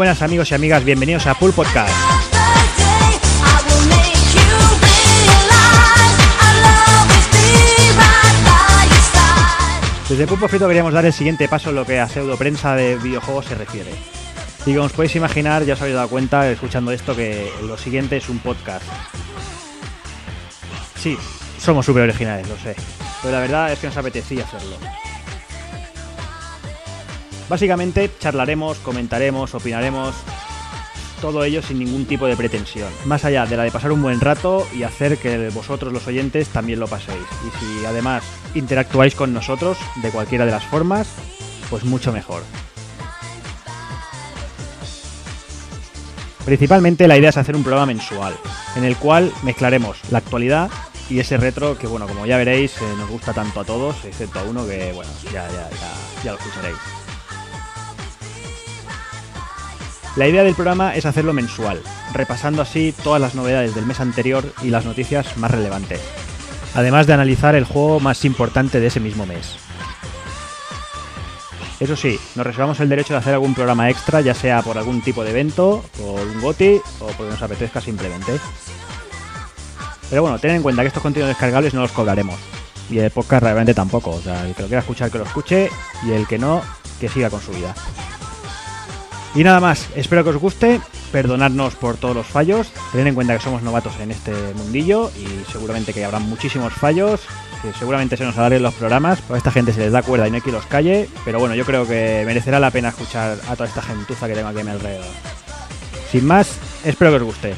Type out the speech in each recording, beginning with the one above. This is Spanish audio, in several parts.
buenas amigos y amigas, bienvenidos a Pool Podcast. Desde Pulpo Frito queríamos dar el siguiente paso en lo que a pseudo prensa de videojuegos se refiere. Y como os podéis imaginar, ya os habéis dado cuenta escuchando esto que lo siguiente es un podcast. Sí, somos súper originales, lo sé. Pero la verdad es que nos apetecía hacerlo. Básicamente charlaremos, comentaremos, opinaremos, todo ello sin ningún tipo de pretensión. Más allá de la de pasar un buen rato y hacer que vosotros los oyentes también lo paséis. Y si además interactuáis con nosotros de cualquiera de las formas, pues mucho mejor. Principalmente la idea es hacer un programa mensual, en el cual mezclaremos la actualidad y ese retro que, bueno, como ya veréis, eh, nos gusta tanto a todos, excepto a uno que, bueno, ya, ya, ya, ya lo escucharéis. La idea del programa es hacerlo mensual, repasando así todas las novedades del mes anterior y las noticias más relevantes, además de analizar el juego más importante de ese mismo mes. Eso sí, nos reservamos el derecho de hacer algún programa extra, ya sea por algún tipo de evento, por un GOTI o porque nos apetezca simplemente. Pero bueno, ten en cuenta que estos contenidos descargables no los cobraremos. Y el podcast realmente tampoco. O sea, el que lo quiera escuchar que lo escuche y el que no, que siga con su vida. Y nada más, espero que os guste, perdonadnos por todos los fallos, tened en cuenta que somos novatos en este mundillo y seguramente que habrá muchísimos fallos, que seguramente se nos alarguen los programas, porque a esta gente se les da cuerda y no hay que los calle, pero bueno, yo creo que merecerá la pena escuchar a toda esta gentuza que tengo aquí a mi alrededor. Sin más, espero que os guste.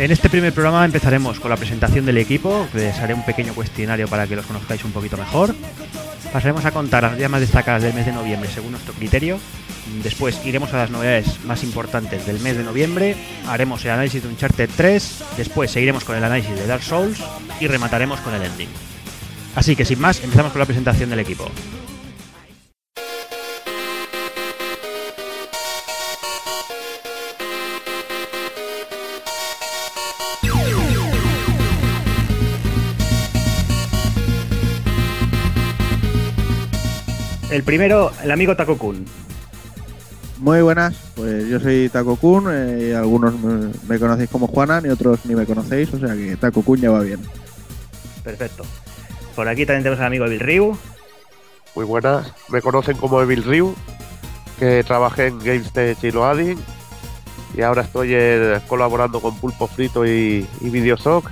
En este primer programa empezaremos con la presentación del equipo, les haré un pequeño cuestionario para que los conozcáis un poquito mejor. Pasaremos a contar las días más destacadas del mes de noviembre según nuestro criterio. Después iremos a las novedades más importantes del mes de noviembre. Haremos el análisis de Uncharted 3. Después seguiremos con el análisis de Dark Souls y remataremos con el ending. Así que sin más, empezamos con la presentación del equipo. El primero, el amigo Taco Kun. Muy buenas, pues yo soy Taco Kun, eh, algunos me, me conocéis como Juana, ni otros ni me conocéis, o sea que Taco Kun ya va bien. Perfecto. Por aquí también tenemos al amigo Bill Ryu. Muy buenas, me conocen como Evil Ryu, que trabajé en GameStech y Loading y ahora estoy eh, colaborando con Pulpo Frito y, y Videosoc.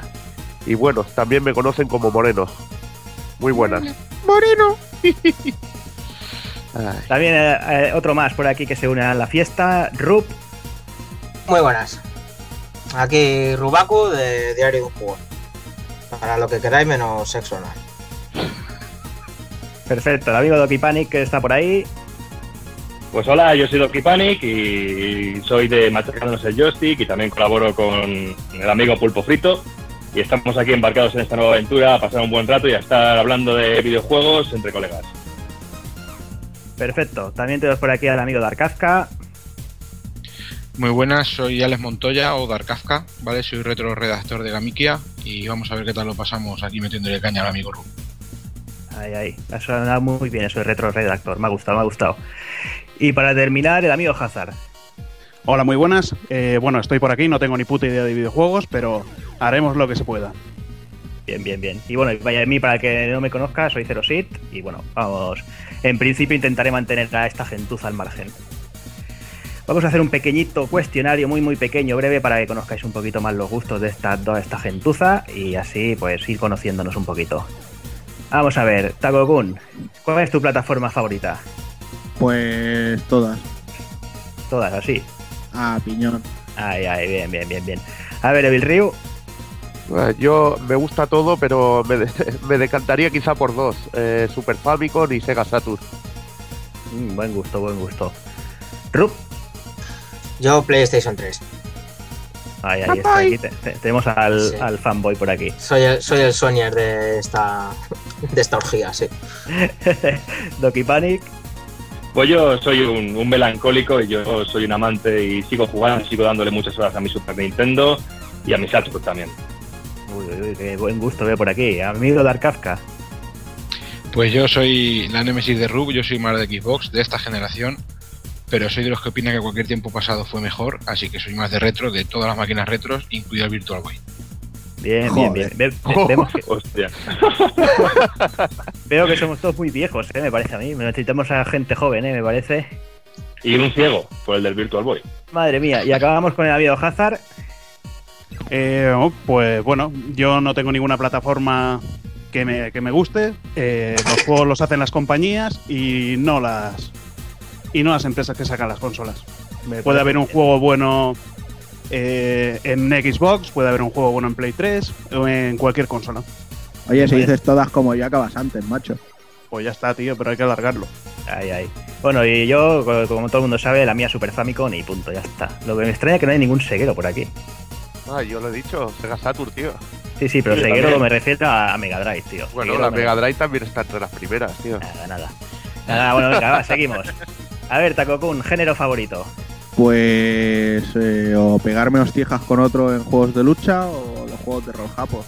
Y bueno, también me conocen como Moreno. Muy buenas. Moreno. Ay, También eh, eh, otro más por aquí que se une a la fiesta, Rup. Muy buenas. Aquí Rubaku de Diario de un Juego. Para lo que queráis menos sexo anal. Perfecto, el amigo Doki Panic que está por ahí. Pues hola, yo soy Doki Panic y soy de Machacándonos el Joystick y también colaboro con el amigo Pulpo Frito. Y estamos aquí embarcados en esta nueva aventura a pasar un buen rato y a estar hablando de videojuegos entre colegas. Perfecto, también tenemos por aquí al amigo Darkazka. Muy buenas, soy Alex Montoya o Darkafka, ¿vale? Soy retro redactor de Gamikia y vamos a ver qué tal lo pasamos aquí metiéndole caña al amigo Ru. Ahí, ahí. Ha sonado muy bien eso de retro redactor. Me ha gustado, me ha gustado. Y para terminar, el amigo Hazard. Hola, muy buenas. Eh, bueno, estoy por aquí, no tengo ni puta idea de videojuegos, pero haremos lo que se pueda. Bien, bien, bien. Y bueno, y vaya de mí, para el que no me conozca, soy Zero Sit. Y bueno, vamos. En principio intentaré mantener a esta gentuza al margen. Vamos a hacer un pequeñito cuestionario muy muy pequeño, breve, para que conozcáis un poquito más los gustos de esta, toda esta gentuza y así pues ir conociéndonos un poquito. Vamos a ver, Takokun, ¿cuál es tu plataforma favorita? Pues todas. Todas así. Ah, piñón. Ay, ay, bien, bien, bien, bien. A ver, Evil Ryu, yo me gusta todo, pero me, de- me decantaría quizá por dos: eh, Super Famicom y Sega Saturn. Mm, buen gusto, buen gusto. Rup, Yo PlayStation 3. Ahí, ahí está. Aquí te- te- tenemos al, Sí. al fanboy por aquí. Soy el, soy el de esta, de esta orgía, sí. Doki Panic. Pues yo soy un, un melancólico y yo soy un amante y sigo jugando, sigo dándole muchas horas a mi Super Nintendo y a mi Saturn también. Qué buen gusto veo por aquí. Amigo Dark Kafka. Pues yo soy la Nemesis de Rub, yo soy más de Xbox de esta generación, pero soy de los que opinan que cualquier tiempo pasado fue mejor, así que soy más de retro, de todas las máquinas retros, incluido el Virtual Boy. Bien, Joder. bien, bien. Ve- ve- vemos que- Hostia. veo que somos todos muy viejos, ¿eh? me parece a mí. Necesitamos a gente joven, ¿eh? me parece. Y un ciego por el del Virtual Boy. Madre mía. Y acabamos con el amigo Hazard. Eh, oh, pues bueno, yo no tengo ninguna plataforma que me, que me guste. Eh, los juegos los hacen las compañías y no las y no las empresas que sacan las consolas. Me Puede haber un juego bueno eh, en Xbox, puede haber un juego bueno en Play 3 o en cualquier consola. Oye, si dices todas como yo, acabas antes, macho. Pues ya está, tío, pero hay que alargarlo. Ahí, ahí. Bueno, y yo, co- como todo el mundo sabe, la mía Super Famicom y punto, ya está. Lo que me extraña es que no hay ningún seguero por aquí. Ah, yo lo he dicho, Sega Saturn, tío. Sí, sí, pero Sí, seguero me refiero a, a Mega Drive, tío. Bueno, Seguero la me- Mega Drive también está entre las primeras, tío. Nada, nada. Nada, bueno, venga, va, seguimos. A ver, Takokun, género favorito. Pues eh, o pegarme hostijas con otro en juegos de lucha o los juegos de rol japo.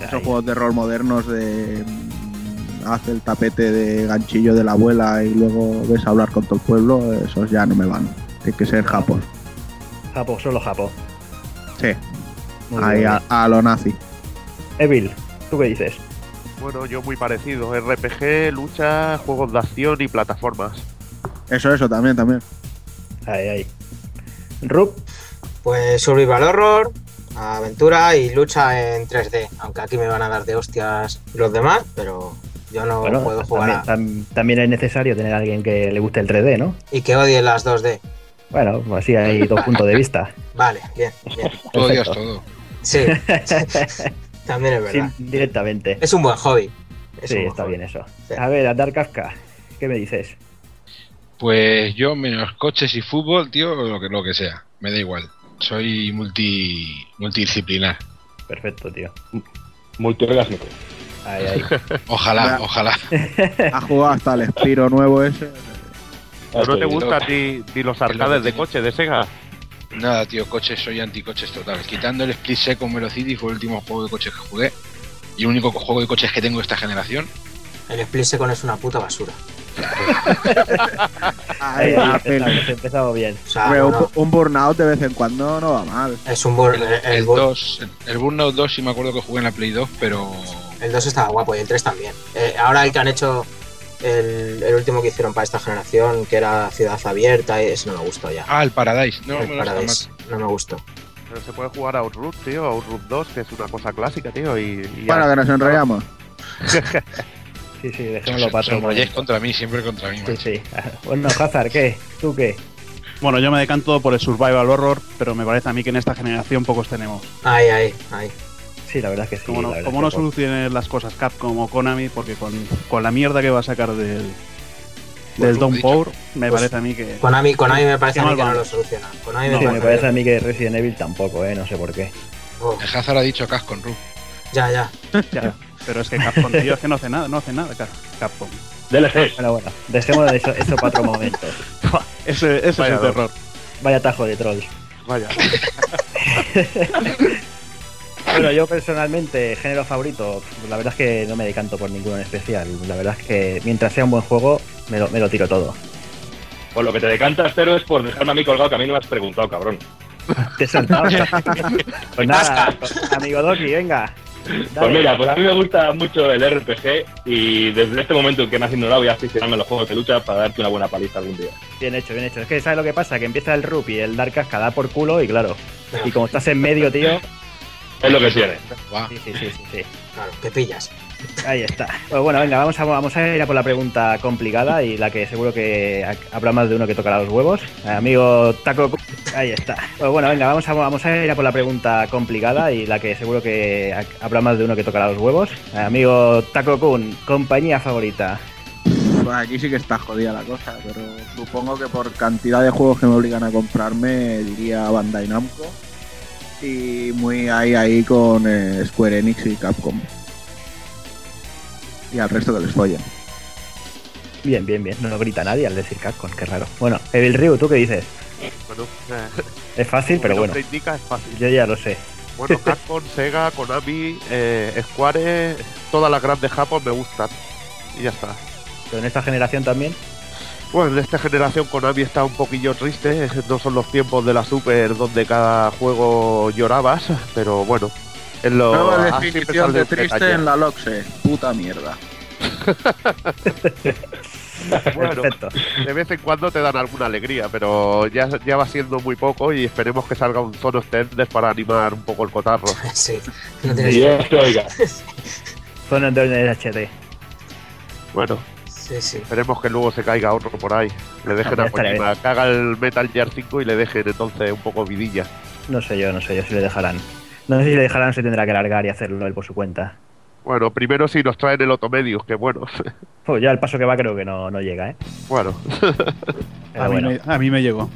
Esos juegos de rol modernos de mm, haz el tapete de ganchillo de la abuela y luego ves a hablar con todo el pueblo, esos ya no me van. Tiene que ser japos. Japo, solo Japo. Sí, Muy ahí a, a lo nazi. Evil, ¿tú qué dices? Bueno, yo muy parecido. RPG, lucha, juegos de acción y plataformas. Eso, eso, también, también. Ahí, ahí. Rup, Pues Survival Horror, aventura y lucha en 3D. Aunque aquí me van a dar de hostias los demás, pero yo no bueno, puedo jugar también, a... tam- también es necesario tener a alguien que le guste el 3D, ¿no? Y que odie las 2D. Bueno, pues así hay dos puntos de vista. Vale, bien, bien. Odias Perfecto. todo. Sí, también es verdad. Sí, directamente. Es un buen hobby. Es Sí, buen está hobby. bien eso. Sí. A ver, a Dark Kafka, ¿qué me dices? Pues yo, menos coches y fútbol, tío, lo que, lo que sea. Me da igual. Soy multi, multidisciplinar. Perfecto, tío. Multiorgásmico. Ahí, ahí. Ojalá, ojalá. Ha jugado hasta el Spiro nuevo ese. ¿No te gustan ni, ni los arcades de coche de Sega? Nada, tío, coches, soy anticoches total. Quitando el Split Second Velocity fue el último juego de coches que jugué. Y el único juego de coches que tengo de esta generación. El Split Second es una puta basura. Ahí, empezamos bien. O sea, Hombre, no, un, no, un burnout de vez en cuando no va mal. es un bur- El, el, el bur- 2, el, el Burnout 2 sí me acuerdo que jugué en la Play 2, pero el 2 estaba guapo y el 3 también. Eh, ahora el que han hecho el, el último que hicieron para esta generación, que era Ciudad Abierta, y ese no me gustó ya. Ah, el Paradise. No, el mal. Paradise, no me gustó. Pero se puede jugar a Outroot, tío, a Outroot 2, que es una cosa clásica, tío. Y, y Bueno, ya. que nos enrollamos. Sí, sí, dejémoslo Os para otro contra mí, siempre contra mí. Sí, macho. sí. Bueno, Hazard, ¿qué? ¿Tú qué? Bueno, yo me decanto por el survival horror, pero me parece a mí que en esta generación pocos tenemos. Ahí, ahí, ahí. Sí, la verdad es que sí. como no, como es no soluciones las cosas Capcom o Konami, porque con, con la mierda que va a sacar del, del dicho. Power, me Pues parece a mí que... Konami, Konami me parece a mí que no lo soluciona. Konami No, Sí, me me parece parece a mí que Resident Evil tampoco, ¿eh? No sé por qué. Oh, El Hazard ha dicho Casco con Ru. ya, ya. Ya, pero es que Capcom, tío, es que no hace nada, no hace nada Cap- Capcom. DLCs. Bueno, bueno, dejémoslo de eso, eso para otro momento. Ese, ese es Vaya el dos. terror. Vaya tajo de trolls. Vaya. Bueno, yo personalmente, género favorito, pues la verdad es que no me decanto por ninguno en especial. La verdad es que mientras sea un buen juego, me lo, me lo tiro todo. Por lo que te decantas, pero es por dejarme a mí colgado, que a mí no me has preguntado, cabrón. Te he pues nada, amigo Doki, venga. Pues mira, pues a mí me gusta mucho el RPG y desde este momento en que me has ignorado voy a aficionarme a los juegos de lucha para darte una buena paliza algún día. Bien hecho, bien hecho. Es que ¿sabes lo que pasa? Que empieza el Rup y el Dark Casca da por culo y claro. Y como estás en medio, tío. Es lo que tiene. Va. Sí, sí, sí, sí, sí. Claro, que pillas. Ahí está. Pues bueno, venga, vamos a, vamos a ir a por la pregunta complicada y la que seguro que ha- habrá más de uno que tocará los huevos. Amigo Taco. Ahí está. Pues bueno, venga, vamos a, vamos a ir a por la pregunta complicada y la que seguro que ha- habrá más de uno que tocará los huevos. Amigo Taco Kun, compañía favorita. Pues aquí sí que está jodida la cosa, pero supongo que por cantidad de juegos que me obligan a comprarme, diría Bandai Namco. Y muy ahí, ahí con eh, Square Enix y Capcom. Y al resto que les follen. Bien, bien, bien. No lo grita nadie al decir Capcom, qué raro. Bueno, Evil Ryu, ¿tú qué dices? Bueno, eh, Es fácil, pero bueno, te indica, es fácil. yo ya lo sé. Bueno, Capcom, Sega, Konami, eh, Square, todas las grandes Japón me gustan. Y ya está. Pero en esta generación también. Bueno, en esta generación Konami está un poquillo triste. No son los tiempos de la Super donde cada juego llorabas. Pero bueno, en lo Nueva definición de triste detalle. en la LOXE. Puta mierda. Bueno, Perfecto. de vez en cuando te dan alguna alegría, pero ya, ya va siendo muy poco y esperemos que salga un Zone Extended para animar un poco el cotarro. Sí, no tiene Y esto, oiga. Zona de HD. Bueno, Sí, sí. esperemos que luego se caiga otro por ahí. Le dejen a Kojima, que haga el Metal Gear 5 y le dejen entonces un poco vidilla. No sé yo, no sé yo si le dejarán. No sé si le dejarán, se tendrá que largar y hacerlo él por su cuenta. Bueno, primero si nos traen el Otomedius, que bueno, Pues ya el paso que va creo que no, no llega, ¿eh? bueno, A mí, bueno, me, a mí me llegó.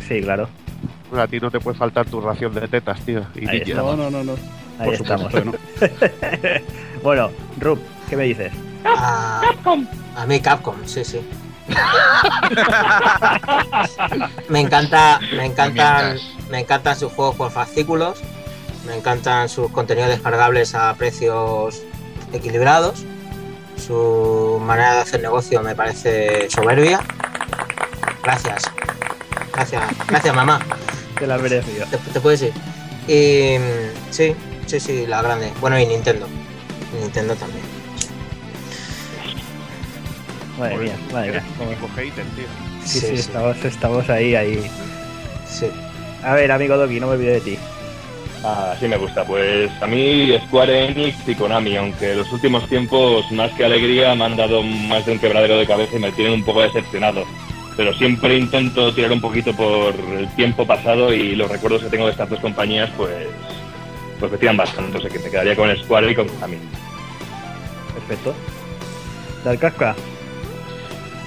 sí, claro. a ti no te puede faltar tu ración de tetas, tío. Y Ahí. No, no, no, no. Ahí Por estamos. supuesto no. bueno, Rup, ¿qué me dices? A, a mí Capcom, sí, sí. me encanta, me encantan, me encantan sus juegos por fascículos, me encantan sus contenidos descargables a precios equilibrados, su manera de hacer negocio me parece soberbia. Gracias, gracias, gracias mamá. Te la merecido. Te, te puedes ir. Y mm, sí, sí, sí, la grande. Bueno, y Nintendo. Nintendo también. Madre mía, madre mía. Típico hater, tío. Sí, sí, Estamos, estamos ahí, ahí. sí. A ver, amigo Doki, no me olvides de ti. Ah, así me gusta. Pues a mí Square Enix y Konami, aunque los últimos tiempos, más que alegría, me han dado más de un quebradero de cabeza y me tienen un poco decepcionado. Pero siempre intento tirar un poquito por el tiempo pasado y los recuerdos que tengo de estas dos compañías, pues, pues me tiran bastante. O sea que me quedaría con Square y con Konami. Perfecto. Dar casca.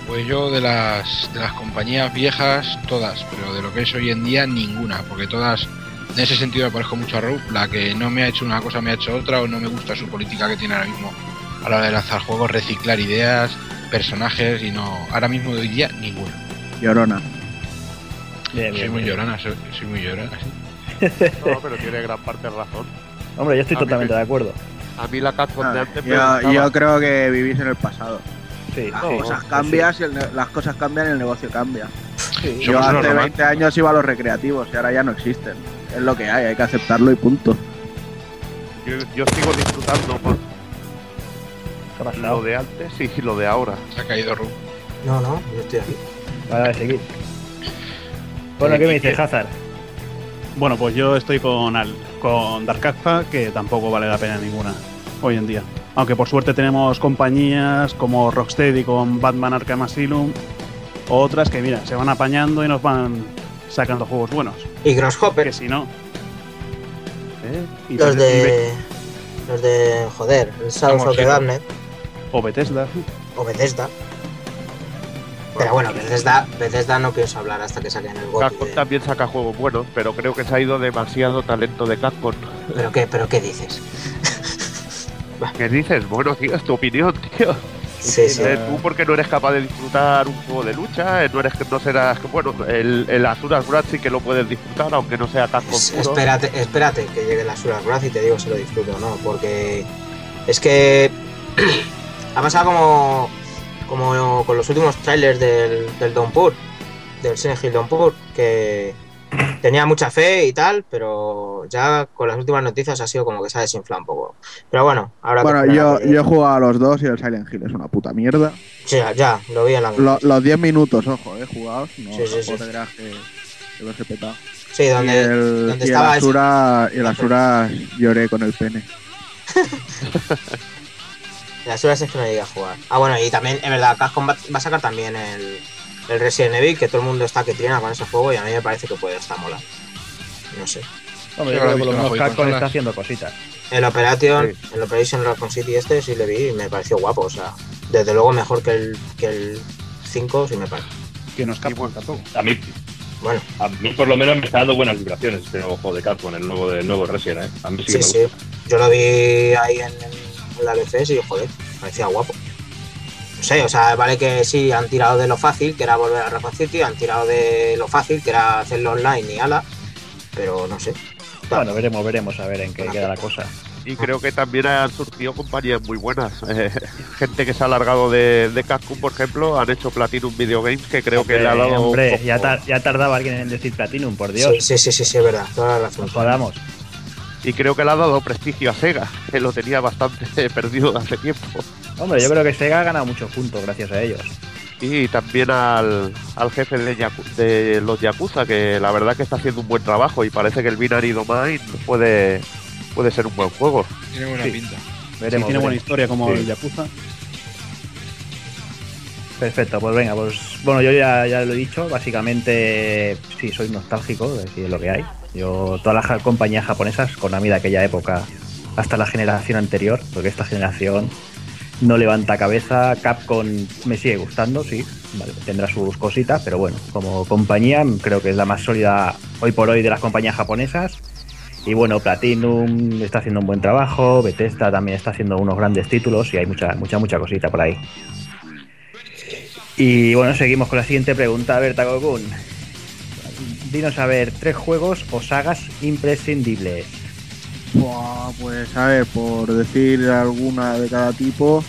Pues yo de las, de las compañías viejas, todas, pero de lo que es hoy en día, ninguna, porque todas, en ese sentido me parezco mucho a Rob, la que no me ha hecho una cosa me ha hecho otra, o no me gusta su política que tiene ahora mismo a la hora de lanzar juegos, reciclar ideas, personajes, y no, ahora mismo de hoy día, ninguna. Llorona. Bien, Soy bien, muy bien. llorona, soy, soy muy llorona. sí. No, pero tiene gran parte de razón. Hombre, yo estoy A totalmente me- de acuerdo. A mí la Capcom de Ah, antes me yo, gustaba. yo creo que vivís en el pasado. Sí, Las sí, cosas sí, cambian, y el las cosas cambian y el negocio cambia. sí. Yo hace 20 románticos. años iba a los recreativos y ahora ya no existen. Es lo que hay, hay que aceptarlo y punto. Yo, yo sigo disfrutando por ¿Qué ha lo de antes y lo de ahora. Se ha caído Rob. No, no, yo estoy aquí. Vale, seguir. Bueno, Eh, ¿qué me ¿y dices? Hazard? Bueno, pues yo estoy con, Al- con Dark Alpha, que tampoco vale la pena ninguna hoy en día. Aunque por suerte tenemos compañías como Rocksteady con Batman Arkham Asylum, o otras que, mira, se van apañando y nos van sacando juegos buenos. Y Grasshopper, Que si no. ¿eh? Y los de. Los de. Joder, el South of the Darknet, O Bethesda. o Bethesda. Pero bueno, Bethesda, Bethesda no pienso hablar hasta que saquen el GOTY. Capcom de- también saca juegos buenos, pero creo que se ha ido demasiado talento de Capcom. ¿Pero qué, pero qué dices? ¿Qué dices? Bueno, tío, es tu opinión, tío. Sí, sí. Eh, tú porque no eres capaz de disfrutar un juego de lucha, eh, no eres no serás bueno, el, el Wrath sí que lo puedes disfrutar, aunque no sea Es- puro. espérate, espérate que llegue la Suras Wrath y te digo si lo disfruto o no, porque es que ha pasado como, como con los últimos trailers del, del Downpour, del Silent Hill Downpour, que tenía mucha fe y tal, pero ya con las últimas noticias ha sido como que se ha desinflado un poco. Pero bueno, ahora Bueno, yo, yo he jugado a los dos y el Silent Hill es una puta mierda. ya, ya, lo vi en la Lo- los 10 minutos, ojo, he jugado. No, Sí, sí, sí. que, que petado. Sí, y donde, el, donde y el estaba ese- Asura, y el Asura lloré con el pene. Las horas es que no llegué a jugar. Ah, bueno, y también, es verdad, va, va a sacar también el, el Resident Evil, que todo el mundo está que trina con ese juego y a mí me parece que puede estar mola. No sé. Hombre, Sí, yo creo que por lo menos Capcom está haciendo cositas. El Operation, el Operation Raccoon City este sí le vi y me pareció guapo, o sea, desde luego mejor que el, que el 5 sí me parece. Que nos Y Capcom tampoco. A mí, Bueno, A mí por lo menos me está dando buenas vibraciones este nuevo juego de Capcom, el nuevo, el nuevo Resident, ¿eh? A mí sí, sí, que me sí. Yo lo vi ahí en, en la BCS y, joder, parecía guapo. No sé, o sea, vale que sí, han tirado de lo fácil, que era volver a Raccoon City, han tirado de lo fácil, que era hacerlo online y ala, pero no sé. Bueno, veremos, veremos a ver en qué queda la cosa. Y creo que también han surgido compañías muy buenas. Eh, gente que se ha alargado de, de Capcom, por ejemplo, han hecho Platinum Video Games, que creo que le ha dado. un Hombre, poco- ya, tar- ya tardaba alguien en decir Platinum, por Dios. Sí, sí, sí, sí, sí, es verdad, toda la razón. Nos jodamos. Y creo que le ha dado prestigio a Sega, que lo tenía bastante perdido hace tiempo. Hombre, yo creo que Sega ha ganado muchos puntos gracias a ellos. Y también al, al jefe de, Yaku- de los Yakuza, que la verdad que está haciendo un buen trabajo y parece que el Binary Domain puede, puede ser un buen juego. Tiene buena Sí. pinta. Sí, Veremos. tiene buena historia como Sí. el Yakuza. Perfecto, pues venga, pues bueno, yo ya, ya lo he dicho, básicamente sí, soy nostálgico, es decir, lo que hay. Yo, todas las compañías japonesas, con de aquella época hasta la generación anterior, porque esta generación no levanta cabeza, Capcom me sigue gustando, sí, vale, tendrá sus cositas, pero bueno, como compañía creo que es la más sólida hoy por hoy de las compañías japonesas. Y bueno, Platinum está haciendo un buen trabajo, Bethesda también está haciendo unos grandes títulos y hay mucha, mucha, mucha cosita por ahí. Y bueno, seguimos con la siguiente pregunta. A ver, Takokun. Dinos a ver, tres juegos o sagas imprescindibles. Pues a ver, por decir alguna de cada tipo.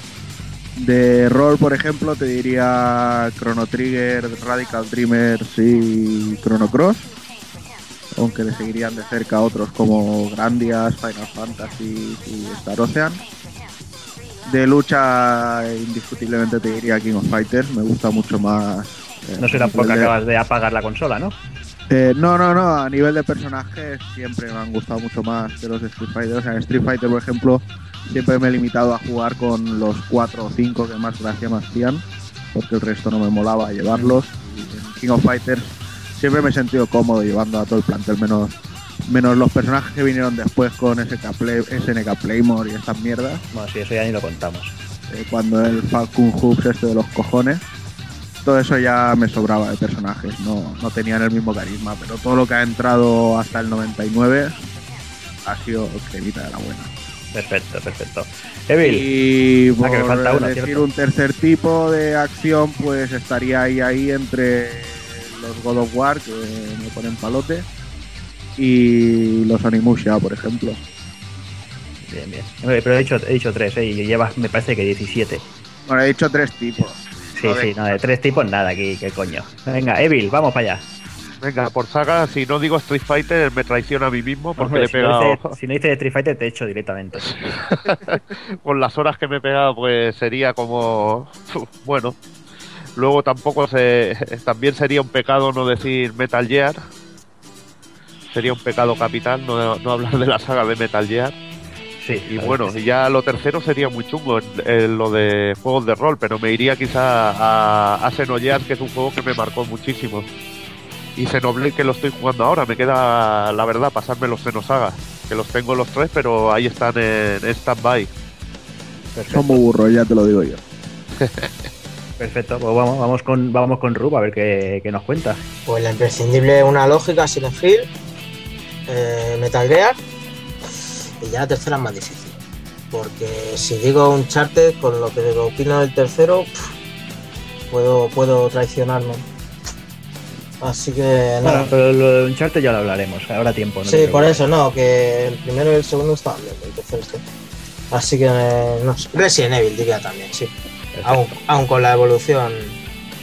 De rol, por ejemplo, te diría Chrono Trigger, Radical Dreamers y Chrono Cross. Aunque le seguirían de cerca otros como Grandias, Final Fantasy y Star Ocean. De lucha, indiscutiblemente te diría King of Fighters. Me gusta mucho más. eh, No será porque de- acabas de apagar la consola, ¿no? Eh, no, no, no, a nivel de personajes siempre me han gustado mucho más que los de Street Fighter. O sea, en Street Fighter, por ejemplo, siempre me he limitado a jugar con los 4 o 5 que más gracia me hacían, porque el resto no me molaba llevarlos. Y en King of Fighters siempre me he sentido cómodo llevando a todo el plantel, menos, menos los personajes que vinieron después con SK Play, SNK Playmore y estas mierdas. Bueno, sí, eso ya ni lo contamos. eh, cuando el Falcon Hoops este de los cojones. Todo eso ya me sobraba de personajes, no, no tenían el mismo carisma, pero todo lo que ha entrado hasta el 99 ha sido cremita de la buena. Perfecto, perfecto. Evil, Y Ah, que me por falta uno, decir ¿cierto? un tercer tipo de acción, pues estaría ahí ahí entre los God of War, que me ponen palote, y los Onimusha, por ejemplo. bien, bien. Pero he dicho, he dicho tres, ¿eh? Y llevas, me parece que 17. Bueno, he dicho tres tipos. Sí, sí, no, de tres tipos nada aquí, qué coño. Venga, Evil, vamos para allá. Venga, por saga, si no digo Street Fighter, me traiciona a mí mismo porque Hombre, le he si, no pegado. dice, si no Street Fighter, te echo directamente. con las horas que me he pegado, pues sería como. Bueno. Luego tampoco se. También sería un pecado no decir Metal Gear. Sería un pecado capital no, no hablar de la saga de Metal Gear. Sí, Y bueno, y ya lo tercero sería muy chungo en, en lo de juegos de rol, pero me iría quizá a, a Xenogears, que es un juego que me marcó muchísimo. Y Xenoblade, que lo estoy jugando ahora, me queda, la verdad, pasarme los Xenosagas, que los tengo los tres, pero ahí están en, en stand-by. sí. Son muy burros, ya te lo digo yo. Perfecto, pues vamos, vamos con vamos con Rub a ver qué, qué nos cuenta. Pues la imprescindible, una lógica, Silent Hill, eh, Metal Gear, y ya la tercera es más difícil. Porque si digo un charter, con lo que opino del tercero, pff, puedo, puedo traicionarme. Así que Bueno, nada. pero lo de Uncharted ya lo hablaremos, habrá tiempo. no sí, por eso no, que el primero y el segundo estaban bien, el tercero este. Así que no sé. Resident Evil diría también, sí. Aún, aún con la evolución.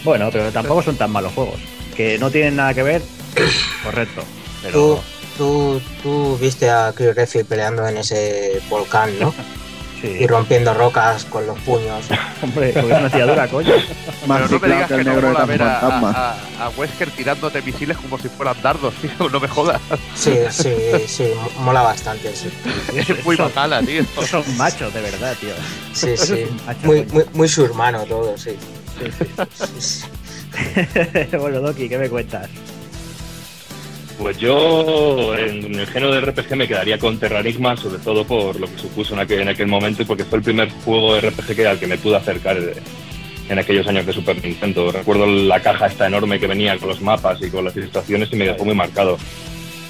Bueno, pero tampoco son tan malos juegos. Que no tienen nada que ver, correcto. Pero Tú, tú, tú viste a Chris Redfield peleando en ese volcán, ¿no? sí, y rompiendo rocas con los puños. hombre, es una tía dura, coño. Más Pero no me digas que que no mola ver a, a, a- a Wesker tirándote misiles como si fueran dardos, tío, no me jodas. Sí, sí, sí, mola bastante, sí. Es muy bacala, tío. Son machos, de verdad, tío. Sí, sí. es un macho, Muy, muy, muy su hermano todo, sí. bueno, Doki, ¿qué me cuentas? Pues yo en el género de RPG me quedaría con Terranigma, sobre todo por lo que supuso en aquel, en aquel momento y porque fue el primer juego de RPG que, al que me pude acercar de, en aquellos años de Super Nintendo. Recuerdo la caja esta enorme que venía con los mapas y con las ilustraciones y me dejó muy marcado.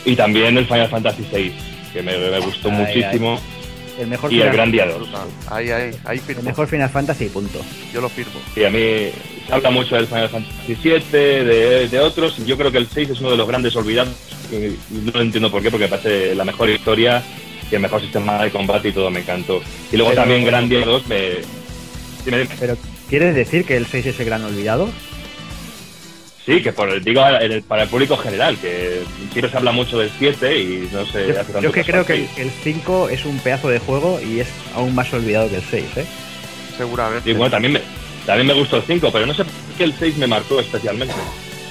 Y también el Final Fantasy VI, que me, me gustó Ay, muchísimo. El mejor, Y el Gran Día 2. Brutal. Ahí, ahí, ahí el mejor Final Fantasy, punto. Yo lo firmo. Y a mí se habla mucho del Final Fantasy VII, de, de otros. y Yo creo que el 6 es uno de los grandes olvidados. y no lo entiendo por qué, porque me parece la mejor historia y el mejor sistema de combate y todo me encantó. Y luego Pero- también Gran Día 2 me... dime, dime. Pero, ¿quieres decir que el 6 es el gran olvidado? Sí, que por, digo para el público general, que siempre se habla mucho del 7 y no se Yo, hace tanto yo que creo que el, 6. el 5 es un pedazo de juego y es aún más olvidado que el 6, ¿eh? Seguramente. Y bueno, también me, también me gustó el 5, pero no sé por qué el 6 me marcó especialmente.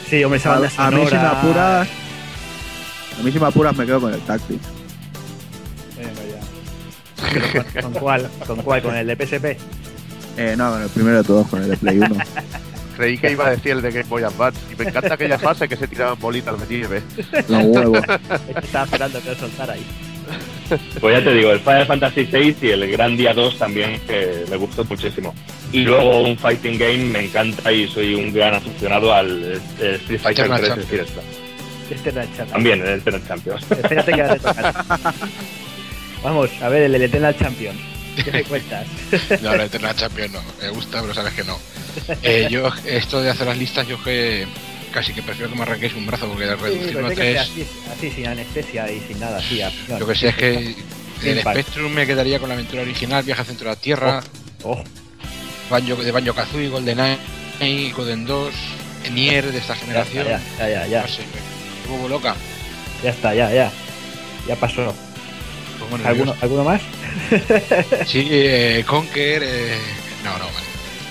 Sí, esa banda A, a mí si me apuras, a mí si me apuras me quedo con el Tactics. Pero ¿Con, con cuál? ¿Con cuál? ¿Con el de PSP? Eh, no, con el primero de todos, con el de Play 1. Creí que iba a decir el de Game Boy Advance. Y me encanta aquella fase que se tiraban bolitas de nieve. Los huevos. Estaba esperando que lo soltara ahí. Pues ya te digo, el Final Fantasy VI y el Gran Día 2 también que me gustó muchísimo. Y luego un fighting game me encanta y soy un gran aficionado al eh, Street Fighter Eternal 3 Champions. Street Star. Este era el chat. También el Eternal Champions. Espérate que ahora te toca. Vamos, a ver, el Eternal Champion. ¿Qué me cuentas? No, la Eternal Champion no. Me gusta, pero sabes que no. Eh, yo, esto de hacer las listas, yo que casi que prefiero que me arranquéis un brazo porque reducirlo a tres. así, así, sin anestesia y sin nada, así. Lo que sé es que el. Spectrum me quedaría con la aventura original, Viaje al centro de la Tierra, Oh, Banjo, de Banjo Kazooie, GoldenEye, Golden 2, Nier de esta ya, generación. está, ya, ya, ya, No sé, me vuelvo loca. ya está, ya, ya. Ya pasó. Pues bueno, ¿Alguno, ¿alguno más? Sí, eh, Conker. eh, No, no, vale.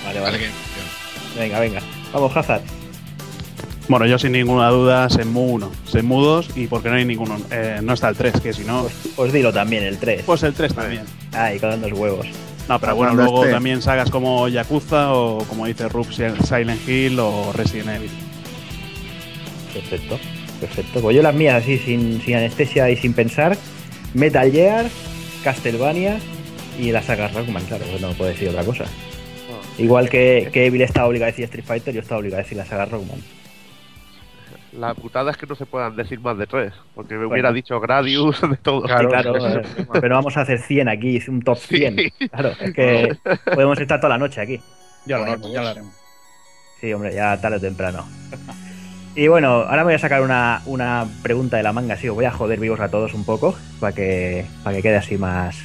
Vale, Vale, vale. que- Venga, venga. Vamos, Hazard. Bueno, yo sin ninguna duda, Senmu 1, Senmu 2 y porque no hay ninguno. eh, no está el 3, que si no, Pues, pues dilo también, el 3. pues el 3 también. Ay, con los huevos. No, pero bueno, luego esté. también sagas como Yakuza o como dice Rub, Silent Hill o Resident Evil. Perfecto, perfecto. Pues yo las mías así, sin, sin anestesia y sin pensar. Metal Gear, Castlevania y la saga Rockman, claro, pues no puedo decir otra cosa. Igual que, que Evil está obligado a decir Street Fighter, yo estaba obligado a decir la saga Rockman. La putada es que no se puedan decir más de tres. Porque me Bueno. hubiera dicho Gradius de todo. Claro, claro, eh, pero vamos a hacer 100 aquí, un top 100. Claro, es que podemos estar toda la noche aquí. Ya lo haremos, ya lo haremos. Sí, hombre, ya tarde o temprano. Y bueno, ahora me voy a sacar una, una pregunta de la manga, sí, os voy a joder vivos a todos un poco, para que, para que quede así más,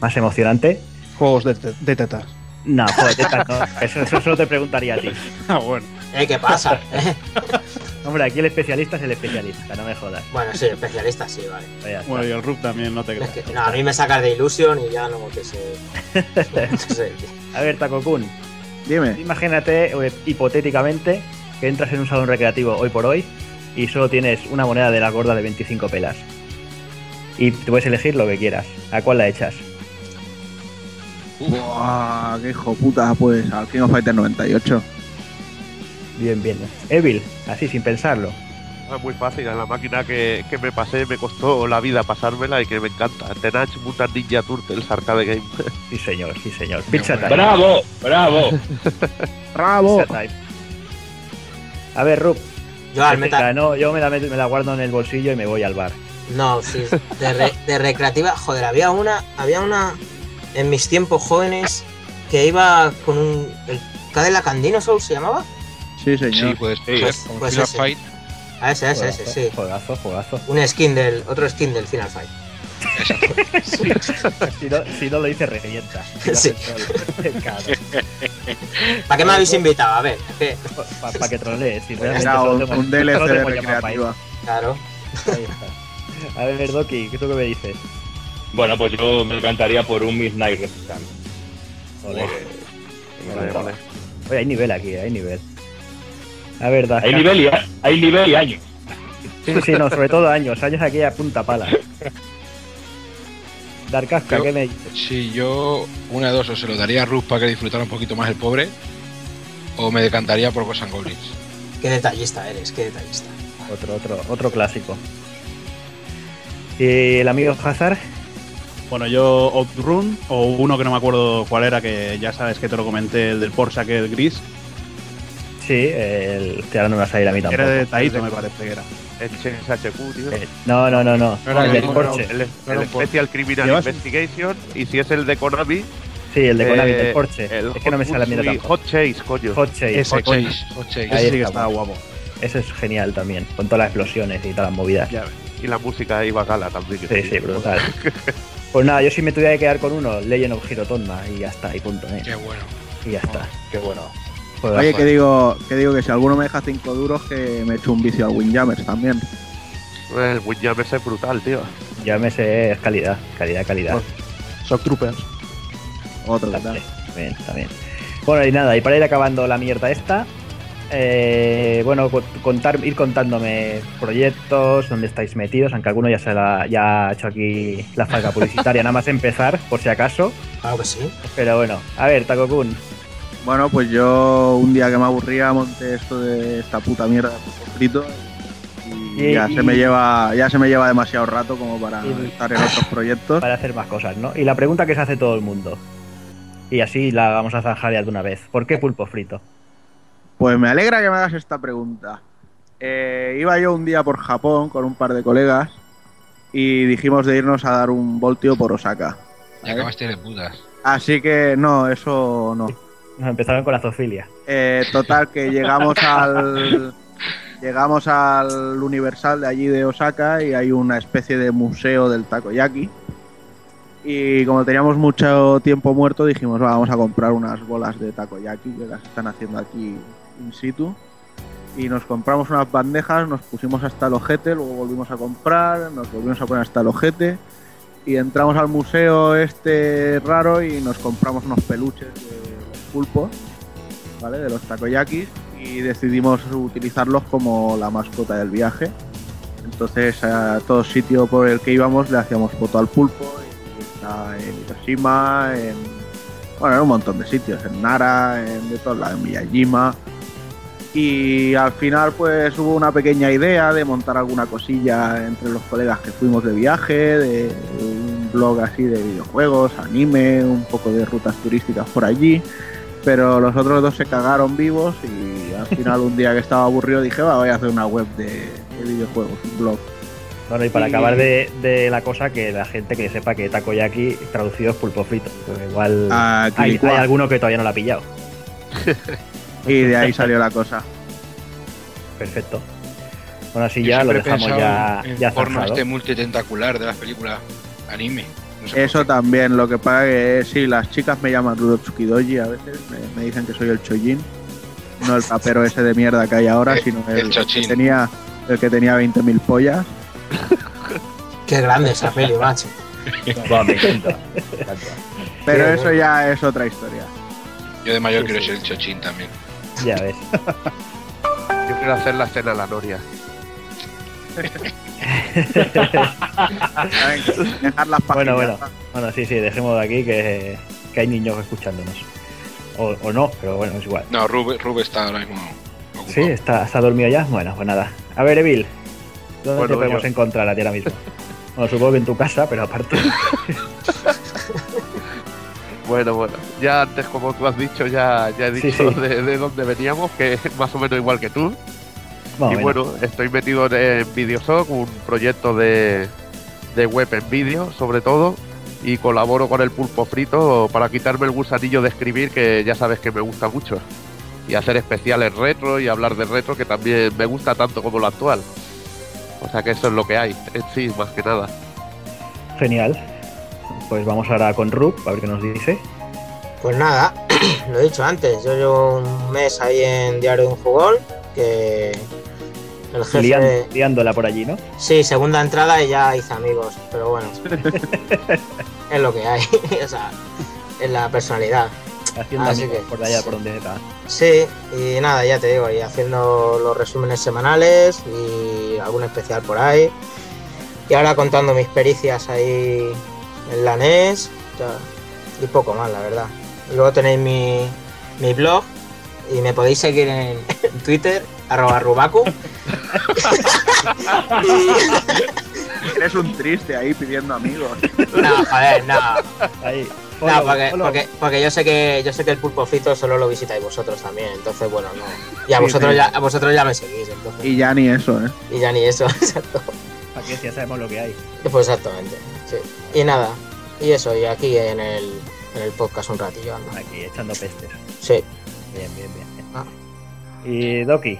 más emocionante. Juegos de, te- de tetas. No, joder, tetas no, eso, eso solo te preguntaría a ti. Ah, bueno. Eh, ¿Qué pasa? Hombre, aquí el especialista es el especialista, no me jodas. bueno, sí, especialista, sí, vale. Pues. Bueno, y el Rub también, no te Es creas. que, no, a mí me sacas de ilusión y ya no no sé. A ver, Takokun, Dime. imagínate eh, hipotéticamente que entras en un salón recreativo hoy por hoy y solo tienes una moneda de la gorda de 25 pelas. Y te puedes elegir lo que quieras. ¿A cuál la echas? Buah, qué hijo puta, pues al King of Fighters 98. Bien, bien. Evil, así sin pensarlo. Es muy fácil. La máquina que, que me pasé me costó la vida pasármela y que me encanta. Tenach Mutant Ninja Turtles Arcade Game. Sí, señor, sí, señor. Pizza time. ¡Bravo! ¡Bravo! ¡Bravo! Pizza time. A ver, Rup. Yo al metal. no, yo me la, meto- me la guardo en el bolsillo y me voy al bar. No, sí. De, re- de recreativa, joder, había una, había una en mis tiempos jóvenes que iba con un. El Cadillac and Dinosaur se llamaba. Sí, señor. Sí, pues, Sí, pues, Final ese. Fight, A ese, ese, ese, sí. Juegazo, juegazo. Un skin del. Otro skin del Final Fight. Si no, si no lo dice, revienta. Sí. ¿Para qué me habéis invitado? A ver, Para que trolees. Si realmente solo un, DLC de recreativa. claro. eso. Ahí está. A ver, Doki, ¿qué tú qué me dices? Bueno, pues yo me encantaría por un Midnight Resistance. Joder. Vale, vale. Oye, hay nivel aquí, hay nivel. A ver, Daska. Hay nivel y, hay nivel y años. Sí, sí, no, sobre todo años. Años aquí a punta pala. Darkasca, ¿qué me dices? si yo una de dos, o se lo daría a Rus para que disfrutara un poquito más el pobre, o me decantaría por Ghosts and Goblins. Qué detallista eres, qué detallista. Otro, otro, otro clásico. ¿Y el amigo Hazard? Bueno, yo Outrun, o uno que no me acuerdo cuál era, que ya sabes que te lo comenté, el del Porsche aquel gris. Sí, el, que ahora no me va a salir a mí tampoco. Era de Taito, me parece que era. El HQ, tío. Eh, No, no, no, no. No era el el mismo, Porsche. El, el un Special Criminal. Investigation. Y si es el de Konami. Sí, el de Konami, eh, del Porsche. el Es que no me sale la mierda Pursuit- tampoco. Hot Chase, coño. Hot Chase. Ese, Hot coño. Chase, Hot Chase. Ahí Ese sí que está, estaba guapo. Ese es genial también, con todas las explosiones y todas las movidas. Ya. Y la música ahí bacala también. Sí, sí, brutal. Pues nada, yo si me tuviera que quedar con uno, Legend of Hirotonma y ya está, y punto, ¿eh? Qué bueno. Y ya está. Qué bueno. Oye, que digo, que digo que si alguno me deja 5 duros, que me echo un vicio al Windjammers también. El Windjammers es brutal, tío. Llámese, es calidad, calidad, calidad. Shock Troopers. Otro que tal. También, también, también. Bueno, y nada, y para ir acabando la mierda esta, eh, bueno, co- contar, ir contándome proyectos, dónde estáis metidos, aunque alguno ya se la, ya ha hecho aquí la falca publicitaria, nada más empezar, por si acaso. Claro que sí. Pero bueno, a ver, Takokun, Bueno, pues yo un día que me aburría monté esto de esta puta mierda de pulpo frito y, Y- ya y- se me lleva ya se me lleva demasiado rato como para Y- estar en otros proyectos. para hacer más cosas, ¿no? Y la pregunta que se hace todo el mundo, y así la vamos a zanjar ya de una vez, ¿por qué pulpo frito? Pues me alegra que me hagas esta pregunta. Eh, iba yo un día por Japón con un par de colegas y dijimos de irnos a dar un voltio por Osaka. Ya acabaste de putas. Así que no, eso no. Nos empezaron con la zoofilia. Eh, total, que llegamos al. Llegamos al Universal de allí de Osaka y hay una especie de museo del takoyaki. Y como teníamos mucho tiempo muerto, dijimos, "Va, vamos a comprar unas bolas de takoyaki que las están haciendo aquí in situ. Y nos compramos unas bandejas, nos pusimos hasta el ojete, luego volvimos a comprar, nos volvimos a poner hasta el ojete. Y entramos al museo este raro y nos compramos unos peluches de pulpos. ¿vale? De los takoyakis y decidimos utilizarlos como la mascota del viaje. Entonces a todo sitio por el que íbamos le hacíamos foto al pulpo en Hiroshima, en bueno, en un montón de sitios, en Nara, en de todos lados, en Miyajima. Y al final pues hubo una pequeña idea de montar alguna cosilla entre los colegas que fuimos de viaje, de un blog así de videojuegos, anime, un poco de rutas turísticas por allí pero los otros dos se cagaron vivos y al final un día que estaba aburrido dije, va, voy a hacer una web de, de videojuegos, un blog. Bueno, y para Y- acabar de, de la cosa, que la gente que sepa que takoyaki traducido es pulpo frito. Porque igual Ah, hay, hay alguno que todavía no lo ha pillado. Y de ahí salió la cosa. Perfecto. Bueno, así Yo ya lo dejamos ya, en ya porno zanjado. este multitentacular de las películas anime. Eso también, lo que pasa que sí, las chicas me llaman Rudotsuki Doji a veces, me, me dicen que soy el Chojin, no el rapero ese de mierda que hay ahora, El- sino el el, que tenía el que tenía 20.000 pollas. Qué grande esa peli, macho. Va, me encanta. me encanta. Pero Qué eso bueno. ya es otra historia. Yo de mayor Sí, quiero sí. ser el chochín también. Ya ves. Yo quiero hacer la escena a la Noria. ¿Saben? Dejar las Bueno, páginas. bueno. Bueno, sí, sí, dejemos de aquí que, que hay niños escuchándonos. O, o no, pero bueno, es igual. No, Rube, Rube está ahora mismo ocupado. Sí, está, está dormido ya. Bueno, pues nada. A ver, Evil, ¿dónde Bueno, te podemos yo- encontrar a ti ahora mismo? Bueno, supongo que en tu casa, pero aparte. Bueno, bueno. Ya antes, como tú has dicho, ya, ya he Sí, dicho sí. De, de dónde veníamos, que es más o menos igual que tú. Más y bueno, estoy metido en Videosoc, un proyecto de, de web en vídeo, sobre todo. Y colaboro con el pulpo frito para quitarme el gusanillo de escribir, que ya sabes que me gusta mucho. Y hacer especiales retro y hablar de retro, que también me gusta tanto como lo actual. O sea que eso es lo que hay, en sí, más que nada. Genial. Pues vamos ahora con Rub, a ver qué nos dice. Pues nada, lo he dicho antes, yo llevo un mes ahí en Diario de un Jugón, que el jefe... Lian- liándola por allí, ¿no? Sí, segunda entrada y ya hice amigos, pero bueno, es lo que hay, o sea, es la personalidad. Haciendo Así amigos que- por allá por donde está. Sí, y nada, ya te digo, y haciendo los resúmenes semanales y algún especial por ahí. Y ahora contando mis pericias ahí en la NES ya, y poco más, la verdad. Y luego tenéis mi, mi blog y me podéis seguir en, Twitter, arroba rubaku. Eres un triste ahí pidiendo amigos. No, joder, no. Ahí. No, porque, porque, porque yo sé que yo sé que el pulpo frito solo lo visitáis vosotros también, entonces bueno, no. Y a Sí, vosotros sí. ya a vosotros ya me seguís, entonces. Y ya ni eso, ¿eh? Y ya ni eso, exacto. Aquí ya sabemos lo que hay. Pues exactamente. Sí. Y nada. Y eso, y aquí en el, en el podcast un ratillo. Aquí echando pestes. Sí. Bien, bien, bien. Ah. Y Doki,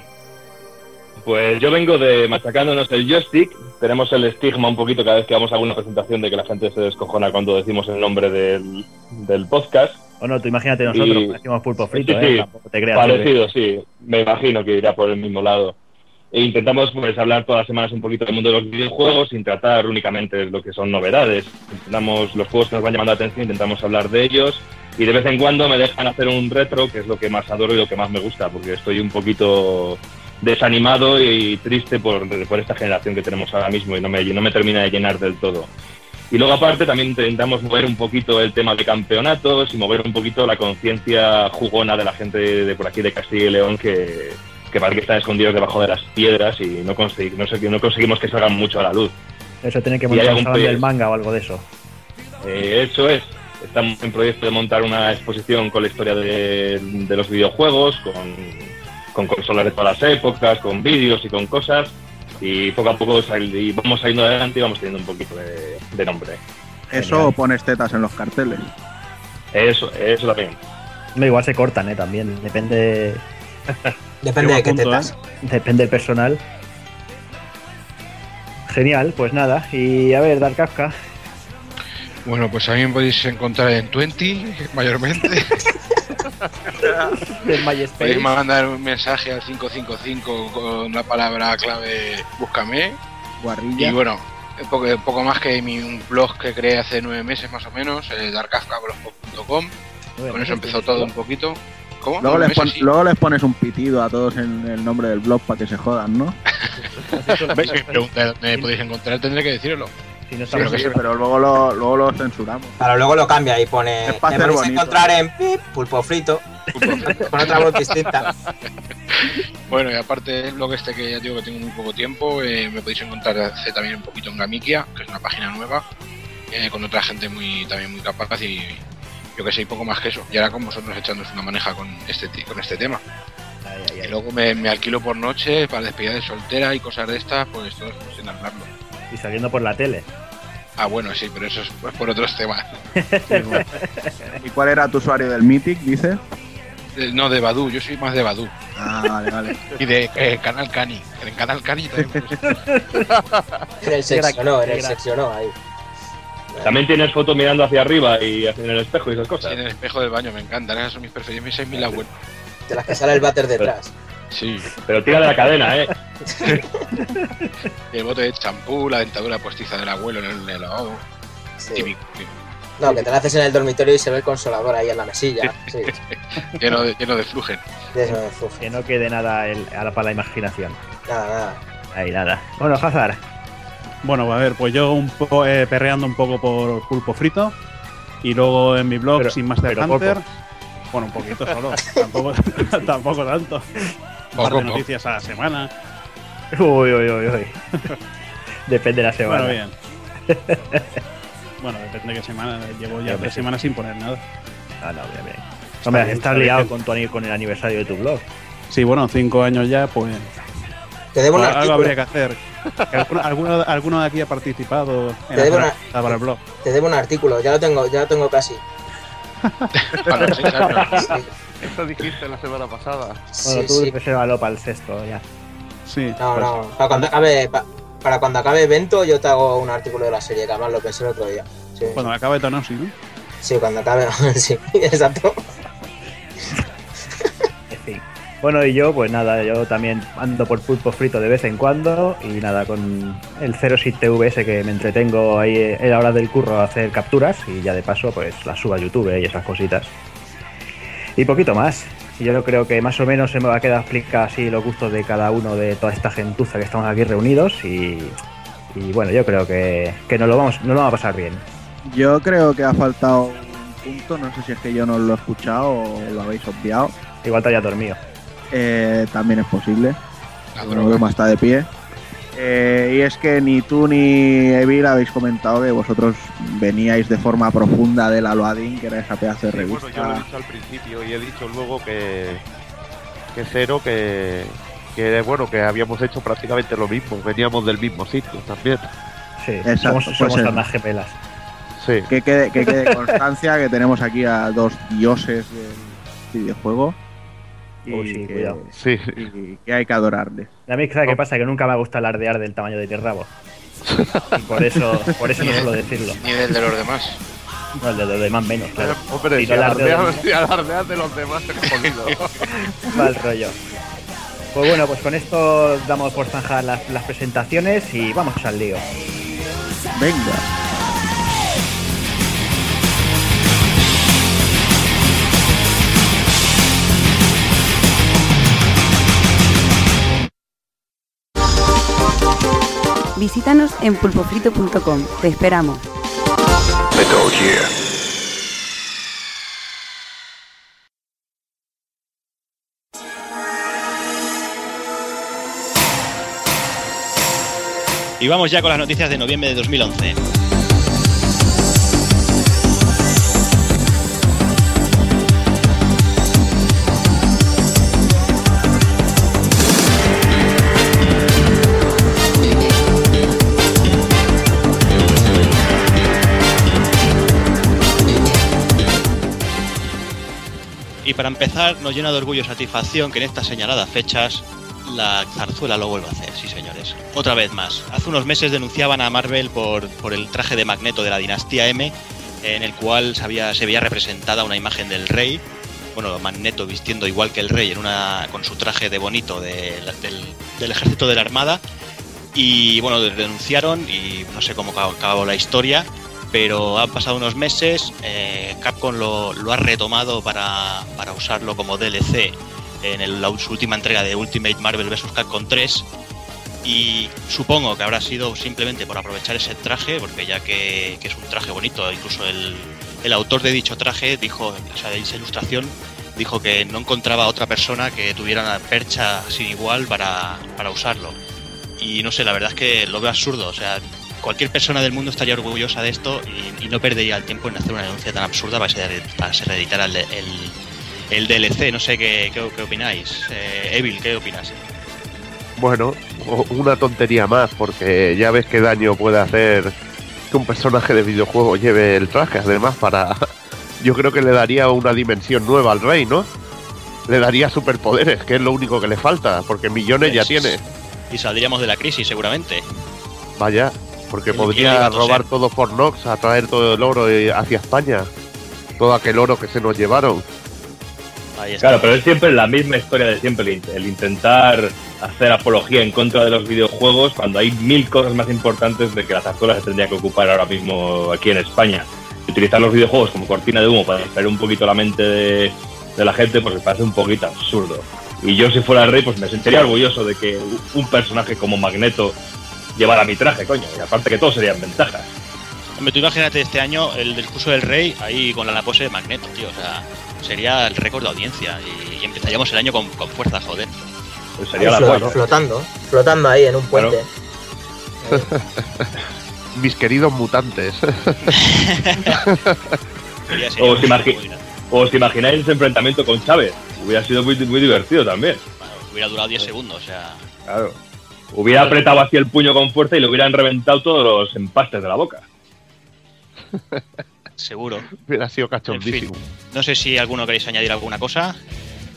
Pues yo vengo de machacándonos el joystick. Tenemos el estigma un poquito cada vez que vamos a alguna presentación de que la gente se descojona cuando decimos el nombre del, del podcast. o no, tú imagínate nosotros, Y- decimos pulpo frito, Sí, ¿eh? Tampoco te creas. Parecido, sí. Me imagino que irá por el mismo lado. E intentamos pues hablar todas las semanas un poquito del mundo de los videojuegos sin tratar únicamente lo que son novedades. Intentamos los juegos que nos van llamando la atención, intentamos hablar de ellos y de vez en cuando me dejan hacer un retro, que es lo que más adoro y lo que más me gusta, porque estoy un poquito desanimado y triste por, por esta generación que tenemos ahora mismo y no me, no me termina de llenar del todo. Y luego aparte también intentamos mover un poquito el tema de campeonatos y mover un poquito la conciencia jugona de la gente de por aquí de Castilla y León que, que parece que están escondidos debajo de las piedras y no, consegui- no, conseguimos que salgan mucho a la luz. Eso tiene que montar un del manga o algo de eso. Eh, eso es. Estamos en proyecto de montar una exposición con la historia de, de los videojuegos, con, con consolas de todas las épocas, con vídeos y con cosas. Y poco a poco sal- y vamos saliendo adelante y vamos teniendo un poquito de, de nombre. Eso Genial. o pones tetas en los carteles. Eso, eso también. No, igual se cortan, ¿eh? También. Depende, Depende de qué tetas. depende del personal. Genial, pues nada. Y a ver, Dark Kafka. Bueno, pues a mí me podéis encontrar en 20, mayormente. Del MySpace. Podéis mandar un mensaje al 555 con la palabra clave búscame. Guarrilla. Y bueno, un poco, poco más que mi, un blog que creé hace nueve meses más o menos, eh, darkafkablogspot.com. Con eso empezó todo un poquito. ¿Cómo? Luego ¿Nueve les, pon- meses? Sí. luego les pones un pitido a todos en el nombre del blog para que se jodan, ¿no? ¿Veis? Si me preguntáis dónde me podéis encontrar, tendré que decirlo. Si no Pero estamos que Sí, sí. pero luego lo, luego lo censuramos. Claro, luego lo cambia y pone. Es Me podéis bonito. encontrar en pip, pulpo frito. con otra voz distinta. Bueno, y aparte el blog este que ya digo que tengo muy poco tiempo, eh, me podéis encontrar hace también un poquito en Gamikia, que es una página nueva, eh, con otra gente muy también muy capaz y yo que sé, y poco más que eso. Y ahora con vosotros echándoos una maneja con este con este tema. Ay, ay, Y luego me, me alquilo por noche para despedida de soltera y cosas de estas, pues todo es sin hablarlo. Y saliendo por la tele. Ah, bueno, sí, pero eso es pues, por otros temas. ¿Y cuál era tu usuario del Mythic, dices? Eh, No, de Badu, yo soy más de Badu. Ah, vale, vale. Y de eh, Canal Cani. En Canal Cani también. pues, En el sexo, no, en Qué el no, ahí. También tienes foto mirando hacia arriba y en el espejo y esas sí, cosas. en el espejo del baño, me encantan. Esas son mis preferidas. Mis 6.000 abuelos. De las que sale el váter detrás. Sí. Pero tira de la cadena, ¿eh? El bote de champú, la dentadura postiza del abuelo en el, lavabo. Sí. Típico. típico. No, que te la haces en el dormitorio y se ve el consolador ahí en la mesilla. Sí, Lleno de, lleno de flujen. de. Que no quede nada el- a la, para la imaginación. Nada, nada. Ahí nada. Bueno, Hazard. Bueno, a ver, pues yo un poco eh, perreando un poco por pulpo frito. Y luego en mi blog, Pero- sin Master Hunter. poco. Bueno, un poquito solo. tampoco, tampoco tanto. Un par Poco, de noticias a la semana. Uy, uy, uy, uy. Depende de la semana. Bueno, bien. bueno, depende de qué semana. Llevo ya tres semanas sin poner nada. Ah, no, bien, bien. Hombre, bien, estás está liado bien. con, tu, con el aniversario de tu blog. Sí, bueno, cinco años ya, pues. Te debo un algo habría que hacer. ¿Alguno, alguno, alguno de aquí ha participado en Te debo una- para el blog? Te debo un artículo, ya lo tengo, ya lo tengo casi. Para los seis años. Sí, Eso dijiste la semana pasada. Bueno, sí, tú sí. resérvalo para el sexto ya. Sí. No, no. Para cuando acabe, pa- para cuando acabe evento, yo te hago un artículo de la serie, que además lo pensé el otro día. Sí, Cuando acabe Tonosi, ¿no? sí cuando acabe, sí, exacto. En fin. Bueno, y yo, pues nada, yo también ando por pulpo frito de vez en cuando. Y nada, con el 06 TVS que me entretengo ahí en la hora del curro a hacer capturas. Y ya de paso, pues las subo a YouTube y esas cositas. Y poquito más. Yo creo que más o menos se me va a quedar explicar así los gustos de cada uno de toda esta gentuza que estamos aquí reunidos. Y, y bueno, yo creo que, que nos, lo vamos, nos lo vamos a pasar bien. Yo creo que ha faltado un punto, no sé si es que yo no lo he escuchado o lo habéis obviado. Igual te haya dormido. Eh, también es posible. La droga. vemos está de pie. Eh, y es que ni tú ni Evil habéis comentado que vosotros veníais de forma profunda del Aloadin, que era esa pedazo de Sí, revista. bueno, yo lo he dicho al principio y he dicho luego que, que Cero, que, que bueno, que habíamos hecho prácticamente lo mismo, veníamos del mismo sitio también. Sí, Exacto, somos, pues somos eso. almas gemelas. Sí, Que quede, que quede constancia que tenemos aquí a dos dioses del videojuego. Y, Oh, sí, que, cuidado. sí. y que hay que adorarles. A mí, ¿sabes qué pasa? Que nunca me gusta alardear del tamaño de mi rabo. Y por eso, por eso no suelo decirlo. Ni del de los demás. No, el de los demás menos, claro. Hombre, Y si no alardeas, de- si alardeas de los demás, te jodido. Mal rollo. Pues bueno, pues con esto damos por zanjar las, las presentaciones y vamos al lío. Venga. Visítanos en pulpofrito.com. Te esperamos. Y vamos ya con las noticias de noviembre de 2011. Para empezar, nos llena de orgullo y satisfacción que en estas señaladas fechas la zarzuela lo vuelva a hacer, sí señores. Otra vez más. Hace unos meses denunciaban a Marvel por, por el traje de Magneto de la dinastía M, en el cual se, había- se veía representada una imagen del rey. Bueno, Magneto vistiendo igual que el rey en una, con su traje de bonito del, del ejército de la armada. Y bueno, denunciaron y no sé cómo acabó la historia, pero han pasado unos meses, eh, Capcom lo, ha retomado para, para usarlo como DLC en la, su última entrega de Ultimate Marvel vs. Capcom 3 y supongo que habrá sido simplemente por aprovechar ese traje, porque ya que, que es un traje bonito, incluso el, el autor de dicho traje dijo, o sea, de esa ilustración, dijo que no encontraba otra persona que tuviera una percha sin igual para, para usarlo. Y no sé, la verdad es que lo veo absurdo, o sea, cualquier persona del mundo estaría orgullosa de esto y, y no perdería el tiempo en hacer una denuncia tan absurda para ser, para ser reeditar el, el, el DLC. No sé qué, qué, qué opináis. Eh, Evil, ¿qué opinas? Bueno, una tontería más, porque ya ves qué daño puede hacer que un personaje de videojuego lleve el traje, además para... Yo creo que le daría una dimensión nueva al rey, ¿no? Le daría superpoderes, que es lo único que le falta, porque millones ya tiene. Y saldríamos de la crisis seguramente. Vaya, porque ¿Quién- quién podría robar todo por Nox, a traer todo el oro hacia España. Todo aquel oro que se nos llevaron. Ahí está. Claro, pero es siempre la misma historia de siempre, el, intentar hacer apología en contra de los videojuegos cuando hay mil cosas más importantes de que la zarzuela se tendría que ocupar ahora mismo aquí en España. Y utilizar los videojuegos como cortina de humo para distraer un poquito la mente de, de la gente, pues me parece un poquito absurdo. Y yo si fuera el rey, pues me sentiría orgulloso de que un personaje como Magneto llevara mi traje, coño. Y aparte que todos serían ventajas. Hombre, tú imagínate este año el discurso del rey ahí con la pose de Magneto, tío. O sea, sería el récord de audiencia y, y empezaríamos el año con, con fuerza, joder. Pues Ahí sería la flo- polla, ¿no? flotando, flotando ahí en un puente. Mis queridos mutantes. Sería- sería O muy- te imagi- muy grande. ¿O os imagináis ese enfrentamiento con Chávez? Hubiera sido muy, muy divertido también. Bueno, hubiera durado 10 segundos, o sea. Claro. Hubiera apretado así el puño con fuerza y le hubieran reventado todos los empastes de la boca. Seguro. Hubiera sido En fin. cachondísimo. No sé si alguno queréis añadir alguna cosa.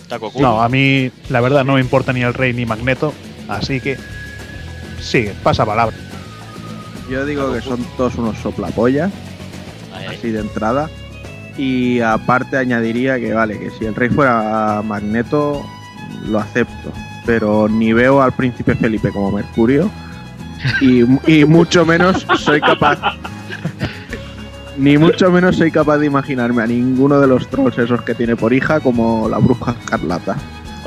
Taco. No, a mí la verdad no me importa ni el rey ni Magneto, así que sigue, pasa palabra. Yo digo que son todos unos soplapollas, así de entrada. Y aparte añadiría que vale, que si el rey fuera Magneto, lo acepto. Pero ni veo al príncipe Felipe como Mercurio. Y, y mucho menos soy capaz. Ni mucho menos soy capaz de imaginarme a ninguno de los trolls esos que tiene por hija como la bruja escarlata.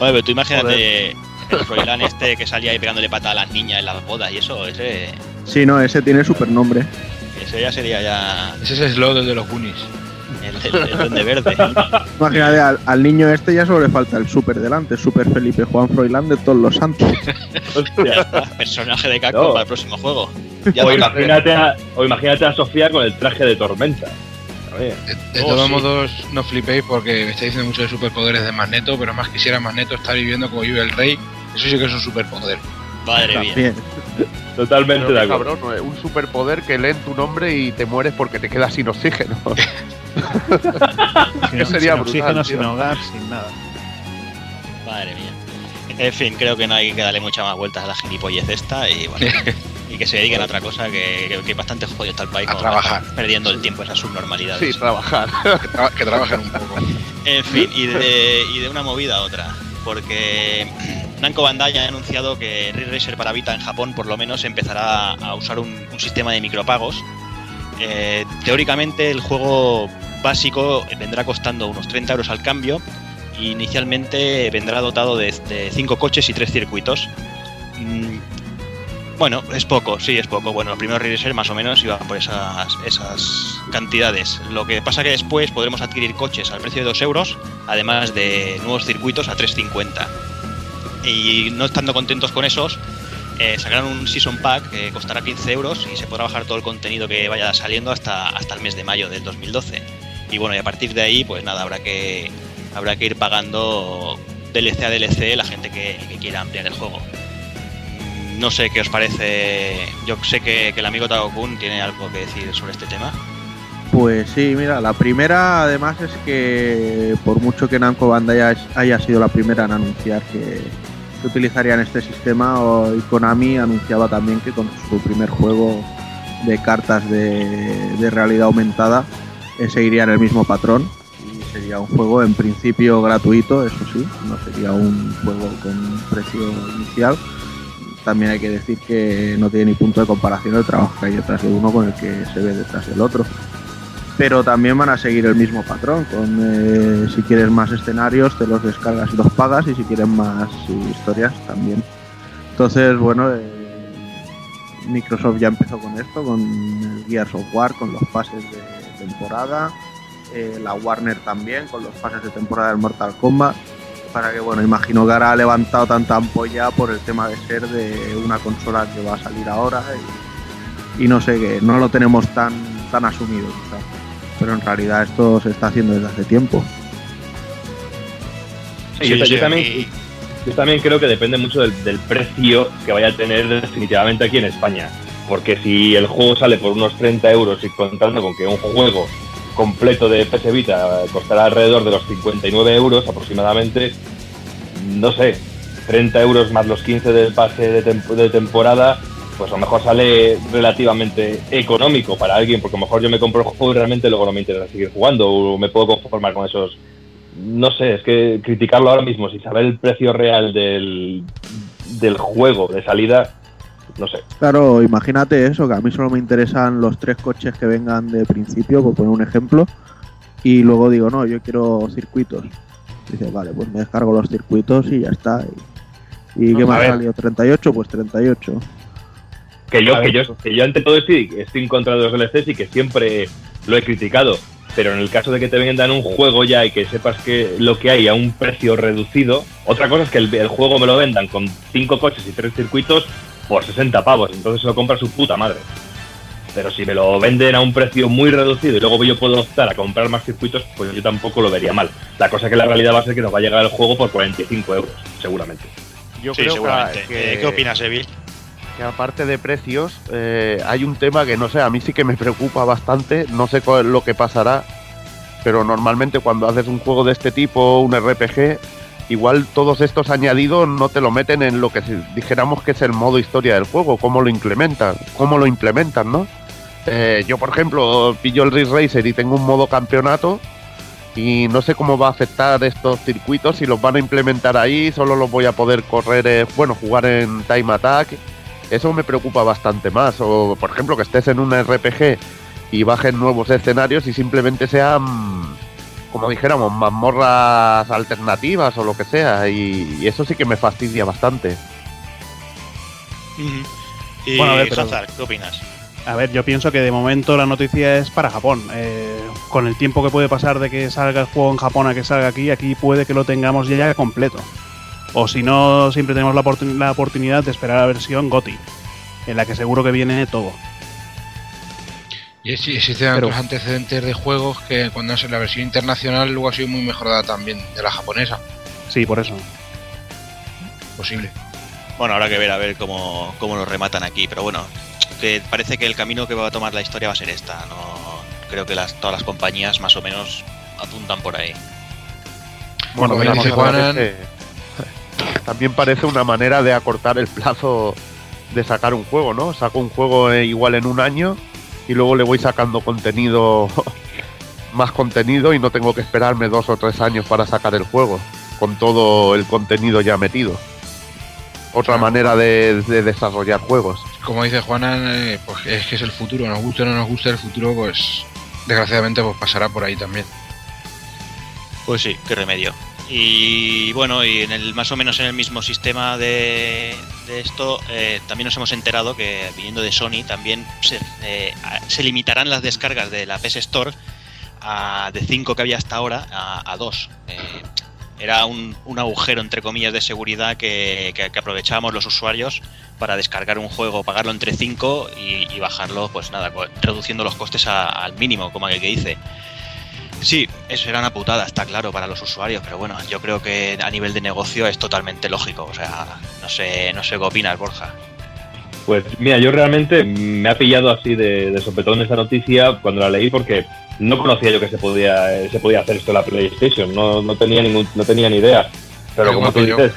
Oye, pero tú imagínate el Froilán este que salía ahí pegándole pata a las niñas en las bodas y eso, ese, Sí, no, ese tiene supernombre. ese ya sería ya. Ese es el slow de los Goonies. El, el, el duende verde. Imagínate, al, al niño este ya solo le falta el super delante, super Felipe Juan Froilán de todos los santos. Hostia. Personaje de Capcom No. para el próximo juego. Ya O imagínate, a, o imagínate a Sofía con el traje de tormenta. De, de Oh, todos sí. modos, no flipéis porque me estáis diciendo mucho de superpoderes de Magneto, pero más quisiera Magneto estar viviendo como vive el rey. Eso sí que es un superpoder. Madre mía. Totalmente Pero de acuerdo. cabrón, un superpoder que leen tu nombre y te mueres porque te quedas sin oxígeno. Sin, sería sin brutal, oxígeno, tío. sin hogar, sin nada. Madre mía. En fin, creo que no hay que darle muchas más vueltas a la gilipollez esta y bueno. Y que se dediquen a otra cosa que, que, que bastante jodido está el país A trabajar. perdiendo el tiempo en esas subnormalidades. sí, trabajar. Que, que trabajen un poco. En fin, y de, y de una movida a otra. Porque Namco Bandai ha anunciado que Ridge Racer para Vita en Japón por lo menos empezará a usar un, un sistema de micropagos. Eh, teóricamente el juego básico vendrá costando unos 30 euros al cambio. Inicialmente vendrá dotado de 5 coches y 3 circuitos. Mm, bueno, es poco, sí, es poco. Bueno, los primeros Racer más o menos iban por esas, esas cantidades. Lo que pasa que después podremos adquirir coches al precio de 2 euros, además de nuevos circuitos a 3,50. Y no estando contentos con esos, eh, sacarán un Season Pack que costará 15 euros y se podrá bajar todo el contenido que vaya saliendo hasta, hasta el mes de mayo del 2012. Y bueno, y a partir de ahí, pues nada, habrá que, habrá que ir pagando DLC a DLC la gente que, quiera ampliar el juego. No sé qué os parece. Yo sé que, que el amigo Tago-kun tiene algo que decir sobre este tema. Pues sí, mira, la primera además es que por mucho que Namco Bandai haya sido la primera en anunciar que, que utilizarían este sistema, y Konami anunciaba también que con su primer juego de cartas de, de realidad aumentada eh, seguirían el mismo patrón y sería un juego en principio gratuito, eso sí, no sería un juego con un precio inicial. También hay que decir que no tiene ni punto de comparación el trabajo que hay detrás de uno con el que se ve detrás del otro pero también van a seguir el mismo patrón. Con eh, si quieres más escenarios, te los descargas y los pagas, y si quieres más historias, también. Entonces, bueno, eh, Microsoft ya empezó con esto, con el Gears of War, con los pases de temporada, eh, la Warner también, con los pases de temporada del Mortal Kombat. Para que, bueno, imagino que ahora ha levantado tanta ampolla por el tema de ser de una consola que va a salir ahora y, no sé, que no lo tenemos tan, tan asumido, pero en realidad esto se está haciendo desde hace tiempo. Sí, yo, también, yo también creo que depende mucho del, del precio que vaya a tener definitivamente aquí en España. Porque si el juego sale por unos 30 euros y contando con que un juego completo de PS Vita costará alrededor de los 59 euros aproximadamente, no sé, 30 euros más los 15 del pase de, tem- de temporada, pues a lo mejor sale relativamente económico para alguien, porque a lo mejor yo me compro el juego y realmente luego no me interesa seguir jugando o me puedo conformar con esos no sé, es que criticarlo ahora mismo sin saber el precio real del, del juego de salida, no sé. Claro, imagínate eso, que a mí solo me interesan los tres coches que vengan de principio, por poner un ejemplo, y luego digo, no, yo quiero circuitos. Dice, vale, pues me descargo los circuitos y ya está. ¿Y, y No, qué ver. salido? ¿38? Pues 38. Que yo, que yo, que yo ante todo estoy, estoy en contra de los DLCs y que siempre lo he criticado. Pero en el caso de que te vendan un juego ya y que sepas que lo que hay a un precio reducido, otra cosa es que el, el juego me lo vendan con cinco coches y tres circuitos por 60 pavos, entonces se lo compra su puta madre. Pero si me lo venden a un precio muy reducido y luego yo puedo optar a comprar más circuitos, pues yo tampoco lo vería mal. La cosa es que la realidad va a ser que nos va a llegar el juego por 45 euros, seguramente. Yo sí, creo seguramente. que, Eh, ¿Qué opinas, Evil? Que aparte de precios, eh, hay un tema que no sé, a mí sí que me preocupa bastante, no sé lo que pasará, pero normalmente cuando haces un juego de este tipo, un RPG, igual todos estos añadidos no te lo meten en lo que dijéramos que es el modo historia del juego, cómo lo implementan, cómo lo implementan, ¿no? Eh, yo, por ejemplo, pillo el Race Racer y tengo un modo campeonato y no sé cómo va a afectar estos circuitos, si los van a implementar ahí, solo los voy a poder correr, eh, bueno, jugar en Time Attack. Eso me preocupa bastante más. O, por ejemplo, que estés en un RPG y bajen nuevos escenarios y simplemente sean, como dijéramos, mazmorras alternativas o lo que sea. Y, y eso sí que me fastidia bastante. Y Bueno, a ver, pero- Hazard, ¿qué opinas? A ver, yo pienso que de momento la noticia es para Japón. Eh, con el tiempo que puede pasar de que salga el juego en Japón a que salga aquí, aquí puede que lo tengamos ya completo. O si no, siempre tenemos la, oportun- la oportunidad de esperar a la versión GOTI, en la que seguro que viene todo. Y es- existen Pero- otros antecedentes de juegos que cuando es la versión internacional luego ha sido muy mejorada también de la japonesa. Sí, por eso. Posible. Bueno, habrá que ver a ver cómo, cómo lo rematan aquí, pero bueno, que parece que el camino que va a tomar la historia va a ser esta. No creo que las, todas las compañías más o menos apuntan por ahí. Bueno, Como dice Juanan- eh, también parece una manera de acortar el plazo de sacar un juego, ¿no? Saco un juego eh, igual en un año y luego le voy sacando contenido, más contenido y no tengo que esperarme dos o tres años para sacar el juego, con todo el contenido ya metido. Otra manera de, de desarrollar juegos. Como dice Juana, eh, pues es que es el futuro, nos guste o no nos guste el futuro, pues desgraciadamente pues pasará por ahí también. Pues sí, qué remedio. Y bueno, y en el más o menos en el mismo sistema de, esto, eh, también nos hemos enterado que viniendo de Sony también se, eh, se limitarán las descargas de la PS Store a- de 5 que había hasta ahora a 2. era un, un agujero, entre comillas, de seguridad que, que- que aprovechábamos los usuarios para descargar un juego, pagarlo entre 5 y, bajarlo, pues nada, reduciendo los costes al mínimo, como aquel que dice. Sí, eso era una putada, está claro, para los usuarios, pero bueno, yo creo que a nivel de negocio es totalmente lógico. O sea, no sé, no sé qué opinas, Borja. Pues mira, yo realmente me ha pillado así de, de sopetón esa noticia cuando la leí porque no conocía yo que se podía se podía hacer esto en la PlayStation, no, no tenía ningún, no tenía ni idea. Pero como tú dices,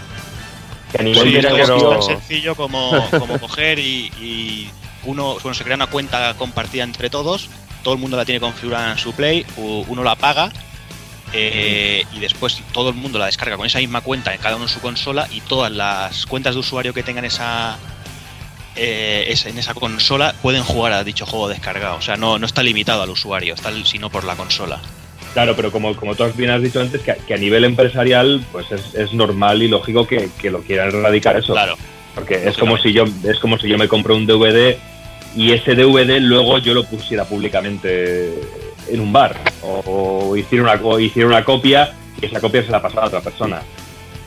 que a nivel Sí, de es, pero- tan sencillo como, como coger y, y uno, bueno, se crea una cuenta compartida entre todos, todo el mundo la tiene configurada en su Play, uno la paga eh, y después todo el mundo la descarga con esa misma cuenta en cada uno en su consola y todas las cuentas de usuario que tengan esa, eh, en esa consola pueden jugar a dicho juego descargado. O sea, no, no está limitado al usuario, está sino por la consola. claro, pero como, como tú bien has dicho antes, que, a- que a nivel empresarial pues es, es normal y lógico que, que lo quieran erradicar eso. Claro. Porque es como si yo es como si yo me compro un DVD y ese DVD luego yo lo pusiera públicamente en un bar o, o hiciera una o hiciera una copia y esa copia se la pasara a otra persona.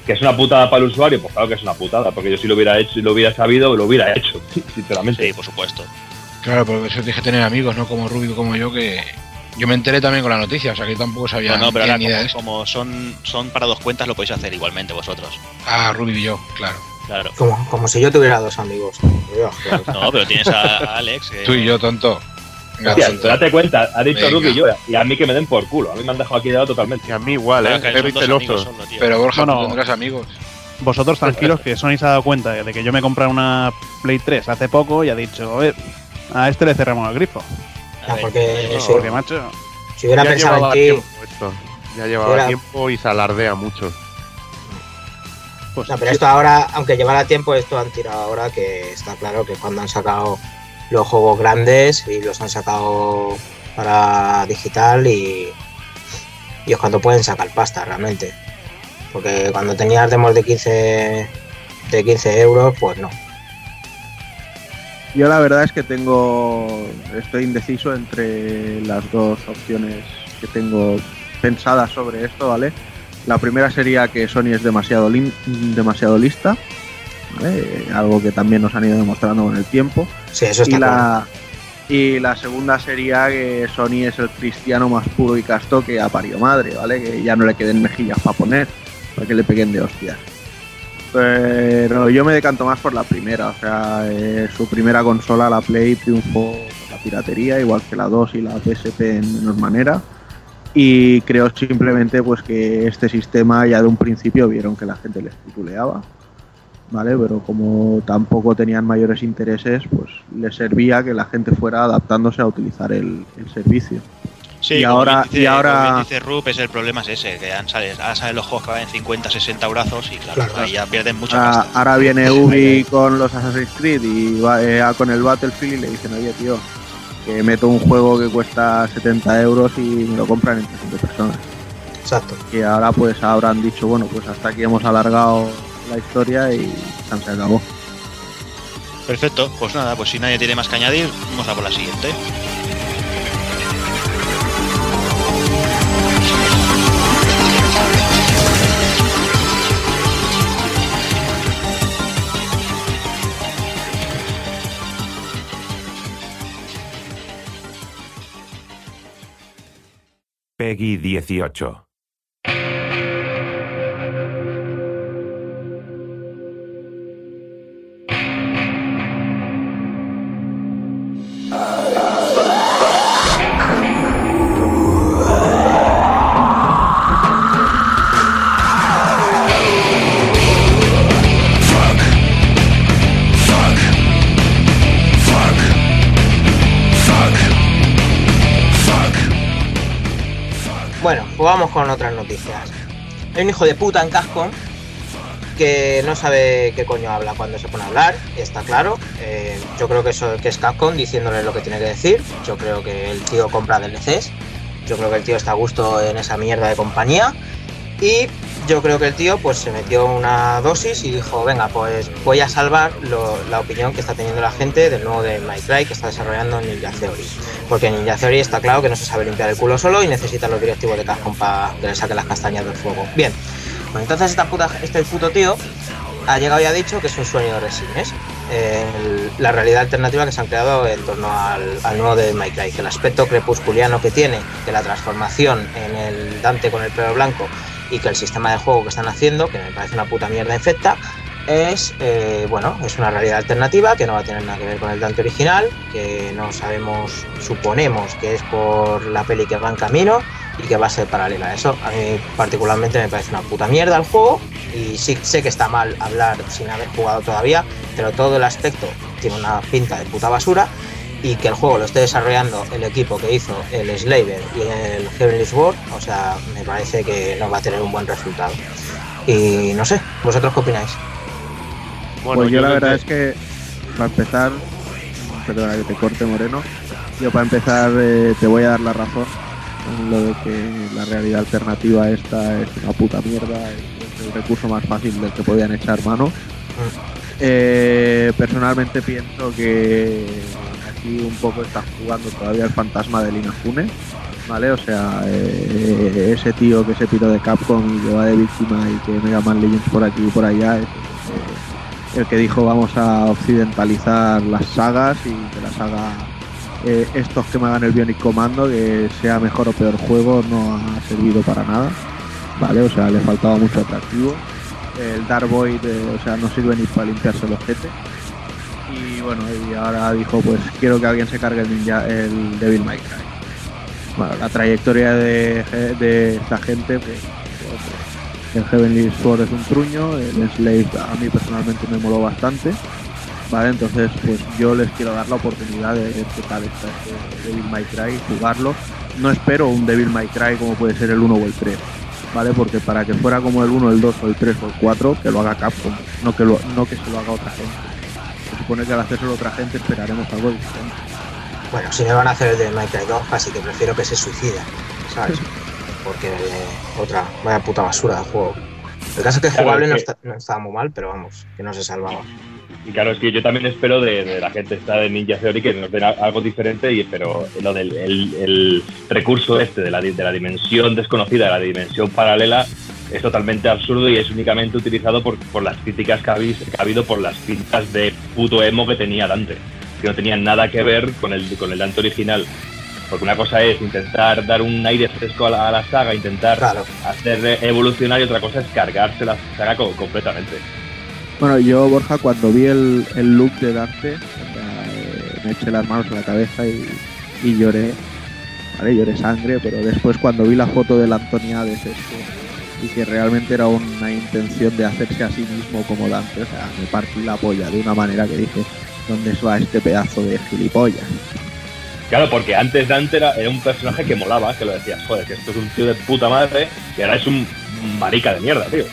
Que es una putada para el usuario, pues claro que es una putada, porque yo si lo hubiera hecho, si lo hubiera sabido, lo hubiera hecho, sinceramente. Sí, por supuesto. Claro, pero eso tienes que tener amigos, no como Rubio como yo, que yo me enteré también con la noticia, o sea que yo tampoco sabía No, no, pero ahora ni idea de como, esto. como son, son para dos cuentas lo podéis hacer igualmente vosotros. Ah, Rubio y yo, claro. Claro. Como, como si yo tuviera dos amigos. No, pero tienes a Alex. que- Tú y yo, tonto. Hostia, date cuenta, ha dicho Venga. Ruby y yo, y a mí que me den por culo. A mí me han dejado aquí de lado totalmente. Y a mí igual, Claro, ¿eh? que solo. Pero Borja, tú tendrás amigos. Vosotros tranquilos que Sony se ha dado cuenta de que yo me compré una Play 3 hace poco y ha dicho, a ver, a este le cerramos el grifo. Ah, porque no, sí. Porque, macho, Si hubiera ya pensado en ti, tiempo esto. Ya llevaba Era- tiempo y se alardea mucho. Pues No, pero esto ahora, aunque llevara tiempo, esto han tirado ahora que está claro que cuando han sacado los juegos grandes y los han sacado para digital y, y es cuando pueden sacar pasta realmente. Porque cuando tenías demos de 15 de 15 euros, pues no. Yo la verdad es que tengo, estoy indeciso entre las dos opciones que tengo pensadas sobre esto, ¿vale? La primera sería que Sony es demasiado, demasiado lista, ¿vale? Algo que también nos han ido demostrando con el tiempo. Sí, eso está Y claro. la, y la segunda sería que Sony es el cristiano más puro y casto que ha parido madre, ¿vale? Que ya no le queden mejillas para poner, para que le peguen de hostias. Pero yo me decanto más por la primera, o sea, eh, su primera consola, la Play, triunfó por la piratería, igual que la 2 y la PSP en menor manera. Y creo simplemente pues que este sistema ya de un principio vieron que la gente les tituleaba, ¿vale? Pero como tampoco tenían mayores intereses, pues les servía que la gente fuera adaptándose a utilizar el, el servicio. Sí, Y como ahora- dice, y ahora- dice Rup, es el problema es ese, que ahora salen los juegos que valen 50, 60 brazos y claro, Claro. ahí ya pierden mucha Ahora, pasta. ahora viene Ubi con los Assassin's Creed y va eh, con el Battlefield y le dicen, oye tío, que meto un juego que cuesta 70 euros y me lo compran entre 5 personas. Exacto. Y ahora pues habrán dicho, bueno, pues hasta aquí hemos alargado la historia y se acabó. Perfecto, pues nada, pues si nadie tiene más que añadir, vamos a por la siguiente. Peggy 18. Hay un hijo de puta en Capcom que no sabe qué coño habla cuando se pone a hablar, está claro. Eh, yo creo que eso es Capcom diciéndole lo que tiene que decir. Yo creo que el tío compra DLCs. Yo creo que el tío está a gusto en esa mierda de compañía. Y yo creo que el tío pues se metió una dosis y dijo, venga, pues voy a salvar lo- la opinión que está teniendo la gente del nuevo de My Cry que está desarrollando Ninja Theory. Porque Ninja Theory está claro que no se sabe limpiar el culo solo y necesita los directivos de Capcom para que le saquen las castañas del fuego. Bien, pues entonces esta puta, este puto tío ha llegado y ha dicho que es un sueño de resines. El- la realidad alternativa que se han creado en torno al, nuevo de My Cry, que el aspecto crepusculiano que tiene, que la transformación en el Dante con el pelo blanco y que el sistema de juego que están haciendo, que me parece una puta mierda infecta, es eh, bueno, es una realidad alternativa que no va a tener nada que ver con el Dante original, que no sabemos, suponemos que es por la peli que va en camino y que va a ser paralela a eso. A mí particularmente me parece una puta mierda el juego y sí sé que está mal hablar sin haber jugado todavía, pero todo el aspecto tiene una pinta de puta basura y que el juego lo esté desarrollando el equipo que hizo el Slaver y el Heavenly Sword, o sea, me parece que no va a tener un buen resultado. Y no sé, ¿vosotros qué opináis? Bueno, pues yo, la verdad es que, para empezar, perdona que te corte Moreno, yo para empezar eh, te voy a dar la razón en lo de que la realidad alternativa esta es una puta mierda, es el recurso más fácil del que podían echar mano. Eh, personalmente pienso que aquí un poco está jugando todavía el fantasma de Inafune, ¿vale? O sea, eh, ese tío que se piró de Capcom y que va de víctima y que Mega Man Legends por aquí y por allá, es que- el que dijo vamos a occidentalizar las sagas y que la saga eh, estos que me hagan el Bionic Commando, que sea mejor o peor juego, no ha servido para nada, ¿vale? O sea, le faltaba mucho atractivo. El Dark Void, eh, o sea, no sirve ni para limpiarse los ojete. Y bueno, y ahora dijo, pues quiero que alguien se cargue el ninja, el Devil May Cry. La trayectoria de, esta gente, pues, el Heavenly Sword es un truño, el Slave a mí personalmente me moló bastante. Vale, entonces pues yo les quiero dar la oportunidad de ver tal este Devil May Cry, jugarlo. No espero un Devil May Cry como puede ser el 1 o el 3, ¿vale? Porque para que fuera como el 1, el 2 o el 3 o el 4, que lo haga Capcom, no que, lo, no que se lo haga otra gente. Supone que al hacérselo otra gente esperaremos algo diferente. Bueno, si me van a hacer el de Minecraft 2, así que prefiero que se suicida, ¿sabes? Porque eh, otra, vaya puta basura de juego. El caso es que Claro, jugable es no, está- no estaba muy mal, pero vamos, que no se salvaba. Y claro, es que yo también espero de, de la gente esta de Ninja Theory que nos den algo diferente, y, pero lo del el, el recurso este de la, de la dimensión desconocida, de la dimensión paralela, es totalmente absurdo y es únicamente utilizado por, por las críticas que, habéis- que ha habido por las pintas de puto emo que tenía Dante, que no tenían nada que ver con el, con el Dante original. Porque una cosa es intentar dar un aire fresco a la, a la saga, intentar hacer evolucionar y otra cosa es cargarse la saga co- completamente. Bueno, yo, Borja, cuando vi el, el look de Dante, o sea, eh, me eché las manos en la cabeza y, y lloré. ¿Vale? Lloré sangre, pero después cuando vi la foto del Antoniades este, y que realmente era una intención de hacerse a sí mismo como Dante, o sea, me partí la polla de una manera que dije, ¿dónde va este pedazo de gilipollas? Claro, porque antes Dante era, era un personaje que molaba, que lo decías, joder, que esto es un tío de puta madre y ahora es un marica de mierda, tío.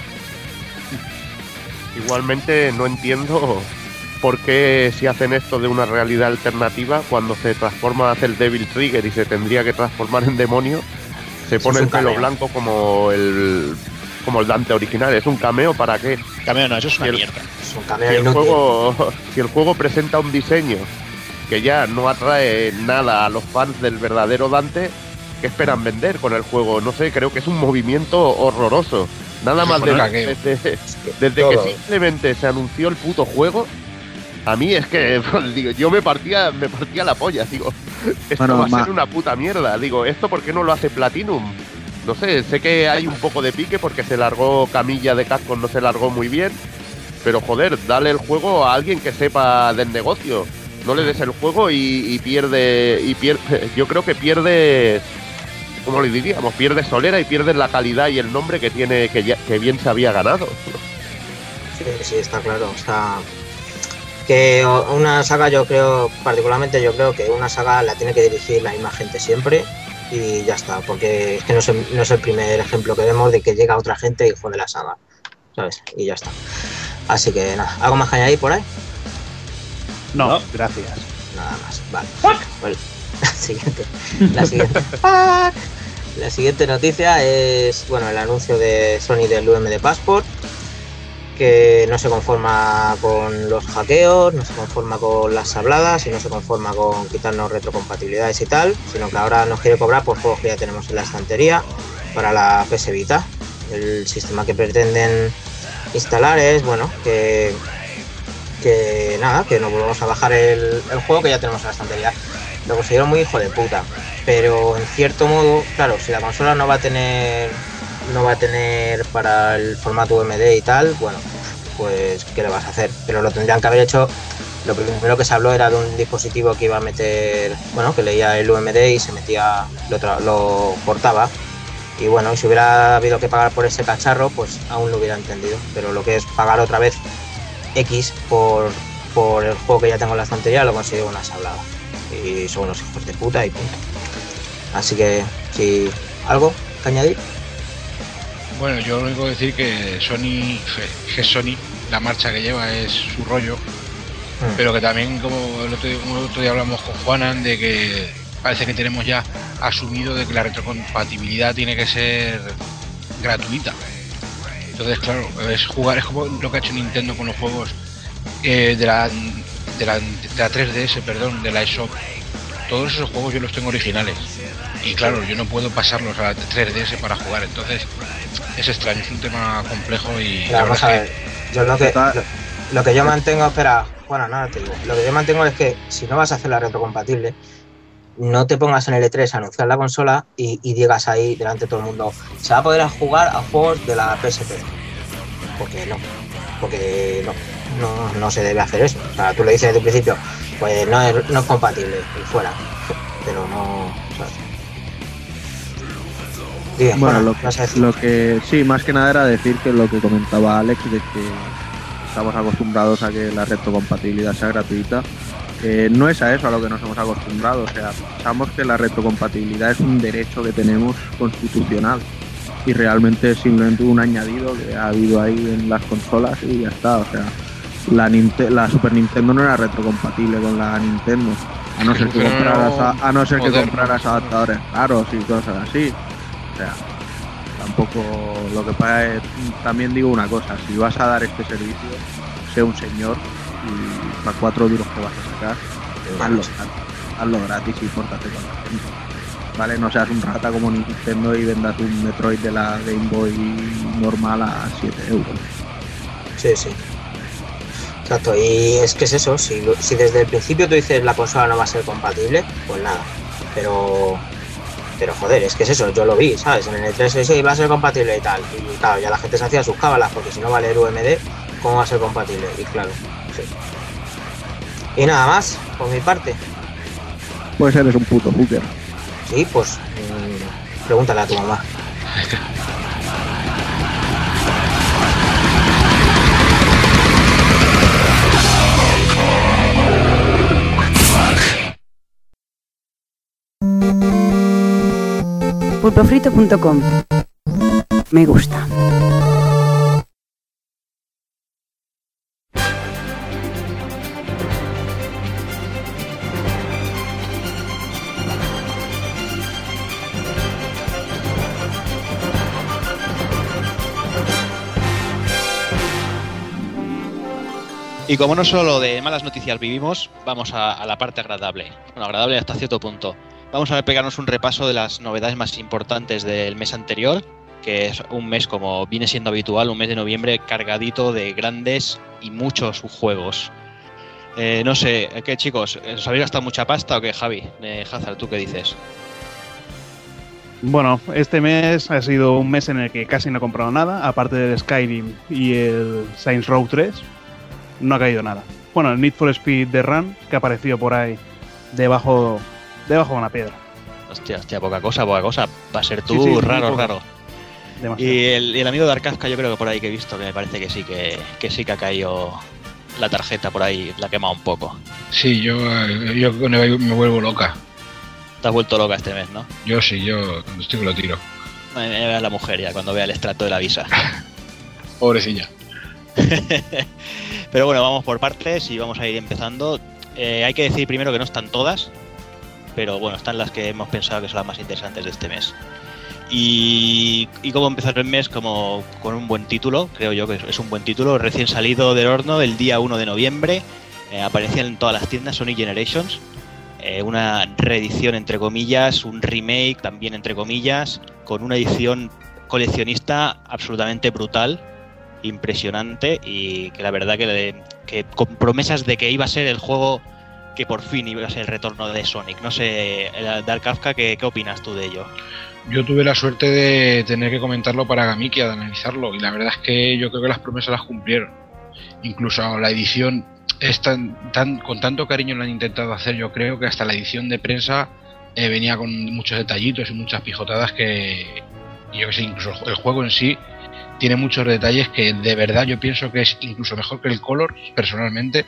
Igualmente no entiendo por qué si hacen esto de una realidad alternativa, cuando se transforma, hace el Devil Trigger y se tendría que transformar en demonio, se pone el pelo cameo. blanco como el como el Dante original. ¿Es un cameo para qué? Cameo no, eso es una el- mierda. un Si el, juego, si el juego presenta un diseño que ya no atrae nada a los fans del verdadero Dante, ¿qué esperan vender con el juego? No sé, creo que es un movimiento horroroso. Nada más de- desde, desde que simplemente se anunció el puto juego, a mí es que digo, yo me partía, me partía la polla, digo, esto Bueno, va a ma- ser una puta mierda. Digo, ¿esto por qué no lo hace Platinum? No sé, sé que hay un poco de pique porque se largó Camilla de Capcom, no se largó muy bien. Pero joder, dale el juego a alguien que sepa del negocio. No le des el juego y, y pierde. y pierde. Yo creo que pierdes. ¿Cómo le diríamos? Pierdes solera y pierdes la calidad y el nombre que tiene, que, ya- que bien se había ganado. Sí, sí, está claro. O sea, que una saga, yo creo, particularmente yo creo que una saga la tiene que dirigir la misma gente siempre y ya está, porque es que no es, el, no es el primer ejemplo que vemos de que llega otra gente y jode la saga, ¿sabes? Y ya está. Así que nada, ¿algo más que añadir por ahí? No, No. gracias. Nada más, vale. Pues, la siguiente. La siguiente. Fuck. La siguiente noticia es bueno el anuncio de Sony del UMD Passport, que no se conforma con los hackeos, no se conforma con las habladas y no se conforma con quitarnos retrocompatibilidades y tal, sino que ahora nos quiere cobrar por juegos que ya tenemos en la estantería para la PS Vita. El sistema que pretenden instalar es bueno que que nada, que nos volvemos a bajar el, el juego que ya tenemos en la estantería. Lo considero muy hijo de puta. Pero en cierto modo, claro, si la consola no va a tener no va a tener para el formato UMD y tal, bueno, pues ¿qué le vas a hacer? Pero lo tendrían que haber hecho. Lo primero que se habló era de un dispositivo que iba a meter, bueno, que leía el UMD y se metía, lo, lo cortaba. Y bueno, si hubiera habido que pagar por ese cacharro, pues aún lo hubiera entendido. Pero lo que es pagar otra vez X por, por el juego que ya tengo en la estantería lo considero una sablada. Y son unos hijos de puta y. Así que, si algo que añadir, Bueno, yo lo único que decir que Sony, que Sony, la marcha que lleva es su rollo, Mm. pero que también, como el otro, día- como el otro día hablamos con Juanan, de que parece que tenemos ya asumido de que la retrocompatibilidad tiene que ser gratuita. Entonces, claro, es jugar, es como lo que ha hecho Nintendo con los juegos eh, de, la, de, la, de la 3DS, perdón, de la eShop. Todos esos juegos yo los tengo originales. Y claro, yo no puedo pasarlos a la 3DS para jugar. Entonces, es extraño, es un tema complejo y la vamos a ver. Yo lo que, Está- lo, lo que yo mantengo, espera, bueno, nada te digo. Lo que yo mantengo es que si no vas a hacer la retrocompatible, no te pongas en el E3 a anunciar la consola y, y digas ahí delante de todo el mundo, se va a poder jugar a juegos de la PSP. Porque no, porque no, no, no se debe hacer eso. O sea, tú le dices desde un principio, pues no es, no es compatible y fuera. Pero no. ¿sabes? Bueno, lo, vas a decir. lo que sí, más que nada era decir que lo que comentaba Alex de que estamos acostumbrados a que la retrocompatibilidad sea gratuita. Eh, no es a eso a lo que nos hemos acostumbrado, o sea, pensamos que la retrocompatibilidad es un derecho que tenemos constitucional y realmente es simplemente un añadido que ha habido ahí en las consolas y ya está, o sea, la, Ninte- la Super Nintendo no era retrocompatible con la Nintendo, a no ser que compraras, a, a no ser que compraras adaptadores caros y cosas así. O sea, tampoco lo que pasa es, también digo una cosa, si vas a dar este servicio, sé un señor y para cuatro duros que vas a sacar, hazlo, hazlo gratis y pórtate con la gente. Vale, no seas un rata como Nintendo y vendas un Metroid de la Game Boy normal a 7 euros. Sí, sí. Exacto, y es que es eso, si, si desde el principio tú dices la consola no va a ser compatible, pues nada. Pero, pero joder, es que es eso, yo lo vi, ¿sabes? En el E3 sí va a ser compatible y tal. Y claro, ya la gente se hacía sus cábalas, porque si no va a leer UMD, ¿cómo va a ser compatible? Y claro, sí. Y nada más, por mi parte. Pues eres un puto hooker. Sí, pues mm, pregúntale a tu mamá. Pulpofrito.com Me gusta. Y como no solo de malas noticias vivimos, vamos a, a la parte agradable. Bueno, agradable hasta cierto punto. Vamos a pegarnos un repaso de las novedades más importantes del mes anterior, que es un mes como viene siendo habitual, un mes de noviembre cargadito de grandes y muchos juegos. Eh, no sé, ¿qué chicos? ¿Os habéis gastado mucha pasta o qué, Javi? Eh, ¿tú qué dices? Bueno, este mes ha sido un mes en el que casi no he comprado nada, aparte del Skyrim y el Saints Row 3, no ha caído nada. Bueno, el Need for Speed de Run, que ha aparecido por ahí debajo, debajo de una piedra. Hostia, hostia, poca cosa, poca cosa. Va a ser tú Sí, sí, muy raro, raro. Demasiado. Y el, y el amigo de Arcazca, yo creo que por ahí que he visto, que me parece que sí, que, que sí que ha caído la tarjeta por ahí, la ha quemado un poco. Sí, yo, eh, yo me vuelvo loca. Te has vuelto loca este mes, ¿no? Yo sí, yo cuando estoy que lo tiro. Me, me vea la mujer ya cuando vea el extracto de la visa. Pobrecilla. Pero bueno, vamos por partes y vamos a ir empezando. Eh, hay que decir primero que no están todas, pero bueno, están las que hemos pensado que son las más interesantes de este mes. Y, y cómo empezar el mes como con un buen título, creo yo que es un buen título, recién salido del horno el día 1 de noviembre, eh, aparecía en todas las tiendas Sonic Generations, eh, una reedición entre comillas, un remake también entre comillas, con una edición coleccionista absolutamente brutal, impresionante y que la verdad que, que con promesas de que iba a ser el juego que por fin iba a ser el retorno de Sonic. No sé, eh, Dark Kafka, ¿qué, opinas tú de ello? Yo tuve la suerte de tener que comentarlo para Gamikia, de analizarlo, y la verdad es que yo creo que las promesas las cumplieron. Incluso la edición es tan, tan- con tanto cariño lo han intentado hacer, yo creo que hasta la edición de prensa eh, venía con muchos detallitos y muchas pijotadas que, yo que sé, incluso el juego en sí tiene muchos detalles que de verdad yo pienso que es incluso mejor que el Color, personalmente,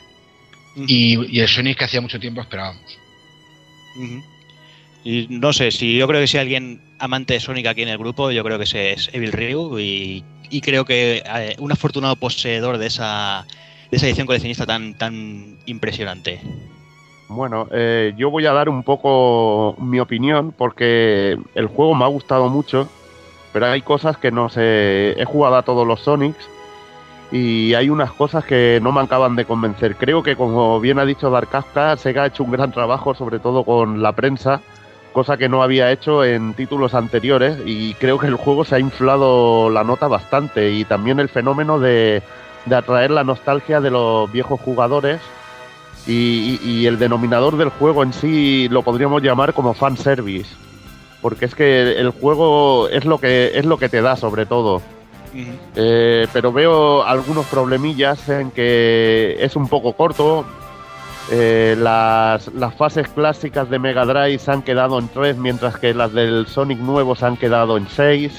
y, y el Sonic que hacía mucho tiempo esperábamos. Y no sé, si yo creo que si hay alguien amante de Sonic aquí en el grupo, yo creo que ese es Evil Ryu y, y creo que eh, un afortunado poseedor de esa, de esa edición coleccionista tan, tan impresionante. Bueno, eh, yo voy a dar un poco mi opinión porque el juego me ha gustado mucho, pero hay cosas que no sé. He jugado a todos los Sonics y hay unas cosas que no me acaban de convencer. Creo que, como bien ha dicho Dark Kafka, Sega ha hecho un gran trabajo, sobre todo con la prensa, cosa que no había hecho en títulos anteriores y creo que el juego se ha inflado la nota bastante y también el fenómeno de, de atraer la nostalgia de los viejos jugadores y, y- y el denominador del juego en sí lo podríamos llamar como fanservice. Porque es que el juego es lo que es lo que te da sobre todo. Eh, pero veo algunos problemillas en que es un poco corto. Eh, las, las fases clásicas de Mega Drive se han quedado en 3, mientras que las del Sonic nuevo se han quedado en 6.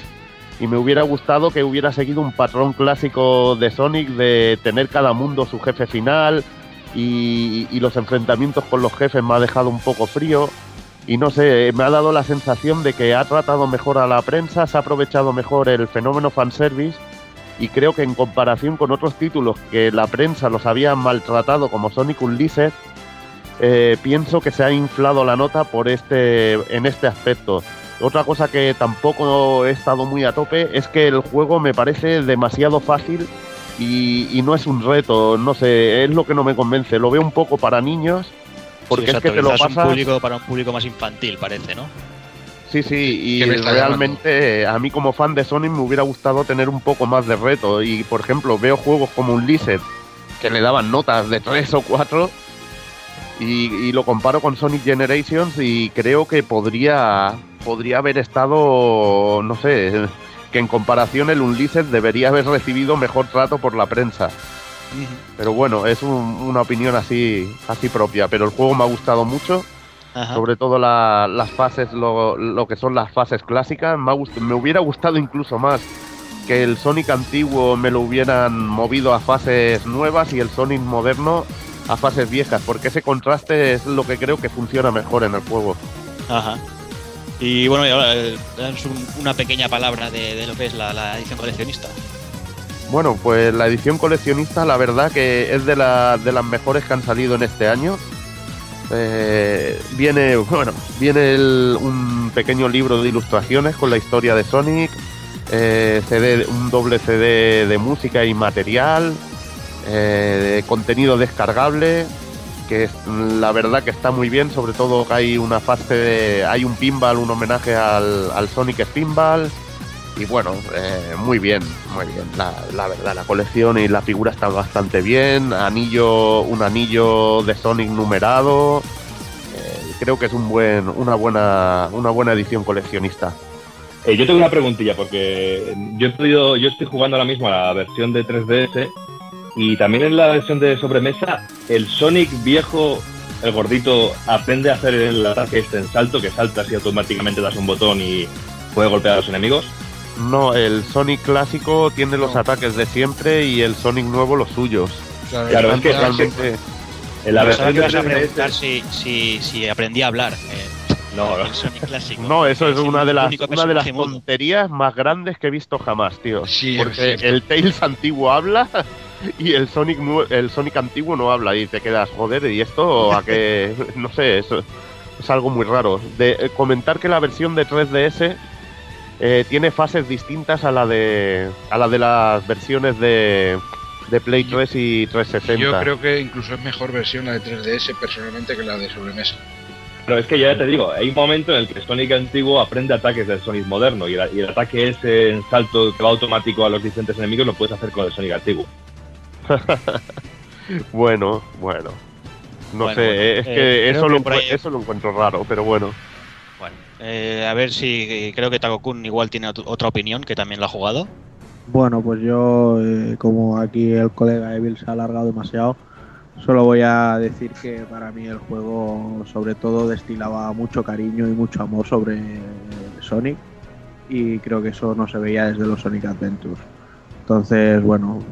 Y me hubiera gustado que hubiera seguido un patrón clásico de Sonic de tener cada mundo su jefe final. Y, y los enfrentamientos con los jefes me ha dejado un poco frío. Y no sé, me ha dado la sensación de que ha tratado mejor a la prensa, se ha aprovechado mejor el fenómeno fanservice y creo que en comparación con otros títulos que la prensa los había maltratado como Sonic Unleashed, eh, pienso que se ha inflado la nota por este en este aspecto. Otra cosa que tampoco he estado muy a tope es que el juego me parece demasiado fácil y no es un reto, no sé, es lo que no me convence. Lo veo un poco para niños, porque Sí, es que te lo quizás un pasas. público para un público más infantil, parece, ¿no? Sí, sí, y ¿Qué me está realmente a mí como fan de Sonic me hubiera gustado tener un poco más de reto. Y por ejemplo, veo juegos como un Lizard que le daban notas de 3 o 4 y, y lo comparo con Sonic Generations y creo que podría, podría haber estado, no sé, que en comparación el Unleashed debería haber recibido mejor trato por la prensa. Pero bueno, es un- una opinión así, así propia. Pero el juego me ha gustado mucho. Ajá. Sobre todo la- las fases, lo, lo que son las fases clásicas. Me, ha me hubiera gustado incluso más que el Sonic antiguo me lo hubieran movido a fases nuevas y el Sonic moderno a fases viejas, porque ese contraste es lo que creo que funciona mejor en el juego. Ajá. Y bueno, y ahora, eh, una pequeña palabra de, de lo que es la, la edición coleccionista. Bueno, pues la edición coleccionista, la verdad que es de, la- de las mejores que han salido en este año. Eh, viene, bueno, viene un pequeño libro de ilustraciones con la historia de Sonic, eh, CD, un doble CD de música y material, eh, de contenido descargable, que es, la verdad que está muy bien, sobre todo que hay una fase de, hay un pinball, un homenaje al, al Sonic Pinball y bueno, eh, muy bien, muy bien, la, la verdad, la colección y la figura están bastante bien, anillo, un anillo de Sonic numerado, eh, creo que es un buen, una buena, una buena edición coleccionista. Eh, yo tengo una preguntilla, porque yo, he yo estoy jugando ahora mismo a la versión de 3DS y también en la versión de sobremesa, el Sonic viejo, el gordito, aprende a hacer el ataque este en salto, que saltas y automáticamente das un botón y puede golpear a los enemigos. No, el Sonic clásico tiene los ataques de siempre y el Sonic nuevo los suyos. Claro, es que realmente en la Pensaba versión que ibas a 3DS preguntar si, si, si aprendí a hablar. eh, No, no. el Sonic clásico. No, eso es el una de las, una de las tonterías más grandes que he visto jamás, tío. Sí, es Porque el Tails antiguo habla y el Sonic el Sonic antiguo no habla y te quedas, joder, ¿y esto a qué? No sé, eso es algo muy raro. De eh, comentar que la versión de 3DS eh, tiene fases distintas a la de a la de las versiones de de Play 3 y 360. Yo creo que incluso es mejor versión la de 3DS personalmente que la de sobremesa. Pero es que ya te digo, hay un momento en el que Sonic antiguo aprende ataques del Sonic moderno y, la- y el ataque ese en salto que va automático a los diferentes enemigos lo puedes hacer con el Sonic antiguo. Bueno, bueno. No Bueno, sé, bueno, es eh, que eso, que lo, ahí- eso lo encuentro raro, pero bueno. Eh, a ver si creo que Takokun igual tiene ot- otra opinión, que también lo ha jugado. Bueno, pues yo, eh, como aquí el colega Evil se ha alargado demasiado, solo voy a decir que para mí el juego sobre todo destilaba mucho cariño y mucho amor sobre eh, Sonic y creo que eso no se veía desde los Sonic Adventures. Entonces, bueno,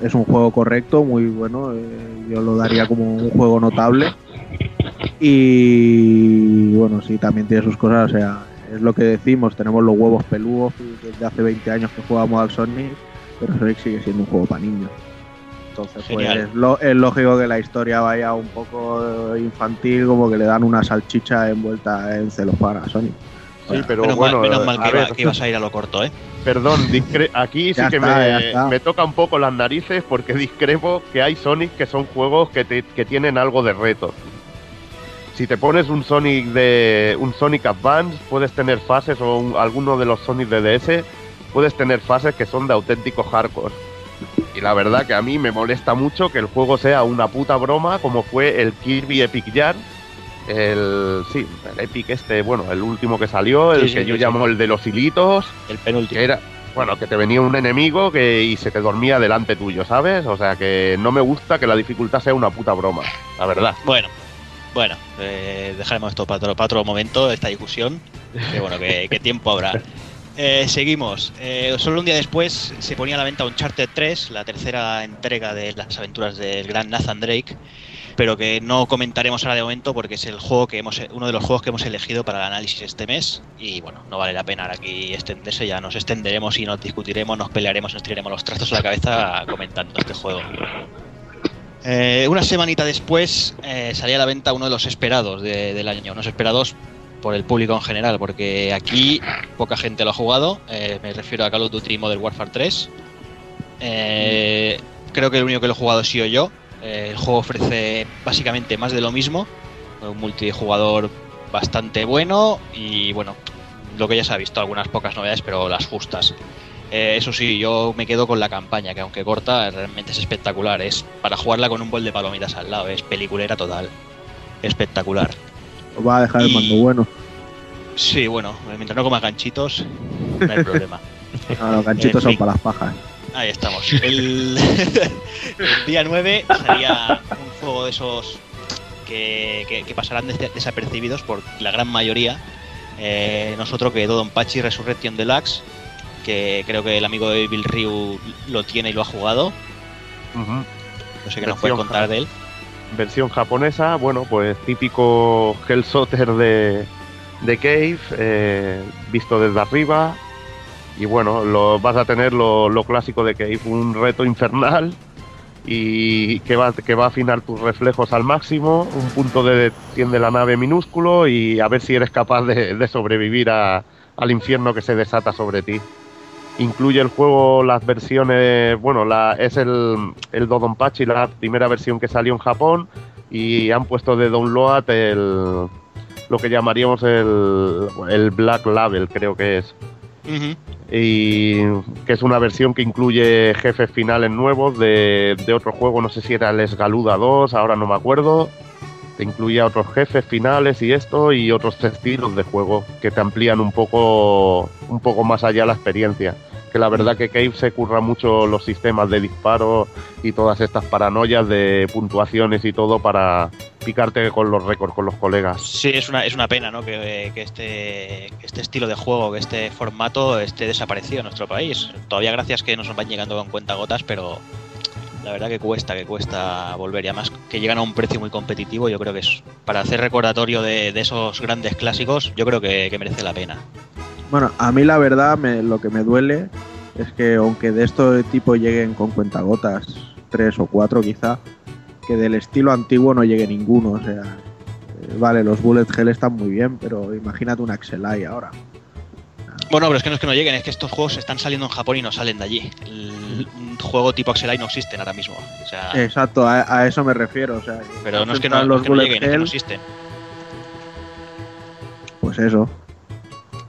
es un juego correcto, muy bueno, eh, yo lo daría como un juego notable y bueno, sí, también tiene sus cosas, o sea, es lo que decimos, tenemos los huevos peludos desde hace 20 años que jugamos al Sonic, pero Sonic sigue siendo un juego para niños. Entonces, pues Genial. es, lo- es lógico que la historia vaya un poco infantil, como que le dan una salchicha envuelta en celofán a Sonic. Sí, pero menos bueno, mal, menos mal a que, iba- ver. que ibas a ir a lo corto, ¿eh? Perdón, discre- aquí sí que está, me, me toca un poco las narices porque discrepo que hay Sonic que son juegos que, te- que tienen algo de reto. Si te pones un Sonic de un Sonic Advance, puedes tener fases o un- alguno de los Sonic de DS, puedes tener fases que son de auténtico hardcore. Y la verdad que a mí me molesta mucho que el juego sea una puta broma como fue el Kirby Epic Yarn. El sí, el Epic este, bueno, el último que salió, el Sí, sí, que yo llamo el de los hilitos, El penúltimo. que era, bueno, que te venía un enemigo que, y se te dormía delante tuyo, ¿sabes? O sea que no me gusta que la dificultad sea una puta broma, la verdad. Bueno, bueno, eh, dejaremos esto para otro, para otro momento, esta discusión. Que bueno, que, que tiempo habrá. Eh, seguimos. Eh, solo un día después se ponía a la venta Uncharted 3, la tercera entrega de las aventuras del gran Nathan Drake, pero que no comentaremos ahora de momento porque es el juego que hemos, uno de los juegos que hemos elegido para el análisis este mes y bueno, no vale la pena ahora aquí extenderse, ya nos extenderemos y nos discutiremos, nos pelearemos, nos tiraremos los trastos a la cabeza comentando este juego. Eh, una semanita después eh, salía a la venta uno de los esperados de- del año, unos esperados por el público en general, porque aquí poca gente lo ha jugado. eh, me refiero a Call of Duty Modern Warfare 3. Eh, creo que el único que lo he jugado he sido yo. El juego ofrece básicamente más de lo mismo, un multijugador bastante bueno y bueno, lo que ya se ha visto, algunas pocas novedades, pero las justas. Eh, eso sí, yo me quedo con la campaña, que aunque corta, realmente es espectacular. Es para jugarla con un bol de palomitas al lado, es peliculera total. Espectacular. Os va a dejar el mando bueno. Sí, bueno, mientras no comas ganchitos, no hay problema. Ah, los ganchitos son para las pajas. Ahí estamos. El, el día 9 salía un juego de esos que, que- que pasarán des- desapercibidos por la gran mayoría. Eh, nosotros que Dodonpachi Resurrection Deluxe, que creo que el amigo de Bill Ryu lo tiene y lo ha jugado. No sé qué nos puede contar de él. Versión japonesa, bueno, pues típico Hellsotter de, de Cave, eh, visto desde arriba. Y bueno, lo, vas a tener lo, lo clásico de Cave, un reto infernal y que va, que va a afinar tus reflejos al máximo, un punto de detección de la nave minúsculo y a ver si eres capaz de, de sobrevivir a- al infierno que se desata sobre ti. Incluye el juego las versiones, bueno, la, es el, el Dodonpachi, la primera versión que salió en Japón, y han puesto de download el, lo que llamaríamos el, el Black Label, creo que es. Y que es una versión que incluye jefes finales nuevos de, de otro juego, no sé si era el Esgaluda 2, ahora no me acuerdo. Te incluía otros jefes finales y esto, y otros estilos de juego que te amplían un poco, un poco más allá la experiencia. Que la verdad que Cave se curra mucho los sistemas de disparo y todas estas paranoias de puntuaciones y todo para picarte con los récords con los colegas. Sí, es una, es una pena, ¿no? Que, que este, que este estilo de juego, que este formato esté desaparecido en nuestro país. Todavía gracias que nos van llegando con cuentagotas, pero la verdad que cuesta, que cuesta volver. Y además que llegan a un precio muy competitivo, yo creo que es para hacer recordatorio de, esos grandes clásicos, yo creo que, que merece la pena. Bueno, a mí la verdad me- lo que me duele es que aunque de este tipo lleguen con cuentagotas, tres o cuatro quizá, que del estilo antiguo no llegue ninguno. O sea, eh, vale, los Bullet Hell están muy bien, pero imagínate un Axelai ahora. Bueno, pero es que no es que no lleguen, es que estos juegos están saliendo en Japón y no salen de allí. El- un juego tipo Axelai no existen ahora mismo. O sea, Exacto, a, a eso me refiero. O sea, pero no es que no, los es que no lleguen, es que no existen. pues eso.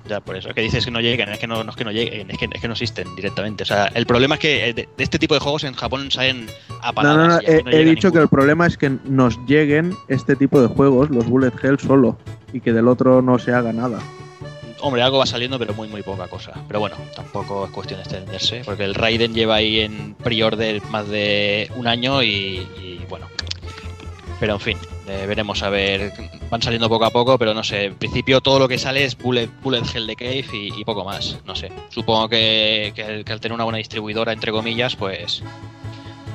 Ya, por eso. Es que dices que no lleguen, es que no, no es que no lleguen, es que, es que no existen directamente. O sea, el problema es que eh, de, este tipo de juegos en Japón salen a No, patadas. no, no, he, no he llega dicho que el problema es que nos lleguen este tipo de juegos, los Bullet Hell solo, y que del otro no se haga nada. Hombre, algo va saliendo, pero muy, muy poca cosa. Pero bueno, tampoco es cuestión de extenderse, porque el Raiden lleva ahí en pre-order más de un año y, y, bueno. Pero en fin, eh, veremos a ver. Van saliendo poco a poco, pero no sé. En principio todo lo que sale es Bullet, bullet Hell de Cave y, poco más. No sé. Supongo que, que que al tener una buena distribuidora, entre comillas, pues.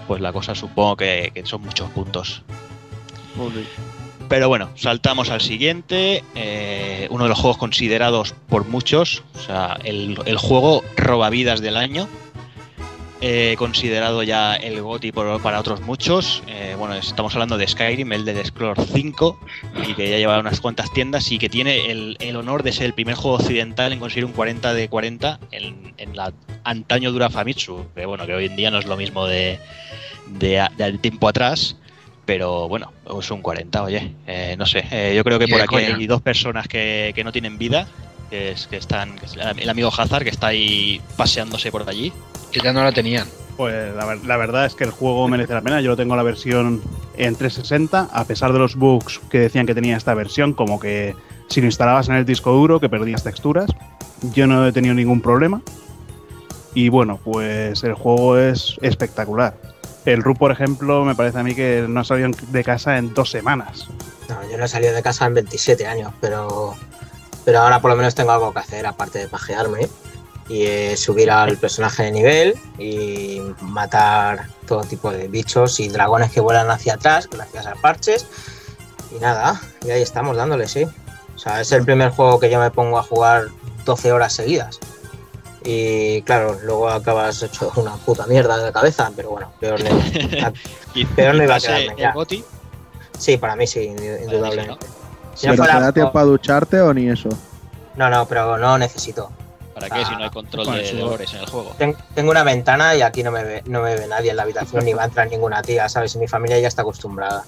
Pues la cosa supongo que, que son muchos puntos. Pero bueno, saltamos al siguiente. eh, uno de los juegos considerados por muchos, o sea, el, el juego robavidas del año. eh, considerado ya el por- para otros muchos. Eh, bueno, estamos hablando de Skyrim, el de Scroll 5, y que ya lleva unas cuantas tiendas y que tiene el, el honor de ser el primer juego occidental en conseguir un 40 de 40 en, en la antaño dura Famitsu, que bueno, que hoy en día no es lo mismo de, de, de tiempo atrás. Pero bueno, es un 40, oye. Eh, no sé, eh, yo creo que por aquí coña. hay dos personas que, que no tienen vida. Que, es, que están. que es el amigo Hazard, que está ahí paseándose por allí. Que ya no la tenían. Pues la, la verdad es que el juego merece la pena. Yo lo tengo la versión en 360, a pesar de los bugs que decían que tenía esta versión, como que si lo instalabas en el disco duro, que perdías texturas. Yo no he tenido ningún problema. Y bueno, pues el juego es espectacular. El RU, por ejemplo, me parece a mí que no salió de casa en dos semanas. No, yo no he salido de casa en 27 años, pero, pero ahora por lo menos tengo algo que hacer aparte de pajearme y subir al personaje de nivel y matar todo tipo de bichos y dragones que vuelan hacia atrás gracias a parches y nada, y ahí estamos dándole, sí. O sea, es el primer juego que yo me pongo a jugar 12 horas seguidas. Y claro, luego acabas hecho una puta mierda de cabeza, pero bueno, peor no, Peor no iba a quedarme, ya. el Sí, para mí sí, indudablemente. Si no ¿Pero te fuera da tiempo a ducharte o ni eso? No, no, pero no necesito. ¿Para qué si no hay control Con de, de olores en el juego? Ten- Tengo una ventana y aquí no me ve, no me ve nadie en la habitación ni va a entrar ninguna tía, ¿sabes? Y mi familia ya está acostumbrada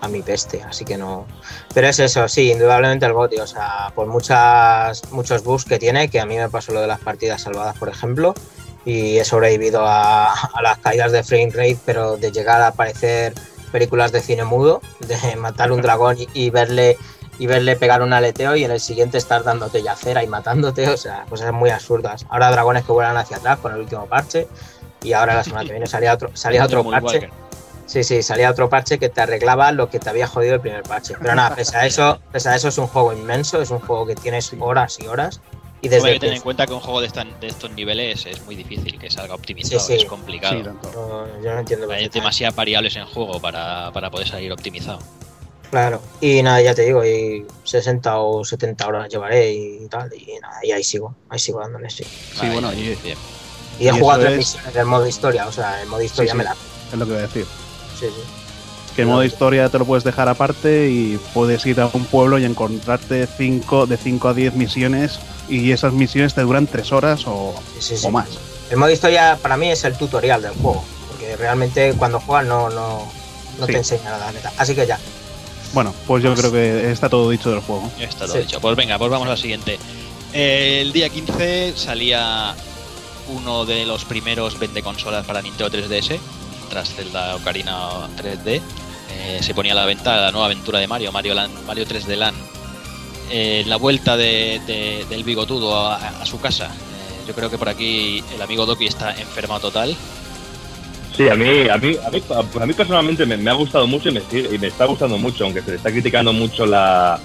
a mi peste, así que no. Pero es eso, sí, indudablemente el GOTY, o sea, por muchas, muchos bugs que tiene, que a mí me pasó lo de las partidas salvadas, por ejemplo, y he sobrevivido a, a las caídas de frame rate, pero de llegar a aparecer películas de cine mudo, de matar un dragón y, y verle y verle pegar un aleteo y en el siguiente estar dándote yacera y matándote, o sea, cosas muy absurdas. Ahora dragones que vuelan hacia atrás con el último parche y ahora la semana que viene salía otro, salía otro parche. Sí, sí, salía otro parche que te arreglaba lo que te había jodido el primer parche. Pero nada, pese a eso, pese a eso es un juego inmenso, es un juego que tienes horas y horas. Y Hombre, hay desde que tener que en cuenta que un juego de, esta- de estos niveles es muy difícil que salga optimizado, Sí, sí. es complicado. Sí, tanto. No, yo no entiendo por Hay demasiadas variables en juego para, para poder salir optimizado. Claro, y nada, ya te digo, y 60 o 70 horas llevaré y tal, y nada, y ahí sigo, ahí sigo dándole, sí. Sí, bueno, y, bien. Y he Y jugado tres es- misiones del modo historia, o sea, el modo historia sí. me la. es lo que voy a decir. Sí, sí. Que el modo historia te lo puedes dejar aparte y puedes ir a un pueblo y encontrarte cinco, de 5 a 10 misiones y esas misiones te duran tres horas o, Sí, sí. o más. El modo historia para mí es el tutorial del juego, porque realmente cuando juegas no, no, no Sí. te enseña nada, neta. Así que ya. Bueno, pues yo creo que está todo dicho del juego. Ya está todo Sí. dicho. Pues venga, pues vamos al siguiente. El día 15 salía uno de los primeros 20 consolas para Nintendo 3DS, tras Zelda Ocarina 3D. Eh, se ponía a la venta la nueva aventura de Mario, Mario, Land, Mario 3D Land. Eh, la vuelta de- de- del bigotudo a, a su casa. Eh, yo creo que por aquí el amigo Doki está enfermado total. Sí, a mí, a mí, a mí, a mí personalmente me, me ha gustado mucho y me, y me está gustando mucho, aunque se le está criticando mucho la,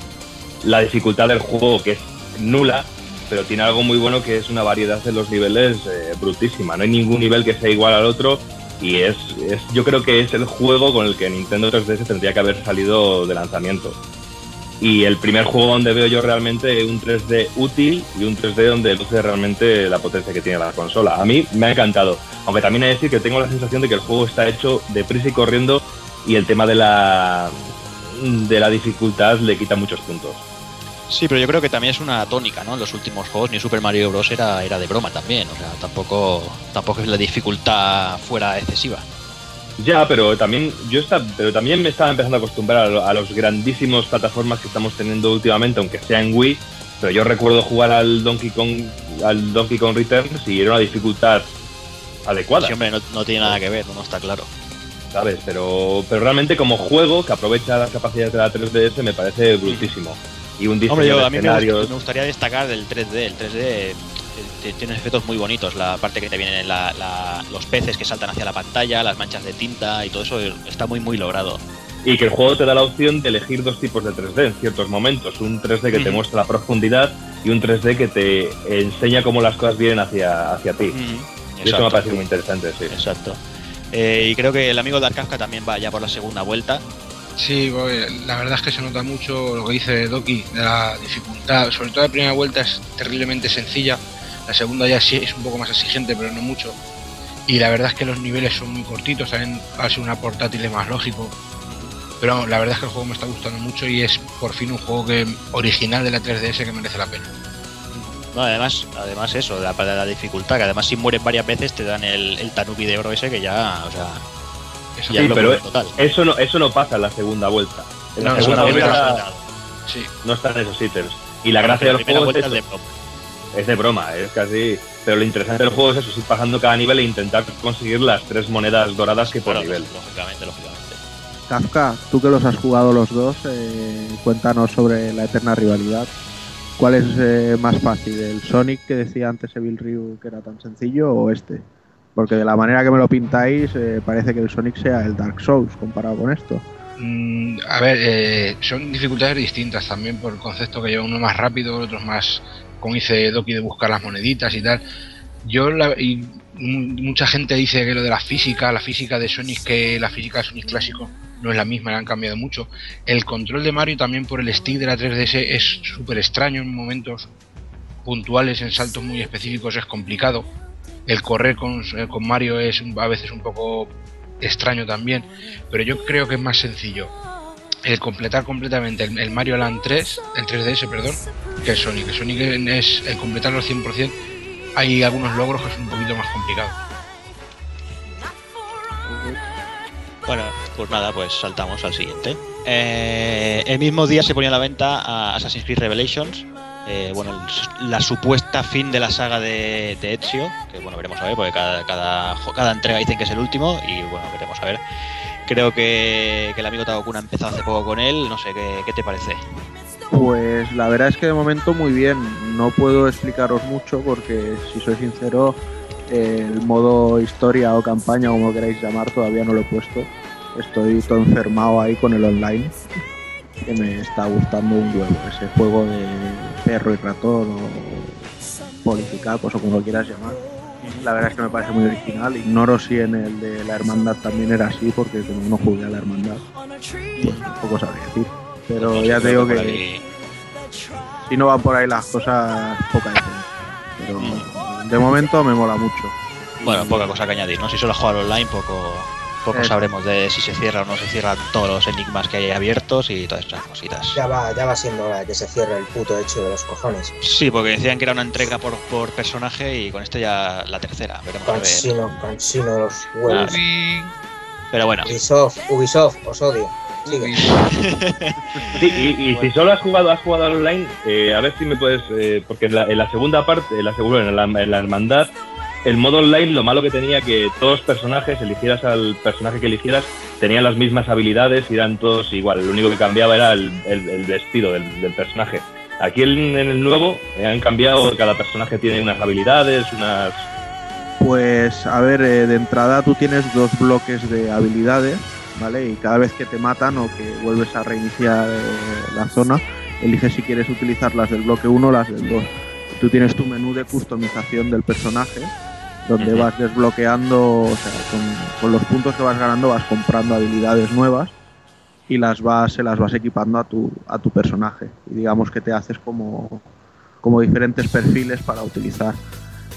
la dificultad del juego, que es nula, pero tiene algo muy bueno que es una variedad de los niveles eh, brutísima. No hay ningún nivel que sea igual al otro y es, es, yo creo que es el juego con el que Nintendo 3DS tendría que haber salido de lanzamiento. Y el primer juego donde veo yo realmente un 3D útil y un 3D donde luce realmente la potencia que tiene la consola. A mí me ha encantado. Aunque también he de decir que tengo la sensación de que el juego está hecho deprisa y corriendo y el tema de la de la dificultad le quita muchos puntos. Sí, pero yo creo que también es una tónica, ¿no? En los últimos juegos ni Super Mario Bros. era, era de broma también. O sea, tampoco, tampoco es la dificultad fuera excesiva. Ya, pero también yo está, pero también me estaba empezando a acostumbrar a, a los grandísimos plataformas que estamos teniendo últimamente, aunque sea en Wii. Pero yo recuerdo jugar al Donkey Kong, al Donkey Kong Returns y era una dificultad adecuada. Sí, hombre, no, no tiene nada que ver, no está claro. ¿sabes? Pero, pero realmente como juego que aprovecha las capacidades de la 3DS me parece brutísimo. Y un diseño Hombre, yo, de a mí me, escenarios... me gustaría destacar del 3D. El 3D eh, tiene efectos muy bonitos. La parte que te vienen la- la- los peces que saltan hacia la pantalla, las manchas de tinta y todo eso está muy, muy logrado. Y que el juego te da la opción de elegir dos tipos de 3D en ciertos momentos. Un 3D que te muestra la profundidad y un 3D que te enseña cómo las cosas vienen hacia, hacia ti. Y eso me ha parecido muy interesante, sí. Exacto. Eh, y creo que el amigo Dark Kafka también va ya por la segunda vuelta. Sí, la verdad es que se nota mucho lo que dice Doki de la dificultad. Sobre todo la primera vuelta es terriblemente sencilla. La segunda ya sí es un poco más exigente, pero no mucho. Y la verdad es que los niveles son muy cortitos. También al ser una portátil es más lógico. Pero la verdad es que el juego me está gustando mucho y es por fin un juego que original de la 3DS que merece la pena. No, además, además eso, la, la dificultad, que además si mueres varias veces te dan el, el de oro ese que ya, o sea, Eso Sí, es lo pero que total. eso no, eso no pasa en la segunda vuelta. En la No, segunda no, vuelta Sí. no están esos ítems. Y la gracia que la del primera juego es, vuelta es de broma. es de broma, es casi... Pero lo interesante del juego es eso, es ir pasando cada nivel e intentar conseguir las tres monedas doradas que por Claro, nivel. Lógicamente, lógicamente. Kafka, tú que los has jugado los dos, eh, cuéntanos sobre la eterna rivalidad. ¿Cuál es eh, más fácil? ¿El Sonic que decía antes Evil Ryu que era tan sencillo o este? Porque de la manera que me lo pintáis, eh, parece que el Sonic sea el Dark Souls comparado con esto. Mm, a ver, eh, son dificultades distintas también por el concepto que lleva uno más rápido, el otro es más, como dice Doki, de buscar las moneditas y tal. Yo la- y mu- mucha gente dice que lo de la física, la física de Sonic, que la física de Sonic clásico no es la misma, la han cambiado mucho. El control de Mario también por el stick de la 3DS es súper extraño en momentos puntuales, en saltos muy específicos es complicado. El correr con, eh, con Mario es a veces un poco extraño también, pero yo creo que es más sencillo el completar completamente el, Mario Land 3, el 3DS, perdón, que el Sonic. Sonic es el completarlo al 100%. Hay algunos logros que es un poquito más complicado. Bueno, pues nada, pues saltamos al siguiente. Eh, el mismo día se ponía a la venta a Assassin's Creed Revelations. Eh, bueno, el- la supuesta fin de la saga de, de Ezio, que bueno, veremos a ver, porque cada, cada, cada entrega dicen que es el último, y bueno, veremos a ver. Creo que, que el amigo Tagokun ha empezado hace poco con él, no sé, ¿qué, qué te parece? Pues la verdad es que de momento muy bien. No puedo explicaros mucho porque, si soy sincero, el modo historia o campaña, como queráis llamar, todavía no lo he puesto. Estoy todo enfermado ahí con el online, que me está gustando un huevo. Ese juego de perro y ratón o politicacos o como lo quieras llamar. La verdad es que me parece muy original. Ignoro si en el de la hermandad también era así, porque como no jugué a la hermandad, pues tampoco sabría decir. Pero ya te digo que si no van por ahí las cosas, poca diferencia. Pero de momento me mola mucho. Bueno, poca cosa que añadir, ¿no? Si solo jugar online, poco, poco Eso. sabremos de si se cierra o no se cierran todos los enigmas que hay abiertos y todas esas cositas. Ya va, ya va siendo hora de que se cierre el puto hecho de los cojones. Sí, porque decían que era una entrega por, por personaje y con esto ya la tercera. Veremos a ver. Cansino, cansino de los huevos. Pero bueno. Ubisoft, Ubisoft, os odio. Sigue. Sí, y, y si solo has jugado, has jugado al online, eh, a ver si me puedes, eh, porque en la, en la segunda parte, en la en la, en la hermandad, el modo online, lo malo que tenía que todos los personajes, eligieras al personaje que eligieras, tenían las mismas habilidades y eran todos igual. Lo único que cambiaba era el, el- el vestido del, del personaje. Aquí en, el nuevo eh, han cambiado, cada personaje tiene unas habilidades, unas Pues, a ver, eh, de entrada tú tienes dos bloques de habilidades, ¿vale? Y cada vez que te matan o que vuelves a reiniciar eh, la zona, eliges si quieres utilizar las del bloque 1 o las del 2. Tú tienes tu menú de customización del personaje, donde vas desbloqueando, o sea, con, con los puntos que vas ganando vas comprando habilidades nuevas y las vas, se las vas equipando a tu, a tu personaje. Y digamos que te haces como, como diferentes perfiles para utilizar.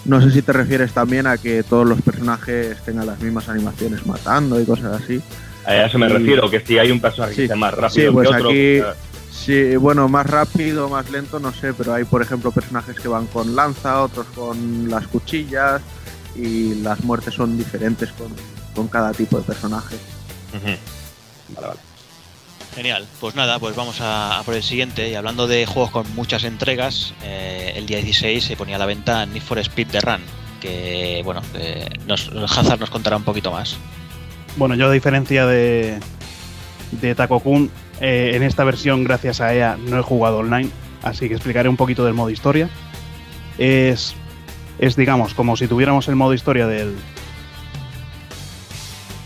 No sé si te refieres también a que todos los personajes tengan las mismas animaciones matando y cosas así. A eso me Y- refiero, que si hay un personaje que sea más rápido Sí, pues que otro. aquí, pues, sí, bueno, más rápido, más lento, no sé, pero hay, por ejemplo, personajes que van con lanza, otros con las cuchillas y las muertes son diferentes con, con cada tipo de personaje. Vale, vale. Genial, pues nada, pues vamos a, a por el siguiente. Y hablando de juegos con muchas entregas, eh, el día 16 se ponía a la venta Need for Speed The Run, que bueno, que nos, Hazard nos contará un poquito más. Bueno, yo a diferencia de, de Takokun, eh, en esta versión, gracias a EA, no he jugado online, así que explicaré un poquito del modo historia. Es, es digamos, como si tuviéramos el modo historia del...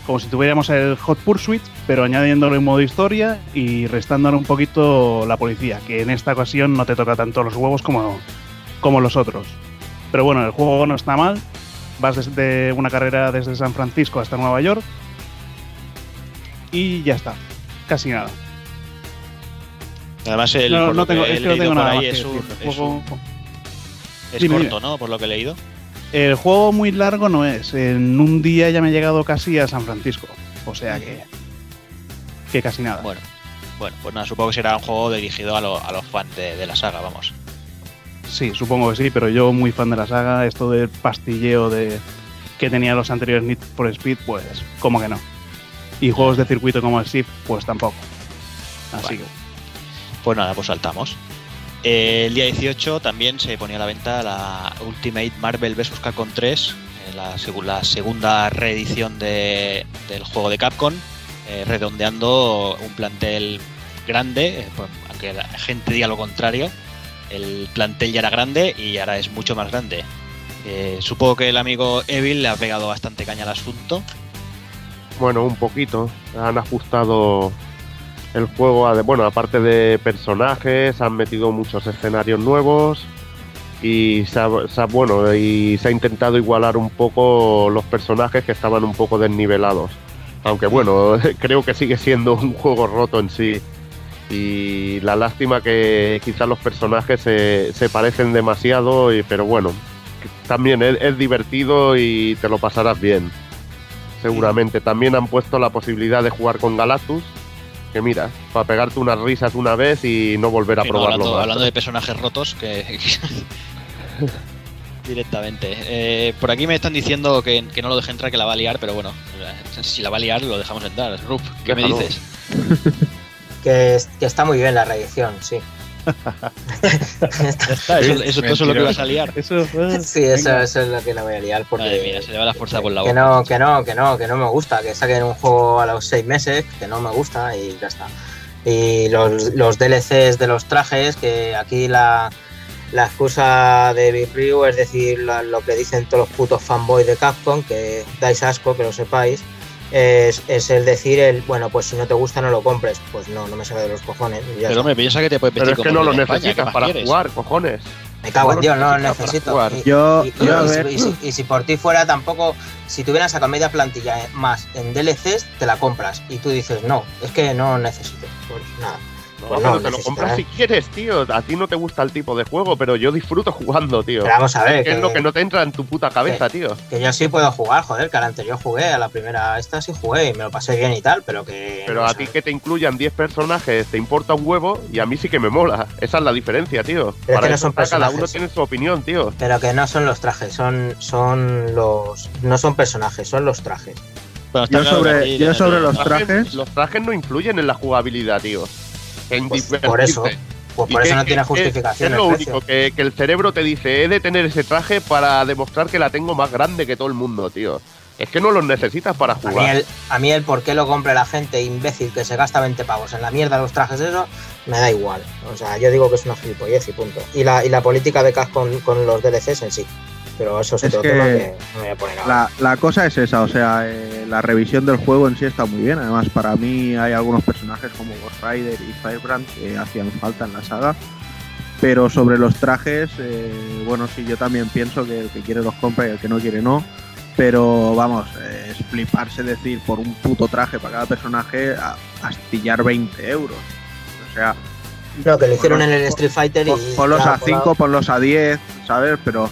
Como si tuviéramos el Hot Pursuit, pero añadiéndole un modo historia y restándole un poquito la policía, que en esta ocasión no te toca tanto los huevos como, como los otros. Pero bueno, el juego no está mal. Vas desde una carrera desde San Francisco hasta Nueva York y ya está. Casi nada. Además, el, no, tengo, es que no tengo nada más que es, un- decir. El es juego, un- es Dime, corto, dime. ¿no? Por lo que he leído. el juego muy largo no es. En un día ya me he llegado casi a San Francisco. O sea que. Que casi nada. Bueno, bueno, pues nada, supongo que será un juego dirigido a, lo- a los fans de, de la saga, vamos. Sí, supongo que sí, pero yo muy fan de la saga, esto del pastilleo de que tenía los anteriores Need for Speed, pues como que no. Y juegos de circuito como el Shift, pues tampoco. Así Bueno. Pues nada, pues saltamos. Eh, el día 18 también se ponía a la venta la Ultimate Marvel vs. Capcom 3, eh, la, segu- la segunda reedición de- del juego de Capcom, eh, redondeando un plantel grande, pues, aunque la gente diga lo contrario, el plantel ya era grande y ahora es mucho más grande. Supongo que el amigo Evil le ha pegado bastante caña al asunto. Bueno, un poquito. Han ajustado el juego, bueno, aparte de personajes, han metido muchos escenarios nuevos y se ha, se ha- bueno, y se ha intentado igualar un poco los personajes que estaban un poco desnivelados. Aunque bueno, creo que sigue siendo un juego roto en sí. Y la lástima que quizás los personajes se, se parecen demasiado, y, pero bueno, también es, es divertido y te lo pasarás bien seguramente. También han puesto la posibilidad de jugar con Galactus, que mira, para pegarte unas risas una vez y no volver a Sí, no, probarlo hablando, más. hablando de personajes rotos, que. Directamente. Eh, por aquí me están diciendo que, que no lo deje entrar, que la va a liar, pero bueno, si la va a liar, lo dejamos entrar. Rup, ¿qué me dices? Que, que está muy bien la reedición, sí. Está, eso, eso, es lo que vas a liar. Eso, Sí, eso, eso es lo que la voy a liar porque... Madre mía, se le va la fuerza por la que boca. no, que no, que no, que no me gusta, que saquen un juego a los seis meses, que no me gusta y ya está. Y los, los DLCs de los trajes, que aquí la, la excusa de Big Ryu es decir la- lo que dicen todos los putos fanboys de Capcom, que dais asco, que lo sepáis, es, es el decir el, bueno, pues si no te gusta no lo compres. Pues no, no me sale de los cojones. ya Pero está. hombre, piensa que te puedes Pero vestir es que no lo de España, ¿qué necesitas para quieres? jugar, cojones. Me cago en Dios, no lo necesito. Y- Yo, y, y- yo, a y si- ver, y si, y si por ti fuera tampoco, si tuvieran sacado media plantilla eh, más en DLCs, te la compras. Y tú dices, no, es que no necesito. Pues nada. No, Pues pero no, te lo compras si quieres, tío. A ti no te gusta el tipo de juego, pero yo disfruto jugando, tío. Pero vamos a ver, ¿Qué es que- lo que no te entra en tu puta cabeza, tío? Que yo sí puedo jugar, joder, que a la anterior jugué, a la primera esta sí jugué y me lo pasé bien y tal, pero que. Pero no a ti que te incluyan 10 personajes te importa un huevo y a mí sí que me mola. Esa es la diferencia, tío. Pero es que no eso son está, cada uno tiene su opinión, tío. Pero que no son los trajes, son, son los. No son personajes, son los trajes. Bueno, Yo sobre, yo sobre los trajes, Los trajes no influyen en la jugabilidad, tío. En Pues divertirte. por eso. Pues ¿Y por eso no qué- tiene justificación es lo el único que, que el cerebro te dice, he de tener ese traje para demostrar que la tengo más grande que todo el mundo, tío. Es que no los necesitas para A mí, jugar. el, a mí el por qué lo compre la gente imbécil que se gasta 20 pavos en la mierda los trajes, eso, me da igual. O sea, yo digo que es una gilipollez y punto. Y la, y la política de CAS con, con los DLCs en sí. Pero eso es Es otro que tema que no me voy a poner la, la cosa es esa, o sea, eh, la revisión del juego en sí está muy bien. Además, para mí hay algunos personajes como Ghost Rider y Firebrand que hacían falta en la saga. Pero sobre los trajes, eh, bueno, sí, yo también pienso que el que quiere los compra y el que no quiere no. Pero vamos, eh, es fliparse decir por un puto traje para cada personaje a astillar 20 euros. O sea, No, que lo hicieron ponlos- en el Street Fighter y. pon- ponlos ya, a por 5, ponlos a 10, ¿sabes? Pero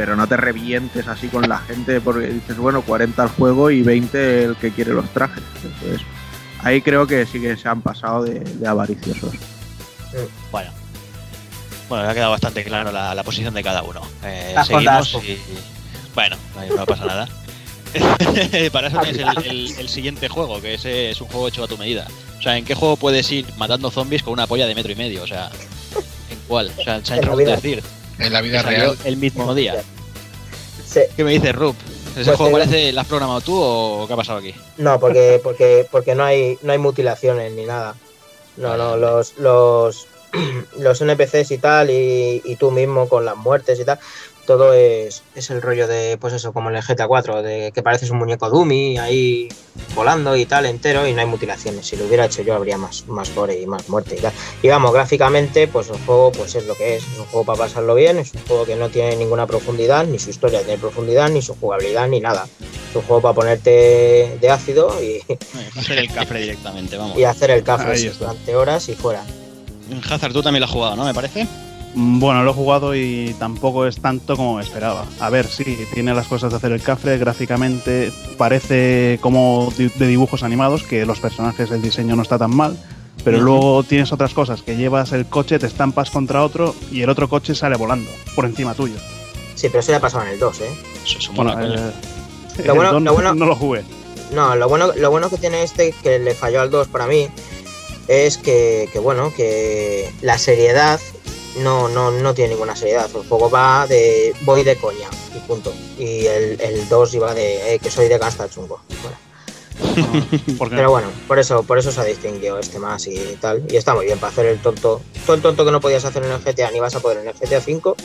pero no te revientes así con la gente porque dices, bueno, 40 el juego y 20 el que quiere los trajes. Entonces, ahí creo que sí que se han pasado de, de avariciosos. Bueno. Bueno, ha quedado bastante claro la, la posición de cada uno. Eh, Las seguimos ondas. y. Bueno, no, pasa nada. Para eso tienes el, el- el siguiente juego, que ese es un juego hecho a tu medida. O sea, ¿en qué juego puedes ir matando zombies con una polla de metro y medio? O sea, ¿en cuál? O sea, se ha En hecho la vida. decir. En la vida real. El mismo día. Sí. ¿Qué me dices, Rup? ¿Ese Pues juego parece, lo has programado tú o qué ha pasado aquí? No, porque, porque, porque no hay, no hay mutilaciones ni nada. No, no, los, los, los NPCs y tal, y, y tú mismo con las muertes y tal, todo es, es el rollo de, pues eso, como en el GTA 4, de que pareces un muñeco dummy ahí volando y tal, entero, y no hay mutilaciones. Si lo hubiera hecho yo, habría más, más gore y más muerte y tal. Y vamos, gráficamente, pues el juego pues es lo que es. Es un juego para pasarlo bien, es un juego que no tiene ninguna profundidad, ni su historia tiene profundidad, ni su jugabilidad, ni nada. Es un juego para ponerte de ácido y, Hacer el cafre directamente, vamos. y hacer el está. durante horas y fuera. Hazard, tú también lo has jugado, ¿no? Me parece. Bueno, lo he jugado y tampoco es tanto como me esperaba. A ver, sí, tiene las cosas de hacer el cafre, gráficamente parece como de dibujos animados, que los personajes, el diseño no está tan mal, pero luego tienes otras cosas, que llevas el coche, te estampas contra otro y el otro coche sale volando por encima tuyo. Sí, pero eso ya pasaba en el 2, ¿eh? Eso, eso Bueno, mola, coño. eh, Lo bueno- el lo bueno- no lo jugué. No, lo bueno, lo bueno que tiene este, que le falló al 2 para mí, es que, que, bueno, que la seriedad no, no, no tiene ninguna seriedad. El juego va de voy de coña y punto. Y el, el 2 iba de eh, que soy de gasta chungo. Bueno, pero bueno, por eso, por eso se ha distinguido este más y tal. Y está muy bien para hacer el tonto. Todo el tonto que no podías hacer en el GTA ni vas a poder en el GTA 5,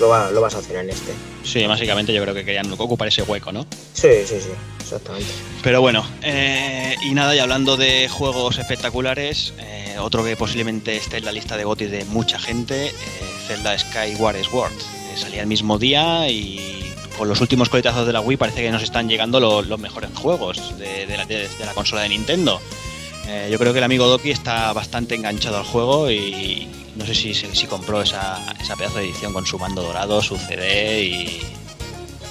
lo, va- lo vas a hacer en este. Sí, básicamente yo creo que querían ocupar ese hueco, ¿no? Sí, sí, sí, exactamente. Pero bueno, eh, y nada, y hablando de juegos espectaculares, eh, otro que posiblemente esté en la lista de GOTY de mucha gente, eh, Zelda Skyward Sword. Eh, salía el mismo día y con los últimos coletazos de la Wii parece que nos están llegando lo- los mejores juegos de, la, consola de Nintendo. Eh, yo creo que el amigo Doki está bastante enganchado al juego y no sé si, si, compró esa, esa pedazo de edición con su mando dorado, su CD y,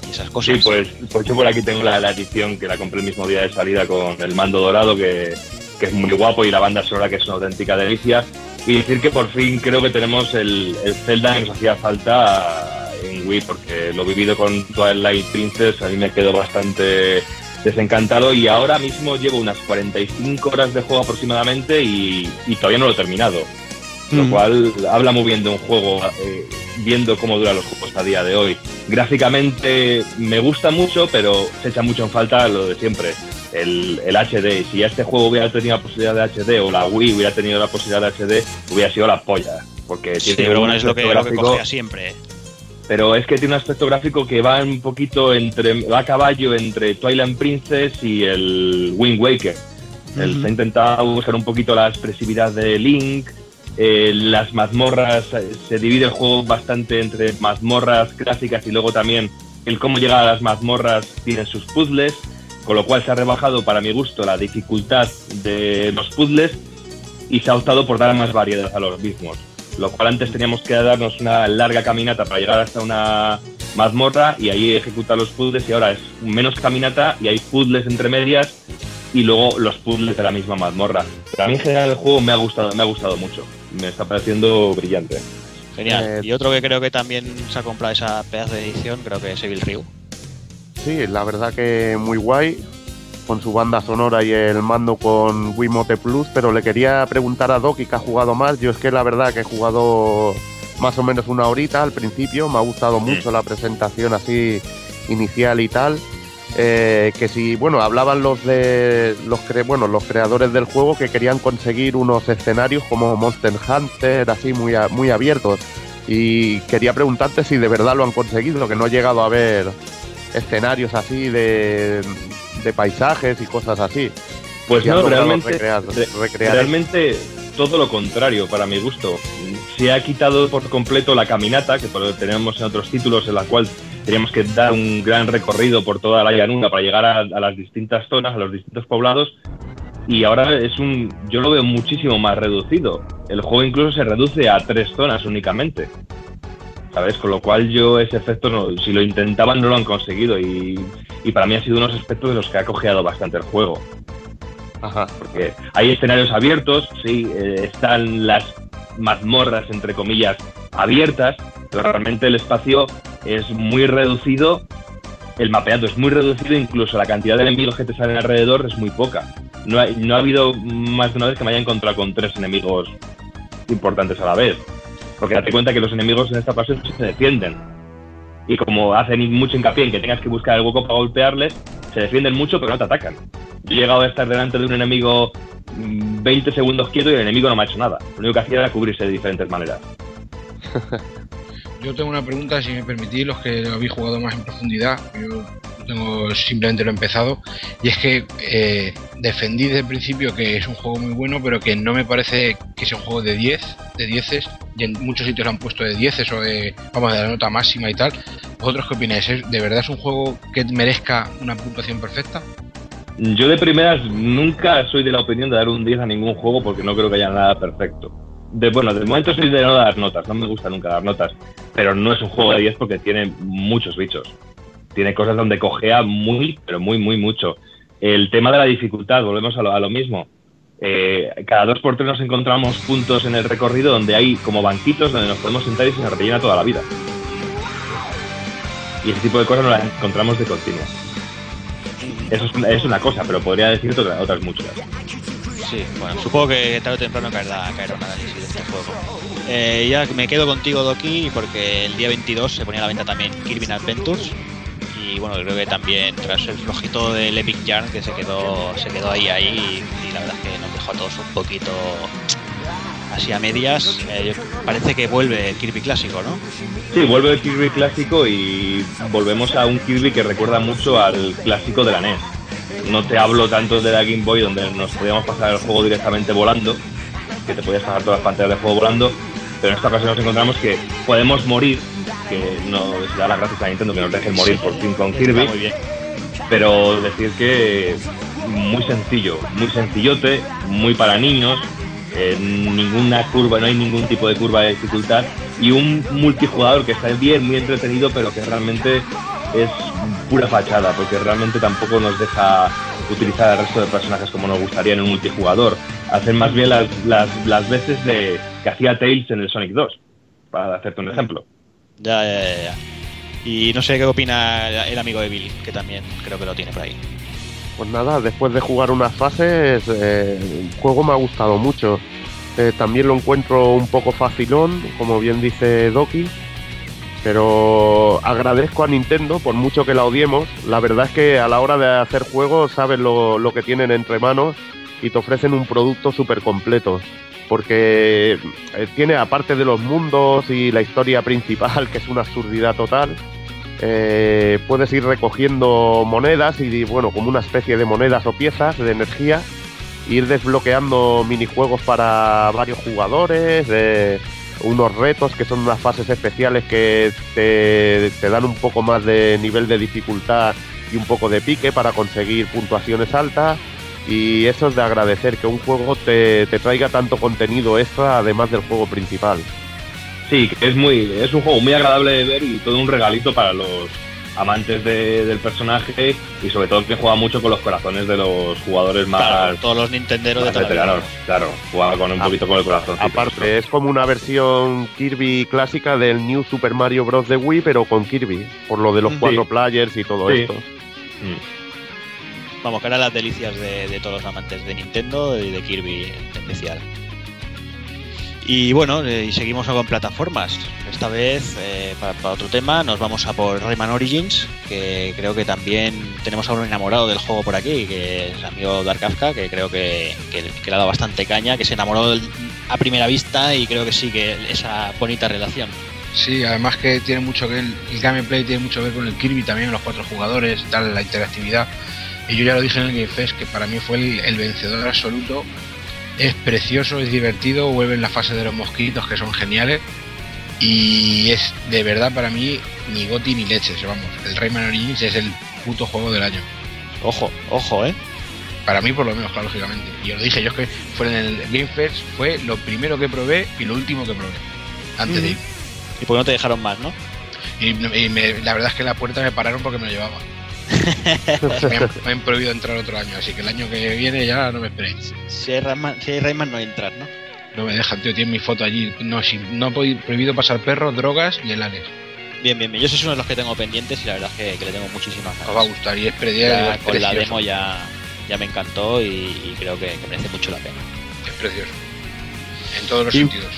esas cosas. Sí, pues, pues yo por aquí tengo la, edición que la compré el mismo día de salida con el mando dorado, que, que es muy guapo, y la banda sonora que es una auténtica delicia. Y decir que por fin creo que tenemos el, el Zelda que nos hacía falta en Wii, porque lo vivido con Twilight Princess a mí me quedó bastante desencantado y ahora mismo llevo unas 45 horas de juego aproximadamente y, y todavía no lo he terminado. Lo Mm. cual habla muy bien de un juego, eh, viendo cómo duran los juegos a día de hoy. Gráficamente me gusta mucho, pero se echa mucho en falta lo de siempre, el, el HD. Si este juego hubiera tenido la posibilidad de HD o la Wii hubiera tenido la posibilidad de HD, hubiera sido la polla. Porque Sí, tiene pero bueno, es lo que, lo que cogea siempre. Pero es que tiene un aspecto gráfico que va un poquito entre va a caballo entre Twilight Princess y el Wind Waker. Él se ha intentado buscar un poquito la expresividad de Link. eh, las mazmorras eh, se divide el juego bastante entre mazmorras clásicas y luego también el cómo llegar a las mazmorras tiene sus puzzles, con lo cual se ha rebajado para mi gusto la dificultad de los puzzles y se ha optado por dar más variedad a los mismos. Lo cual antes teníamos que darnos una larga caminata para llegar hasta una mazmorra y ahí ejecutar los puzzles y ahora es menos caminata y hay puzzles entre medias y luego los puzzles de la misma mazmorra. Pero a mí en general el juego me ha gustado, me ha gustado mucho. Me está pareciendo brillante. Genial. Eh, y otro que creo que también se ha comprado esa pedazo de edición, creo que es Evil Ryu. Sí, la verdad que muy guay, con su banda sonora y el mando con Wiimote Plus, pero le quería preguntar a Doki que ha jugado más. Yo es que la verdad que he jugado más o menos una horita al principio, me ha gustado mucho la presentación así inicial y tal. Eh, que si, bueno, hablaban los de los cre- bueno, los creadores del juego que querían conseguir unos escenarios como Monster Hunter, así muy, a- muy abiertos. Y quería preguntarte si de verdad lo han conseguido, que no he llegado a ver escenarios así de, de paisajes y cosas así. Pues no, realmente, recrear- re- recrear realmente todo lo contrario para mi gusto. Se ha quitado por completo la caminata, que tenemos en otros títulos, en la cual teníamos que dar un gran recorrido por toda la llanura para llegar a, a las distintas zonas, a los distintos poblados. Y ahora es un, yo lo veo muchísimo más reducido. El juego incluso se reduce a tres zonas únicamente. ¿Sabes? Con lo cual yo ese efecto, no- si lo intentaban, no lo han conseguido. Y, y para mí ha sido unos aspectos de los que ha cojeado bastante el juego. Ajá. Porque hay escenarios abiertos, sí, eh, están las mazmorras, entre comillas, abiertas, pero realmente el espacio es muy reducido, el mapeado es muy reducido, incluso la cantidad de enemigos que te salen alrededor es muy poca. No, hay- no ha habido más de una vez que me haya encontrado con tres enemigos importantes a la vez. Porque date cuenta que los enemigos en esta fase se defienden. Y como hacen mucho hincapié en que tengas que buscar el hueco para golpearles, se defienden mucho pero no te atacan. Yo he llegado a estar delante de un enemigo mm, 20 segundos quieto y el enemigo no me ha hecho nada. Lo único que hacía era cubrirse de diferentes maneras. Yo tengo una pregunta, si me permitís, los que lo habéis jugado más en profundidad. Yo tengo simplemente lo he empezado. Y es que eh, defendí desde el principio que es un juego muy bueno, pero que no me parece que sea un juego de 10, de 10 y en muchos sitios lo han puesto de 10 o de, vamos, de la nota máxima y tal. ¿Vosotros qué opináis? ¿Es- ¿De verdad es un juego que merezca una puntuación perfecta? Yo de primeras nunca soy de la opinión de dar un 10 a ningún juego porque no creo que haya nada perfecto. De, bueno, de momento soy de no dar notas, no me gusta nunca dar notas, pero no es un juego de 10 porque tiene muchos bichos. Tiene cosas donde cojea muy, pero muy, muy mucho. El tema de la dificultad, volvemos a lo, mismo. Eh, cada dos por tres nos encontramos puntos en el recorrido donde hay como banquitos donde nos podemos sentar y se nos rellena toda la vida. Y ese tipo de cosas nos las encontramos de continuo. Eso es una, cosa, pero podría decir otra- otras muchas. Sí, bueno, supongo que tarde o temprano caerá, caerá un análisis de este juego. Eh, ya me quedo contigo, Doki, porque el día 22 se ponía a la venta también Kirby Adventures. Y bueno, creo que también tras el flojito del Epic Yarn que se quedó, se quedó ahí, ahí, y la verdad es que nos dejó a todos un poquito así a medias. Eh, parece que vuelve el Kirby clásico, ¿no? Sí, vuelve el Kirby clásico y volvemos a un Kirby que recuerda mucho al clásico de la NES. No te hablo tanto de la Game Boy donde nos podíamos pasar el juego directamente volando, que te podías pasar todas las pantallas del juego volando, pero en esta ocasión nos encontramos que podemos morir, que no se da las gracias a Nintendo que nos dejen morir por fin con Kirby, Está muy bien. pero decir que muy sencillo, muy sencillote, muy para niños, eh, ninguna curva, no hay ningún tipo de curva de dificultad y un multijugador que está bien, muy entretenido, pero que realmente es pura fachada, porque realmente tampoco nos deja utilizar al resto de personajes como nos gustaría en un multijugador. Hacen más bien las, las, las veces de que hacía Tails en el Sonic 2, para hacerte un ejemplo. Ya, ya, ya, ya. Y no sé qué opina el amigo Evil, que también creo que lo tiene por ahí. Pues nada, después de jugar unas fases, eh, el juego me ha gustado mucho. Eh, también lo encuentro un poco facilón, como bien dice Doki. Pero agradezco a Nintendo, por mucho que la odiemos. La verdad es que a la hora de hacer juegos saben lo, lo que tienen entre manos y te ofrecen un producto súper completo. Porque eh, tiene, aparte de los mundos y la historia principal, que es una absurdidad total, eh, puedes ir recogiendo monedas y bueno, como una especie de monedas o piezas de energía, ir desbloqueando minijuegos para varios jugadores, de unos retos que son unas fases especiales que te, dan un poco más de nivel de dificultad y un poco de pique para conseguir puntuaciones altas. Y eso es de agradecer que un juego te, te traiga tanto contenido extra además del juego principal. Sí, es muy, es un juego muy agradable de ver y todo un regalito para los amantes de- del personaje y sobre todo que juega mucho con los corazones de los jugadores más, Claro, todos los Nintenderos de veteranos. Claro, juega con un Ah, poquito con el corazón. Aparte, es como una versión Kirby clásica del New Super Mario Bros. de Wii, pero con Kirby, por lo de los Sí. cuatro players y todo Sí. esto. Vamos, que eran las delicias de, de todos los amantes de Nintendo y de Kirby en especial. Y bueno, eh, y seguimos con plataformas. Esta vez, eh, para, otro tema, nos vamos a por Rayman Origins, que creo que también tenemos a un enamorado del juego por aquí, que es el amigo Dark Kafka, que creo que, que- le ha dado bastante caña, que se enamoró a primera vista y creo que sí que esa bonita relación. Sí, además que tiene mucho que el, el gameplay tiene mucho que ver con el Kirby también, los cuatro jugadores, tal, la interactividad. Y yo ya lo dije en el Game Fest, que para mí fue el vencedor absoluto. Es precioso, es divertido, vuelven la fase de los mosquitos que son geniales. Y es de verdad para mí ni goti ni leches, vamos. El Rayman Origins es el puto juego del año. Ojo, ojo, eh. Para mí por lo menos, claro, lógicamente. Y os lo dije, yo es que fue en el Game Fest, fue lo primero que probé y lo último que probé. Antes de ir. Y por qué no te dejaron más, ¿no? Y, y me- la verdad es que la puerta me pararon porque me lo llevaba. Me, han, me han prohibido entrar otro año, así que el año que viene ya no me esperéis. Si hay Rayman, si hay Rayman no entras, ¿no? No me dejan, tío, tienen mi foto allí. No, sin- no he prohibido pasar perros, drogas y helanes. Bien, bien, bien. Yo ese es uno de los que tengo pendientes y la verdad es que, que le tengo muchísimas ganas. Os va a gustar y es, Ya con la demo ya, ya me encantó y, y creo que, que merece mucho la pena. Es precioso. En todos los sentidos.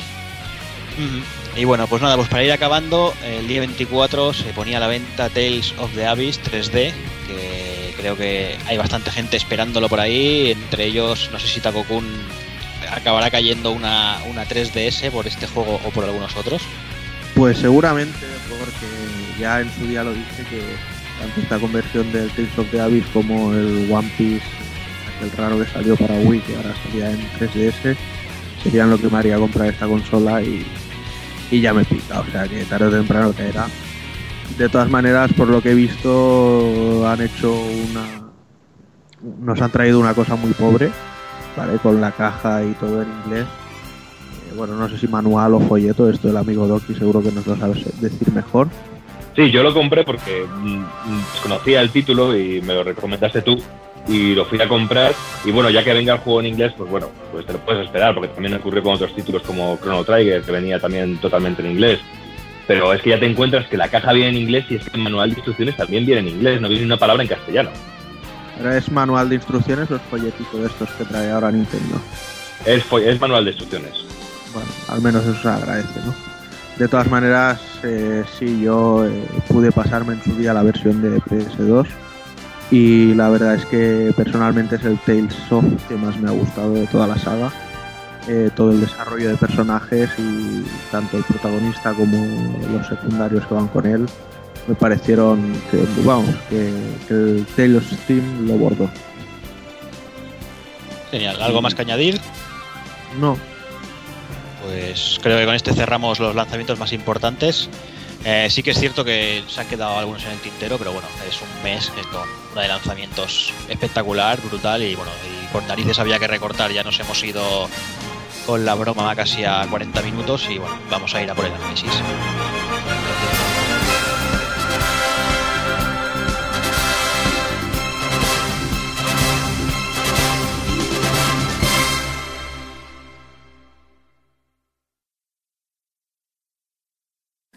Y bueno, pues nada, pues para ir acabando, el día 24 se ponía a la venta Tales of the Abyss 3D, que creo que hay bastante gente esperándolo por ahí, entre ellos, no sé si Takokun acabará cayendo una, una 3DS por este juego o por algunos otros. Pues seguramente, porque ya en su día lo dije que tanto esta conversión del Tales of the Abyss como el One Piece, aquel raro que salió para Wii, que ahora salía en 3DS, serían lo que me haría comprar esta consola y, y ya me pica, o sea que tarde o temprano caerá. De todas maneras, por lo que he visto, han hecho una. Nos han traído una cosa muy pobre, ¿vale? Con la caja y todo en inglés. Eh, bueno, no sé si manual o folleto, esto el amigo Doki seguro que nos lo sabe decir mejor. Sí, yo lo compré porque mm, mm, conocía el título y me lo recomendaste tú y lo fui a comprar y bueno, ya que venga el juego en inglés, pues bueno, pues te lo puedes esperar porque también ocurrió con otros títulos como Chrono Trigger que venía también totalmente en inglés. Pero es que ya te encuentras que la caja viene en inglés y es que el manual de instrucciones también viene en inglés, no viene una palabra en castellano. Ahora es manual de instrucciones o es folletito de estos que trae ahora Nintendo. Es, es manual de instrucciones. Bueno, al menos eso se agradece, ¿no? De todas maneras, eh, sí, yo eh, pude pasarme en su día la versión de PS2 y la verdad es que personalmente es el Tales of que más me ha gustado de toda la saga. Eh, todo el desarrollo de personajes y tanto el protagonista como los secundarios que van con él me parecieron que, vamos, que, que el Tales of Steam lo bordó. Genial, ¿algo más que añadir? No, Pues creo que con este cerramos los lanzamientos más importantes. Eh, sí que es cierto que se han quedado algunos en el tintero, pero bueno, es un mes con una de lanzamientos espectacular, brutal y bueno, y por narices había que recortar, ya nos hemos ido con la broma casi a 40 minutos y bueno, vamos a ir a por el análisis.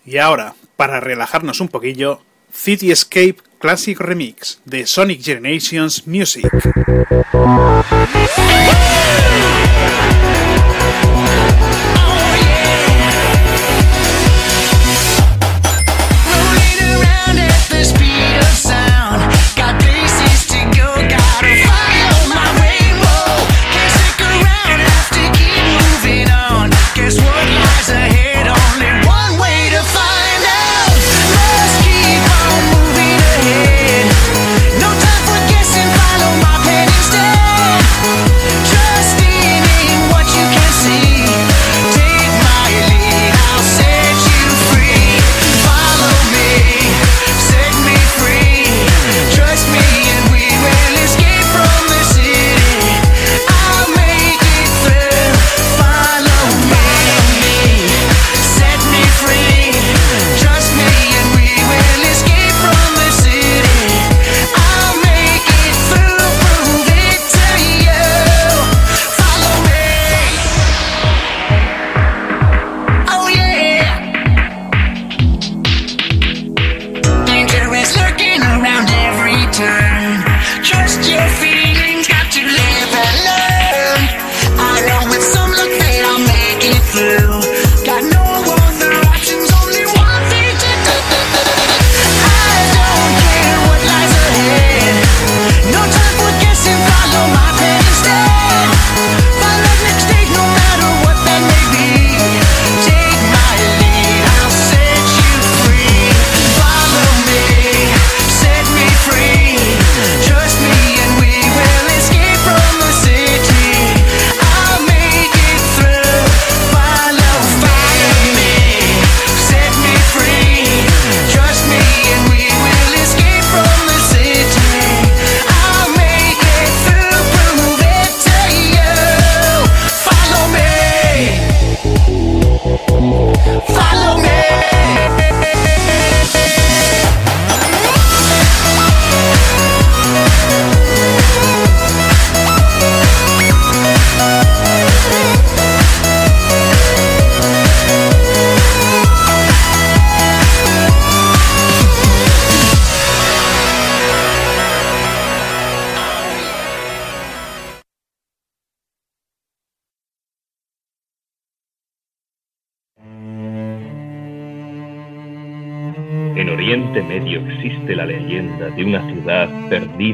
Y ahora, para relajarnos un poquillo, City Escape Classic Remix de Sonic Generations Music.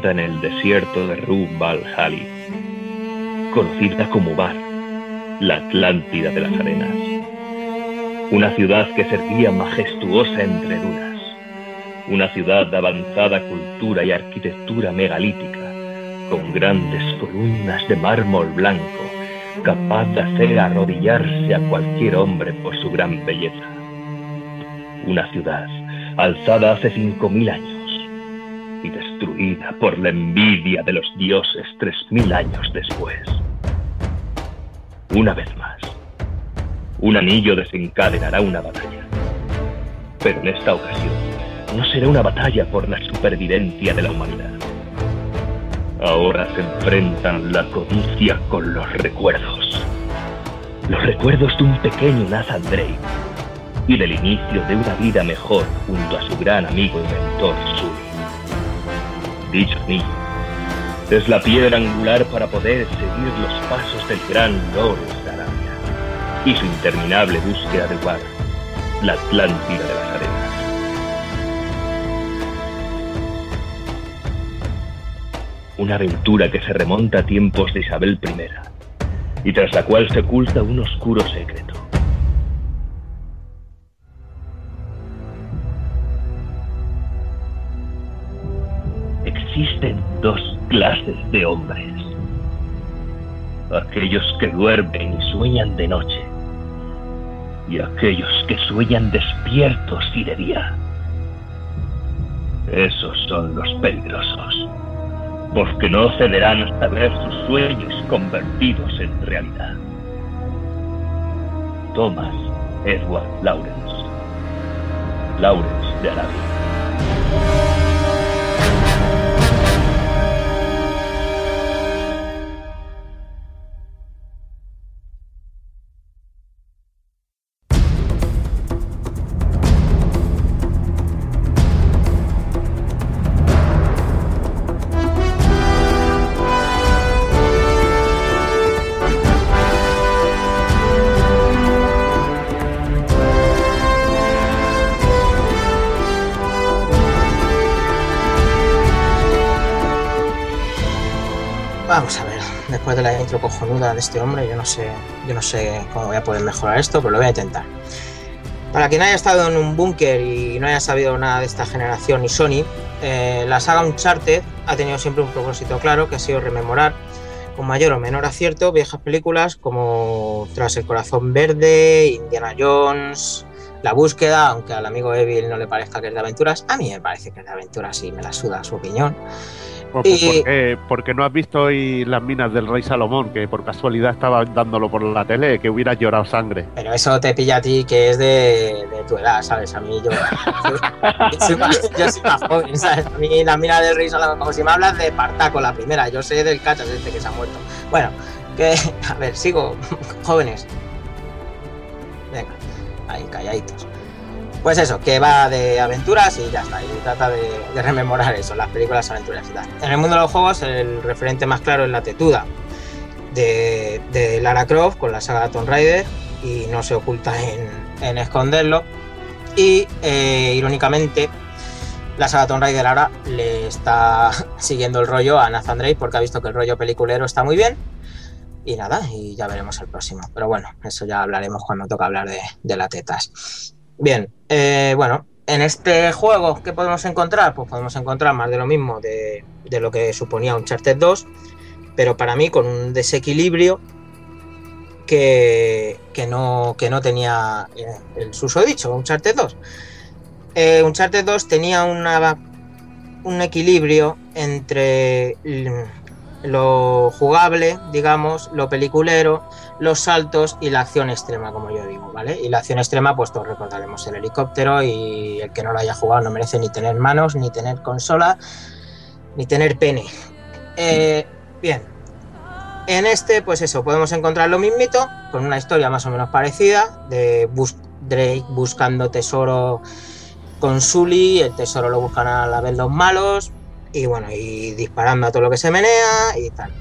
Perdida en el desierto de Rub al-Hali, conocida como Bar, la Atlántida de las Arenas. Una ciudad que servía majestuosa entre dunas. Una ciudad de avanzada cultura y arquitectura megalítica, con grandes columnas de mármol blanco, capaz de hacer arrodillarse a cualquier hombre por su gran belleza. Una ciudad alzada hace cinco mil años y destruida por la envidia de los dioses tres mil años después. Una vez más, un anillo desencadenará una batalla. Pero en esta ocasión no será una batalla por la supervivencia de la humanidad. Ahora se enfrentan la codicia con los recuerdos. Los recuerdos de un pequeño Nathan Drake y del inicio de una vida mejor junto a su gran amigo y mentor. Dicho anillo es la piedra angular para poder seguir los pasos del gran Lord de Arabia y su interminable búsqueda de War, la Atlántida de las Arenas. Una aventura que se remonta a tiempos de Isabel I y tras la cual se oculta un oscuro secreto. Existen dos clases de hombres. Aquellos que duermen y sueñan de noche. Y aquellos que sueñan despiertos y de día. Esos son los peligrosos. Porque no cederán hasta ver sus sueños convertidos en realidad. Thomas Edward Lawrence. Lawrence de Arabia. Cojonuda de este hombre, yo no sé, yo no sé cómo voy a poder mejorar esto, pero lo voy a intentar. Para quien haya estado en un búnker y no haya sabido nada de esta generación y Sony, eh, la saga Uncharted ha tenido siempre un propósito claro, que ha sido rememorar con mayor o menor acierto viejas películas como Tras el corazón verde, Indiana Jones, La búsqueda, aunque al amigo Evil no le parezca que es de aventuras, a mí me parece que es de aventuras y me la suda su opinión. Pues, pues, Y- ¿por, qué, por qué no has visto hoy las minas del rey Salomón? Que por casualidad estaba dándolo por la tele, que hubieras llorado sangre. Pero eso te pilla a ti que es de, de tu edad, ¿sabes? A mí yo, yo, soy más, yo soy más joven, ¿sabes? A mí la mira del rey Salomón, como si me hablas de Partaco, la primera, yo sé del cachas este que se ha muerto. Bueno, que, a ver, sigo, jóvenes. Venga, ahí calladitos. Pues eso, que va de aventuras y ya está, y trata de, rememorar eso, las películas aventuras y tal. En el mundo de los juegos, el referente más claro es la tetuda de, Lara Croft con la saga Tomb Raider y no se oculta en, en esconderlo. Y eh, irónicamente, la saga Tomb Raider ahora le está siguiendo el rollo a Nathan Drake porque ha visto que el rollo peliculero está muy bien. Y nada, y ya veremos el próximo. Pero bueno, eso ya hablaremos cuando toca hablar de, de las tetas. Bien, eh, bueno, en este juego, ¿qué podemos encontrar? Pues podemos encontrar más de lo mismo de, de lo que suponía Uncharted 2, pero para mí con un desequilibrio que, que, no, que no tenía eh, el susodicho, Uncharted 2. Eh, Uncharted 2 tenía una, un equilibrio entre lo jugable, digamos, lo peliculero, los saltos y la acción extrema, como yo digo, ¿vale? Y la acción extrema, pues todos recordaremos el helicóptero y el que no lo haya jugado no merece ni tener manos, ni tener consola, ni tener pene. Eh, bien, en este, pues eso, podemos encontrar lo mismito, con una historia más o menos parecida, de Drake buscando tesoro con Sully, el tesoro lo buscan a la vez los malos, y bueno, y disparando a todo lo que se menea y tal.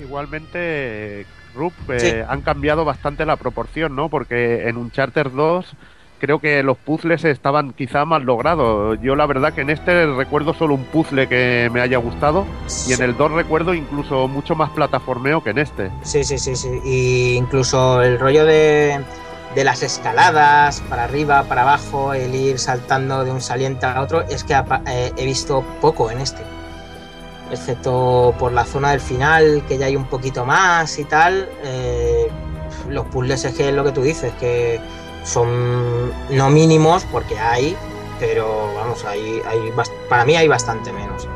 Igualmente, Rup, eh, Sí. han cambiado bastante la proporción, ¿no? Porque en Uncharted 2 creo que los puzzles estaban quizá más logrados. Yo la verdad que en este recuerdo solo un puzzle que me haya gustado y en el 2 recuerdo incluso mucho más plataformeo que en este. Sí, sí, sí, sí. Y incluso el rollo de, de las escaladas, para arriba, para abajo, el ir saltando de un saliente a otro, es que eh, he visto poco en este. Excepto por la zona del final, que ya hay un poquito más y tal. eh, los puzzles es que es lo que tú dices, que son no mínimos, porque hay, pero vamos, hay, hay para mí hay bastante menos.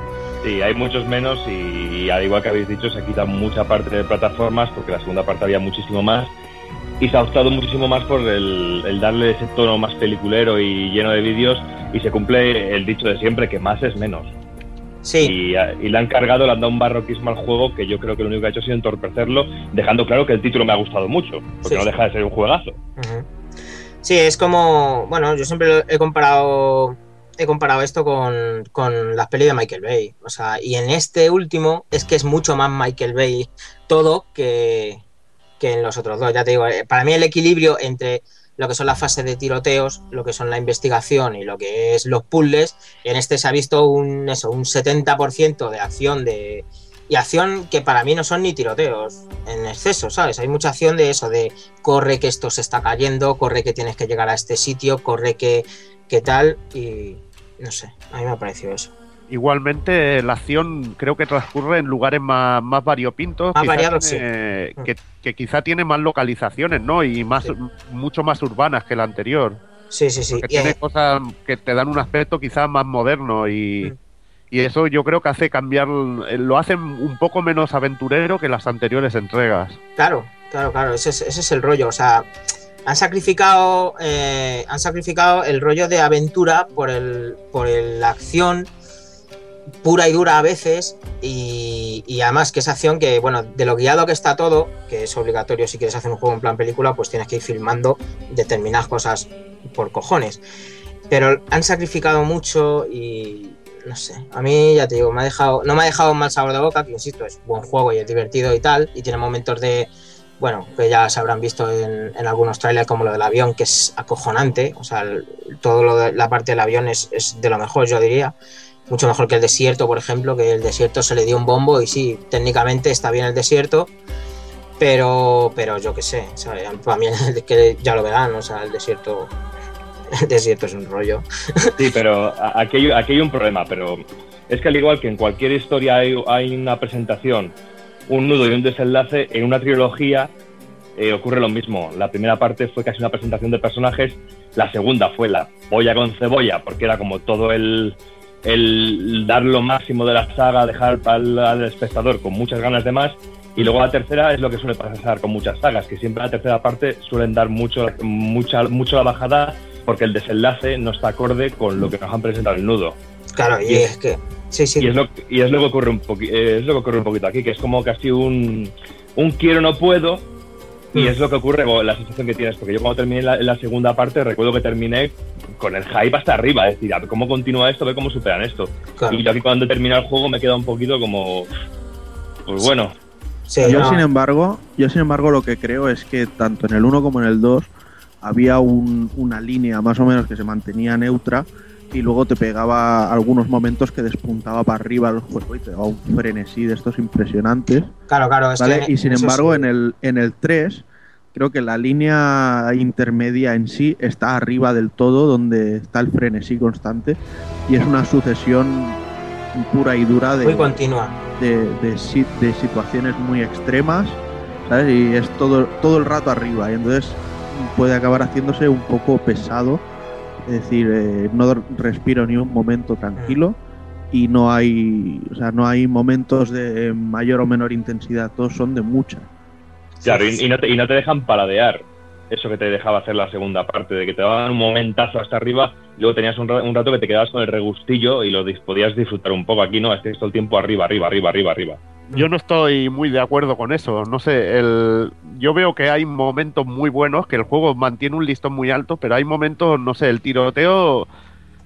Sí, hay muchos menos y, al igual que habéis dicho, se quita mucha parte de plataformas porque la segunda parte había muchísimo más y se ha optado muchísimo más por el, el darle ese tono más peliculero y lleno de vídeos y se cumple el dicho de siempre que más es menos. Sí. Y, y le han cargado, le han dado un barroquismo al juego que yo creo que lo único que ha hecho ha sido entorpecerlo, dejando claro que el título me ha gustado mucho, porque Sí, no deja de ser un juegazo. Sí, es como, bueno, yo siempre he comparado, he comparado esto con, con las pelis de Michael Bay, o sea, y en este último es que es mucho más Michael Bay todo que, que en los otros dos, ya te digo, eh, para mí el equilibrio entre lo que son las fases de tiroteos, lo que son la investigación y lo que es los puzzles, en este se ha visto un, eso, un 70% de acción de, y acción que para mí no son ni tiroteos en exceso, ¿sabes? Hay mucha acción de eso, de corre que esto se está cayendo, corre que tienes que llegar a este sitio, corre que, que tal, y no sé, a mí me ha parecido eso. Igualmente, la acción creo que transcurre en lugares más, más variopintos. Más quizá variados, tiene- que, que quizá tiene más localizaciones, ¿no? Y más, mucho más urbanas que la anterior. Sí, sí, sí. Porque tiene eh, cosas que te dan un aspecto quizás más moderno y, y eso yo creo que hace cambiar, lo hacen un poco menos aventurero que las anteriores entregas. Claro, claro, claro, ese es, ese es el rollo. O sea, han sacrificado, eh, han sacrificado el rollo de aventura por el, por el- la acción pura y dura a veces y, y además que esa acción que, bueno, de lo guiado que está todo, que es obligatorio si quieres hacer un juego en plan película, pues tienes que ir filmando determinadas cosas por cojones. Pero han sacrificado mucho y no sé, a mí ya te digo, me ha dejado, no me ha dejado un mal sabor de boca, que insisto, es buen juego y es divertido y tal, y tiene momentos de, bueno, que ya se habrán visto en, en algunos trailers como lo del avión, que es acojonante, o sea, el- todo lo de la parte del avión es, es de lo mejor, yo diría, mucho mejor que el desierto, por ejemplo, que el desierto se le dio un bombo y sí, técnicamente está bien el desierto, pero, pero yo qué sé, ¿sabes? para mí que ya lo verán, o sea, el desierto, el desierto es un rollo. Sí, pero aquí hay, un problema, pero es que al igual que en cualquier historia hay, hay una presentación, un nudo y un desenlace, en una trilogía eh, ocurre lo mismo. La primera parte fue casi una presentación de personajes, la segunda fue la polla con cebolla, porque era como todo el, el dar lo máximo de la saga, dejar al, al espectador con muchas ganas de más. Y luego la tercera es lo que suele pasar con muchas sagas, que siempre la tercera parte suelen dar mucho, mucha, mucho la bajada porque el desenlace no está acorde con lo que nos han presentado el nudo. Claro, y, Y es- es que, sí, sí, Y es lo, y es lo que ocurre un poqui- eh, es lo que ocurre un poquito aquí, que es como casi un, un quiero no puedo. Y Mm. es lo que ocurre con la sensación que tienes, porque yo cuando terminé la, la segunda parte recuerdo que terminé con el hype hasta arriba, es decir, a ver cómo continúa esto, a ver cómo superan esto. Claro. Y yo aquí cuando termina el juego me queda un poquito como, pues bueno, yo sin embargo, yo sin embargo lo que creo es que tanto en el 1 como en el 2 había un- una línea más o menos que se mantenía neutra y luego te pegaba algunos momentos que despuntaba para arriba el juego y te daba un frenesí de estos impresionantes. Claro, claro, es ¿vale? que y sin embargo sí. en el en el 3 creo que la línea intermedia en sí está arriba del todo donde está el frenesí constante y es una sucesión pura y dura de muy continua. de, de de situaciones muy extremas, ¿sabes? Y es todo, todo el rato arriba, y entonces puede acabar haciéndose un poco pesado, es decir, eh, no respiro ni un momento tranquilo y no hay, o sea, no hay momentos de mayor o menor intensidad, todos son de mucha. claro, y, y no te, y no te dejan paladear eso que te dejaba hacer la segunda parte, de que te daban un momentazo hasta arriba luego tenías un, un rato que te quedabas con el regustillo y lo podías disfrutar un poco. Aquí no, es que todo el tiempo arriba, arriba, arriba, arriba, arriba. Yo no estoy muy de acuerdo con eso. No sé, el, yo veo que hay momentos muy buenos, que el juego mantiene un listón muy alto, pero hay momentos, no sé, el tiroteo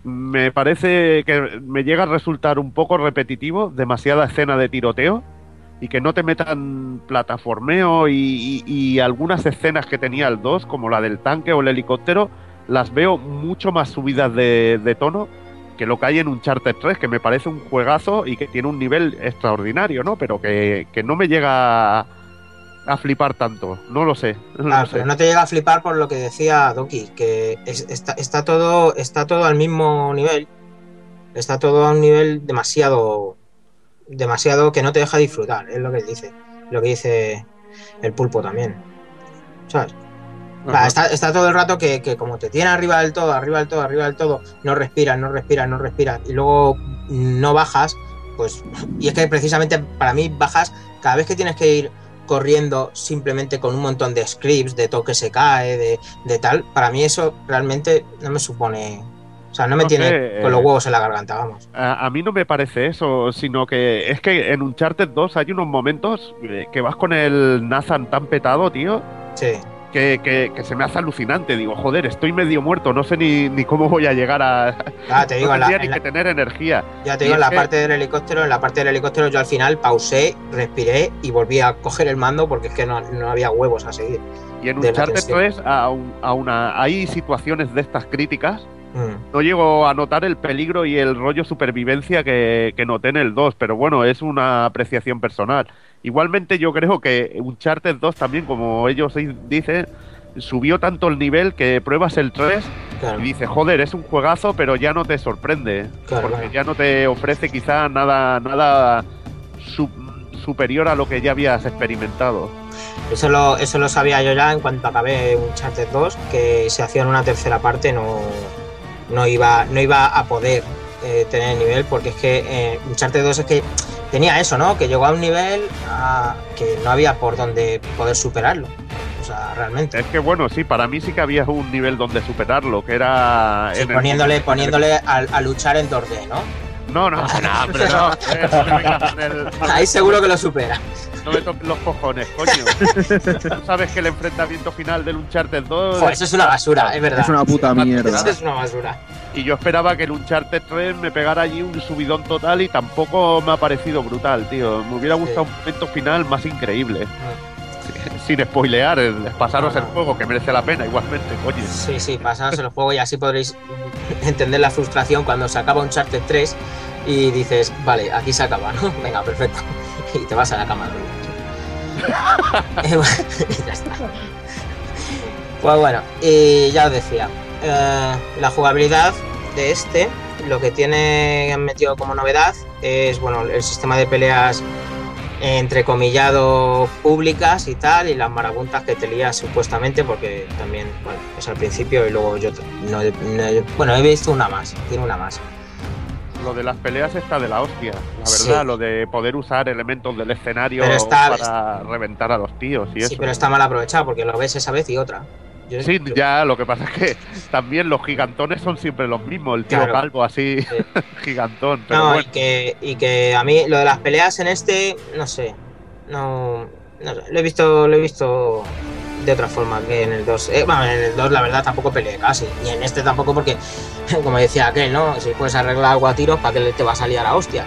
me parece que me llega a resultar un poco repetitivo, demasiada escena de tiroteo y que no te metan plataformeo y, y- y algunas escenas que tenía el 2, como la del tanque o el helicóptero, las veo mucho más subidas de, de tono que lo que hay en Uncharted 3, que me parece un juegazo y que tiene un nivel extraordinario, ¿no? Pero que, que no me llega a, a flipar tanto. No lo sé. No lo Claro, sé. pero no te llega a flipar por lo que decía Doki, que es- está, está todo, está todo al mismo nivel. Está todo a un nivel demasiado. Demasiado que no te deja disfrutar, es lo que dice. Lo que dice el pulpo también. ¿Sabes? Ajá. está, está todo el rato que, que como te tiene arriba del todo, arriba del todo, arriba del todo, no respiras, no respiras, no respiras, y luego no bajas, pues. Y es que precisamente para mí bajas cada vez que tienes que ir corriendo simplemente con un montón de scripts, de toque se cae, de, de tal, para mí eso realmente no me supone. O sea, no me No tiene sé, con los eh, huevos en la garganta, vamos. A, a mí no me parece eso, sino que es que en Uncharted 2 hay unos momentos eh, que vas con el Nathan tan petado, tío, Sí. que, que- que se me hace alucinante. Digo, joder, estoy medio muerto, no sé ni, ni cómo voy a llegar a... Ah, te digo, no la- ni la- que tener energía. Ya te digo, en la que- parte del helicóptero, en la parte del helicóptero yo al final pausé, respiré y volví a coger el mando porque es que no, no había huevos a seguir. Y en Uncharted tensión. 3 aún, aún a- hay situaciones de estas críticas. Mm. No llego a notar el peligro y el rollo supervivencia que, que noté en el 2, pero bueno, es una apreciación personal. Igualmente yo creo que Uncharted 2 también, como ellos di- dicen, subió tanto el nivel que pruebas el 3 Claro. y dices, joder, es un juegazo, pero ya no te sorprende. Claro, porque claro. ya no te ofrece quizá nada, nada su- superior a lo que ya habías experimentado. Eso lo, eso lo sabía yo ya en cuanto acabé Uncharted 2, que si hacían una tercera parte no, no, iba, no iba a poder eh, tener el nivel, porque es que eh, Uncharted 2 es que tenía eso, ¿no? Que llegó a un nivel que no había por donde poder superarlo. O sea, realmente. Es que bueno, sí, para mí sí que había un nivel donde superarlo, que era... Sí, en el- poniéndole poniéndole a, a luchar en 2D, ¿no? No, no, no, pero no. eh, no me vengas con el- Ahí seguro que lo supera. No me toques los cojones, coño. Sabes que el enfrentamiento final del Uncharted 2. Joder, eso es una basura, es verdad. Es una puta mierda. Eso es una basura. Y yo esperaba que el Uncharted 3 me pegara allí un subidón total y tampoco me ha parecido brutal, tío. Me hubiera gustado un momento final más increíble. Sin spoilear, el- pasaros No, el juego, que merece la pena igualmente, coño. Sí, sí, pasaos el juego y así podréis entender la frustración cuando se acaba un Charter 3 y dices, vale, aquí se acaba, ¿no? Venga, perfecto. Y te vas a la cama. Eh, ya está. Pues bueno, y ya os decía, eh, la jugabilidad de este, lo que tiene han metido como novedad es, bueno, el sistema de peleas entrecomillado públicas y tal, y las marabuntas que te lías supuestamente, porque también, bueno, es al principio y luego yo no, no- bueno, he visto una más, tiene una más. Lo de las peleas está de la hostia, la Sí. verdad, lo de poder usar elementos del escenario está- para reventar a los tíos y Sí, eso. pero está mal aprovechado porque lo ves esa vez y otra. Yo- Sí, yo- ya, lo que pasa es que también los gigantones son siempre los mismos, el tío Claro. calvo así, gigantón, pero no, bueno. y, que, y que a mí lo de las peleas en este, no sé, no, no sé, lo he visto, lo he visto de otra forma que en el 2. Eh, bueno, en el 2 la verdad tampoco peleé casi, y en este tampoco porque, como decía aquel, ¿no? Si puedes arreglar algo a tiros, ¿para qué te va a salir a la hostia?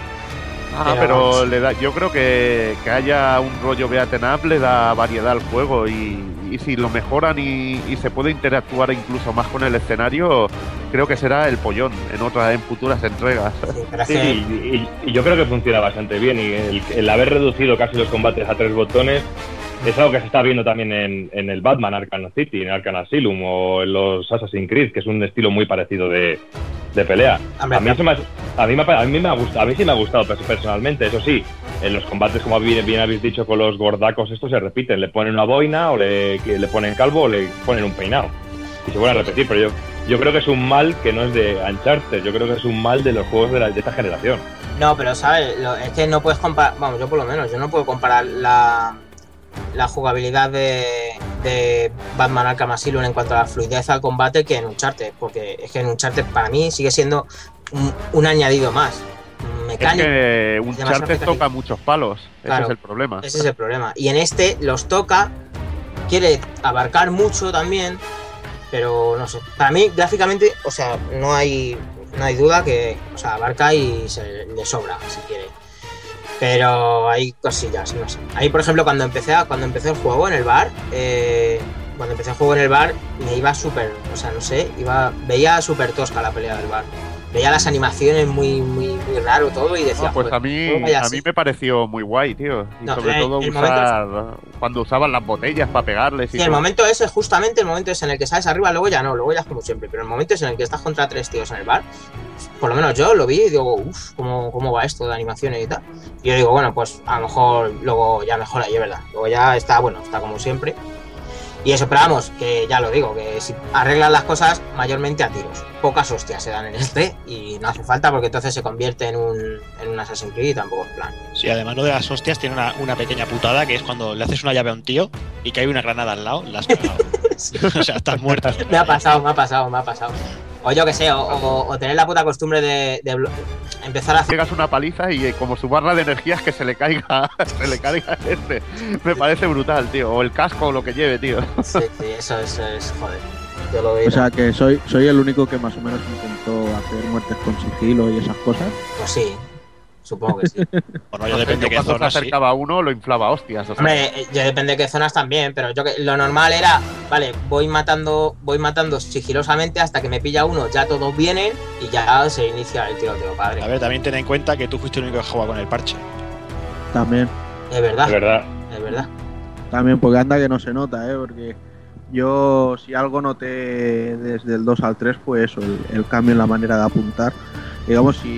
Ah, pero le da, yo creo que, que haya un rollo beaten up le da variedad al juego y, y si lo mejoran y, y se puede interactuar incluso más con el escenario, creo que será el pollón en otras, en futuras entregas. Sí, y, y- y yo creo que funciona bastante bien. Y el, el haber reducido casi los combates a tres botones es algo que se está viendo también en, en el Batman Arkham City, en Arkham Asylum o en los Assassin's Creed, que es un estilo muy parecido de, de pelea. A, mí me a, mí me, a mí me ha gustado, a mí sí me ha gustado pers- personalmente, eso sí. En los combates, como bien, bien habéis dicho con los gordacos, estos se repiten. Le ponen una boina o le, que le ponen calvo o le ponen un peinado. Y se vuelven a repetir, pero yo, yo creo que es un mal que no es de Uncharted, yo creo que es un mal de los juegos de, la- de esta generación. No, pero sabes, es que no puedes comparar, vamos, yo por lo menos, yo no puedo comparar la, la jugabilidad de, de Batman Arkham Asylum en cuanto a la fluidez al combate que en Uncharted, porque es que en Uncharted para mí sigue siendo un, un añadido más. Es Mecánico. que Charter mecánico. toca muchos palos, ese es el problema. Ese es el problema. Y en este los toca, quiere abarcar mucho también, pero no sé. Para mí, gráficamente, o sea, no hay, no hay duda que, o sea, abarca y se le sobra, si quiere. Pero hay cosillas, no sé. Ahí, por ejemplo, cuando empecé, a- cuando empecé el juego en el bar, eh, cuando empecé el juego en el bar, me iba súper, o sea, no sé, iba, veía súper tosca la pelea del bar. Veía las animaciones muy, muy, muy raro todo y decía, No, pues "Joder, a mí, ¿cómo vaya a así?". mí me pareció muy guay, tío. Y No, sobre el- todo el usar cuando usaban las botellas para pegarles. Y Sí, el momento ese, justamente el momento ese en el que sales arriba, luego ya no, luego ya es como siempre, pero el momento ese en el que estás contra tres tíos en el bar, por lo menos yo lo vi y digo, uff, ¿cómo, ¿cómo va esto de animaciones y tal? Y yo digo, bueno, pues a lo mejor luego ya mejora y es verdad, luego ya está, bueno, está como siempre. Y eso, pero vamos, que ya lo digo, que si arreglan las cosas mayormente a tiros. Pocas hostias se dan en este y no hace falta porque entonces se convierte en un, en un Assassin's Creed y tampoco es plan. Sí, además lo de las hostias tiene una, una pequeña putada que es cuando le haces una llave a un tío y que hay una granada al lado, la has cagado. o sea, estás muerto. Me ha pasado, me ha pasado, me ha pasado. O yo que sé, o, o- o tener la puta costumbre de, empezar a hacer Pegas una paliza y eh, como su barra de energía es que se le caiga, se le caiga este. Me parece brutal, tío. O el casco o lo que lleve, tío. Sí, sí, eso, eso es, joder. Yo lo veo. O sea que soy, soy el único que más o menos intentó hacer muertes con sigilo y esas cosas. Pues sí, supongo que sí. Bueno, ya depende de qué zona, se acercaba a uno lo inflaba a hostias. o sea. Hombre, eh, yo depende de qué zonas también, pero yo que lo normal era, vale, voy matando, voy matando sigilosamente hasta que me pilla uno, ya todos vienen y ya se inicia el tiroteo, A padre. ver, también ten en cuenta que tú fuiste el único que jugaba con el parche. También, Es verdad, De verdad. es verdad. también, porque anda que no se nota, ¿eh? Porque yo, si algo noté desde el 2 al 3 fue eso, el, el cambio en la manera de apuntar. Digamos, si,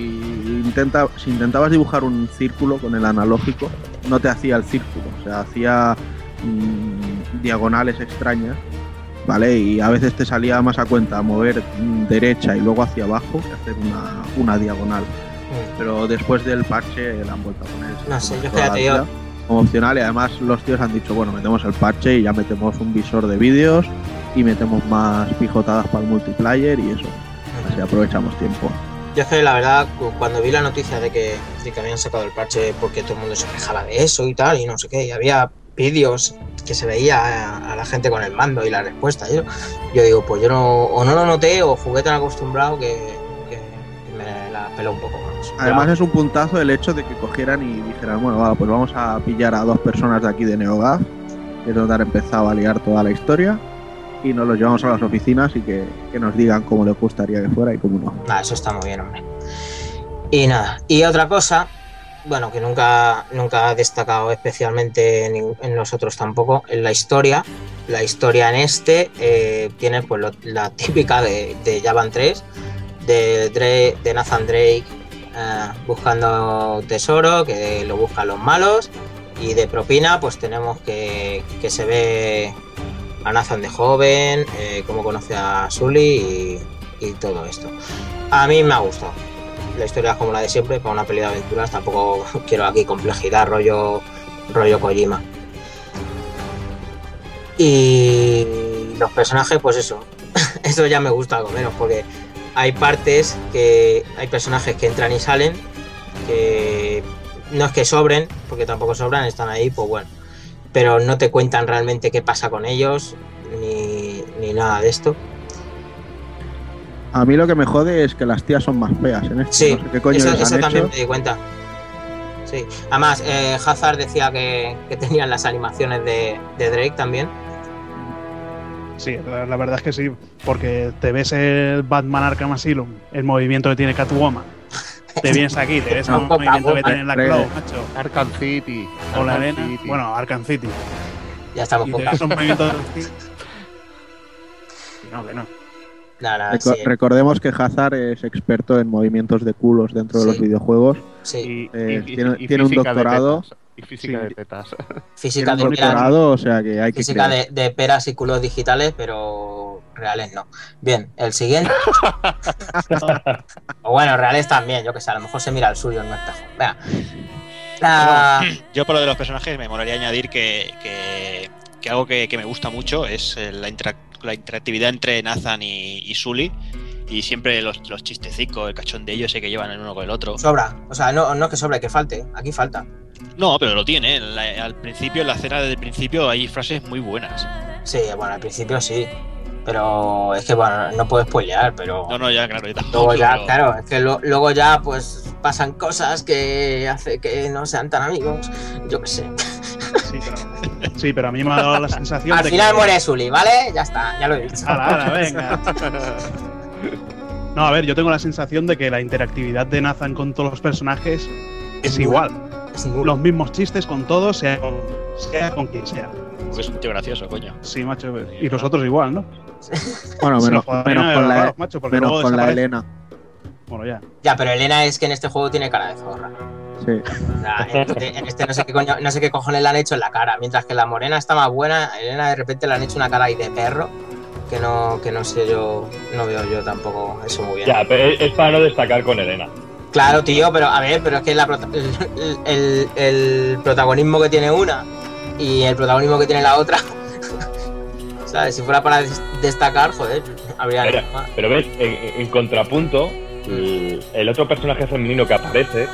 intenta, si intentabas dibujar un círculo con el analógico, no te hacía el círculo, o sea, hacía mm, diagonales extrañas, ¿vale? Y a veces te salía más a cuenta mover derecha y luego hacia abajo que hacer una, una diagonal. Mm. Pero después del parche la han vuelto a poner. No sé, yo es que toda ya la te digo- vida Como opcional y además los tíos han dicho, bueno, metemos el parche y ya metemos un visor de vídeos y metemos más pijotadas para el multiplayer y eso. Así aprovechamos tiempo. Yo es que la verdad, cu- cuando vi la noticia de que, de que habían sacado el parche porque todo el mundo se quejaba de eso y tal, y no sé qué, y había vídeos que se veía a, a la gente con el mando y la respuesta, yo, yo digo, pues yo no, o no lo noté o jugué tan acostumbrado que, que me la peló un poco más. Además es un puntazo el hecho de que cogieran y dijeran, bueno, va, pues vamos a pillar a dos personas de aquí de NeoGAF, que es donde han empezado a liar toda la historia, y nos los llevamos a las oficinas y que, que nos digan cómo les gustaría que fuera y cómo no. Nada, eso está muy bien, hombre. Y nada, y otra cosa, bueno, que nunca, nunca ha destacado especialmente en, en los otros tampoco, en la historia. La historia en este eh, tiene pues la típica de, de Javan 3, de, Dre- de Nathan Drake eh, buscando tesoro, que lo buscan los malos, y de propina pues tenemos que, que se ve a Nathan de joven, eh, cómo conoce a Sully y, y todo esto. A mí me ha gustado. La historia es como la de siempre, para una peli de aventuras. Tampoco quiero aquí complejidad, rollo, rollo Kojima. Y los personajes, pues eso. eso ya me gusta algo menos, porque hay partes que. Hay personajes que entran y salen, que no es que sobren, porque tampoco sobran, están ahí, pues bueno. Pero no te cuentan realmente qué pasa con ellos, ni, ni nada de esto. A mí lo que me jode es que las tías son más feas en este. Sí, no sé qué coño eso, les eso también hecho. me di cuenta. Sí. Además, eh, Hazard decía que, que tenían las animaciones de, de Drake también. Sí, la, la verdad es que sí, porque te ves el Batman Arkham Asylum, el movimiento que tiene Catwoman. Te vienes aquí, te ves el No, movimiento que tiene la hombre. Claw, macho. Arkham City. O la arena. City. Bueno, Arkham City. Ya estamos Y con te ves un movimiento de No, que no. No, no, Reco- sí, Recordemos que Hazard es experto en movimientos de culos dentro de los videojuegos. sí. Y, Eh, y- tiene- y tiene un de doctorado. Y física Sí. de tetas. Física de peras, doctorado, o sea que hay que física creer. de, de peras y culos digitales, pero reales no. Bien, el siguiente. o bueno, reales también, yo que sé, a lo mejor se mira el suyo en un espejo. Venga. Ah, Yo por lo de los personajes me molaría añadir que, que- que algo que, que me gusta mucho es eh, la, interac- la interactividad entre Nathan y, y Sully. Y siempre los, los chistecicos, el cachondeo ese que llevan el uno con el otro. sobra. O sea, no, no es que sobre, que falte. Aquí falta. No, pero lo tiene. la- al principio, en la escena del principio, hay frases muy buenas. Sí, bueno, al principio sí. Pero es que, bueno, no puedo spoilear, pero. No, no, ya, claro. yo tampoco, Luego ya, pero- claro, es que lo- luego ya pues pasan cosas que hace que no sean tan amigos, yo qué sé. Sí, pero, sí, pero a mí me ha dado la sensación Al de final que... muere Sully, ¿vale? Ya está, ya lo he dicho. Ala, ala, venga. No, a ver, yo tengo la sensación de que la interactividad de Nathan con todos los personajes es igual. Es nulo. Los mismos chistes con todos, sea con, sea con quien sea. Porque es un tío gracioso, coño. Sí, macho. Y los otros igual, ¿no? Bueno, menos, menos con la, macho, porque menos luego con la. Elena. Bueno, ya. Ya, pero Elena es que en este juego tiene cara de zorra. Sí. O sea, en este, en este no, sé qué coño- no sé qué cojones le han hecho en la cara. Mientras que la morena está más buena, Elena de repente le han hecho una cara ahí de perro. Que no, que no sé yo, no veo yo tampoco eso muy bien. Ya, pero es, para no destacar con Elena. Claro, tío, pero a ver, pero es que la prota- el, el- el protagonismo que tiene una y el protagonismo que tiene la otra. ¿Sabes? Si fuera para des- destacar, joder, habría. Mira, pero ves, en, en contrapunto, el, el otro personaje femenino que aparece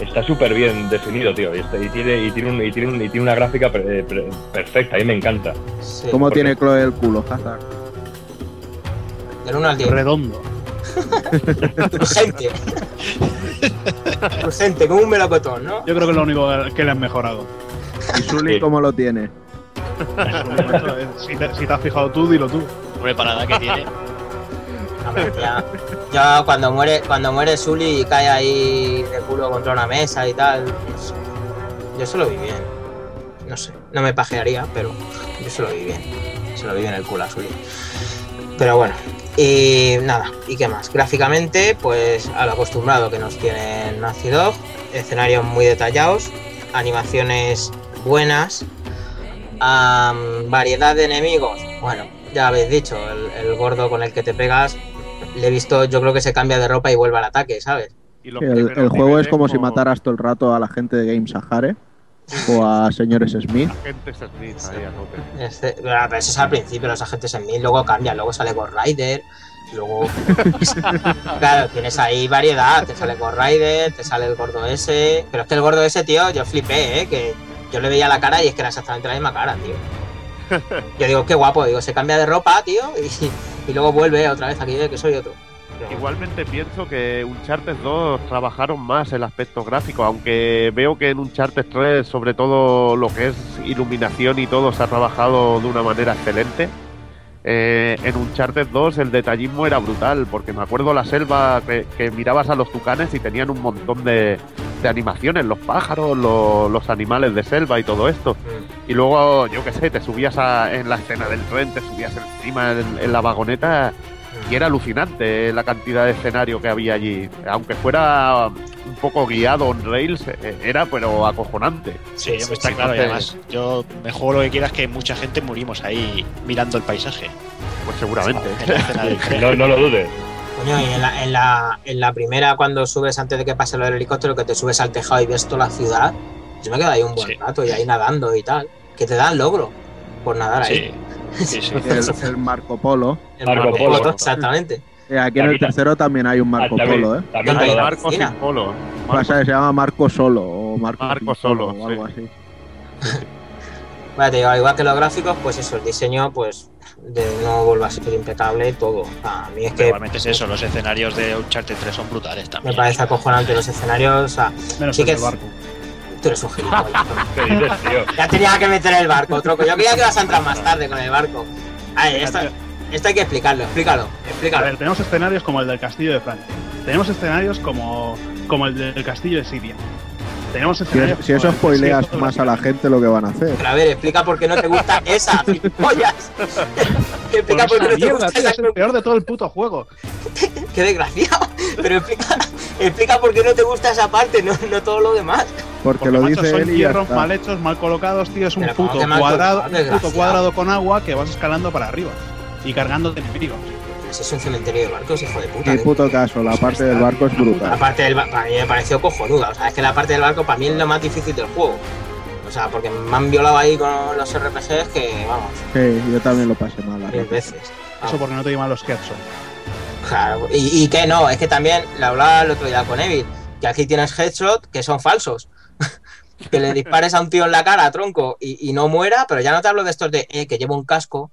está súper bien definido, tío. Y, está- y tiene, y, tiene un- y, tiene un- y tiene una gráfica per- per- perfecta, a mí me encanta. Sí, ¿Cómo porque- tiene Chloe el culo, Hazard? Del 1 al 10. Redondo. Urgente. Urgente, como un melocotón, ¿no? Yo creo que es lo único que le han mejorado. ¿Y Sully Sí. cómo lo tiene? si, te, si te has fijado tú, dilo tú. Hombre, para nada que tiene. Ver, ya, ya cuando muere, cuando muere Sully y cae ahí de culo contra una mesa y tal. pues, yo se lo vi bien. No sé, no me pajearía, pero yo se lo vi bien. Se lo vi bien el culo a Sully. Pero bueno, y nada, ¿y qué más? Gráficamente, pues a lo acostumbrado que nos tiene Nazi Dog, escenarios muy detallados, animaciones buenas, am, variedad de enemigos. Bueno, ya habéis dicho, el, el gordo con el que te pegas, le he visto, yo creo que se cambia de ropa y vuelve al ataque, ¿sabes? Y el, el juego es niveles como si con mataras todo el rato a la gente de Game Sahare o a señores Smith. Agentes Smith ahí a tope. Este- pero eso es al principio, los agentes en mil, luego cambian, luego sale Ghost Rider, luego. claro, tienes ahí variedad, te sale Ghost Rider, te sale el gordo ese. Pero es que el gordo ese, tío, yo flipé, ¿eh? Que yo le veía la cara y es que era exactamente la misma cara, tío. Yo digo, qué guapo, digo, se cambia de ropa, tío, y, y luego vuelve otra vez aquí, que soy otro. Igualmente pienso que Uncharted 2 trabajaron más el aspecto gráfico, aunque veo que en Uncharted 3, sobre todo lo que es iluminación y todo, se ha trabajado de una manera excelente. Eh, en Uncharted 2 el detallismo era brutal, porque me acuerdo la selva que, que mirabas a los tucanes y tenían un montón de, de animaciones, los pájaros, lo- los animales de selva y todo esto. Mm. Y luego, yo qué sé, te subías a- en la escena del tren, te subías encima en, en la vagoneta y era alucinante la cantidad de escenario que había allí. Aunque fuera un poco guiado on rails, eh, era pero acojonante. Sí, sí, está sí, claro. Y además, yo me juego lo que quieras que mucha gente murimos ahí mirando el paisaje. Pues seguramente. En. No, no lo dudes. Coño, y en la, en, la, en la primera, cuando subes antes de que pase lo del helicóptero, que te subes al tejado y ves toda la ciudad, yo me quedo ahí un buen Sí. rato y ahí nadando y tal. Que te dan logro por nadar ahí. Sí. El, el Marco Polo. El Marco Polo. Exactamente. Eh, aquí en el tercero también hay un Marco también- Polo, ¿eh? Marco sin polo. Pasa que se llama Marco Solo o Marco, Solo, o algo sí. así. Digo, igual que los gráficos, pues eso, el diseño, pues de no vuelve a ser impecable y todo. A mí es que igualmente es eso, los escenarios de Uncharted 3 son brutales me también. parece acojonante los escenarios. O sea, Menos Sí el que barco. Tú eres un gilipollas. Ya tenía que meter el barco, troco. Yo creía que ibas a entrar más tarde con el barco. Ay, esto, esto hay que explicarlo, explícalo, A explícalo. ver, tenemos escenarios como el del castillo de Francia. Tenemos escenarios como, como el del castillo de Siria. Tenemos Si, escenarios es- si eso del spoileas más a la gente lo que van a hacer. Pero a ver, explica por qué no te gusta esa, gilipollas. explica por Por qué no te mierda, gusta tío, esa es el peor de todo el puto juego. Qué desgraciado. Pero explica, explica por qué no te gusta esa parte, no, no todo lo demás. Porque, Porque lo macho, dice son él y hierros está. mal hechos, mal colocados, tío. Es un Pero ¿cómo puto cuadrado, un puto cuadrado con agua que vas escalando para arriba y cargándote enemigos. Un cementerio de barcos, hijo de puta. Ni ¿eh? puto caso, la parte del barco es La brutal. parte del barco, para mí me pareció cojonuda. O sea, es que la parte del barco para mí es lo más difícil del juego. O sea, porque me han violado ahí con los RPGs que, vamos, Sí, yo también lo pasé mal. la veces. Eso porque no te llaman los Ketson. Claro, y, y que no, es que también le hablaba el otro día con Evil, que aquí tienes headshot que son falsos. que le dispares a un tío en la cara, tronco, y, y no muera, pero ya no te hablo de estos de eh, que llevo un casco.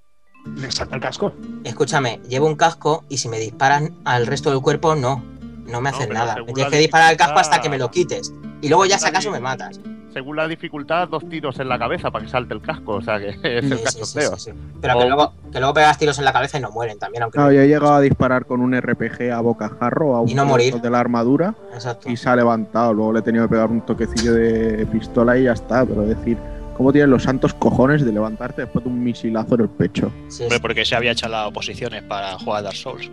Le salta el casco. Escúchame, llevo un casco y si me disparan al resto del cuerpo, no. No me No, hacen nada. Me tienes que disparar al casco hasta que me lo quites. Y luego ya si acaso me matas. según la dificultad, dos tiros en la cabeza para que salte el casco. O sea que es Sí, el sí, cachondeo. sí, sí, sí. Pero que luego, que luego pegas tiros en la cabeza y no mueren también, aunque No, yo he llegado a disparar con un RPG a bocajarro a un Y no morir. de la armadura Exacto. y se ha levantado. Luego le he tenido que pegar un toquecillo de pistola y ya está. Pero decir, ¿cómo tienes los santos cojones de levantarte después de un misilazo en el pecho? Sí, Hombre, sí, porque se había hecho las oposiciones para jugar a Dark Souls.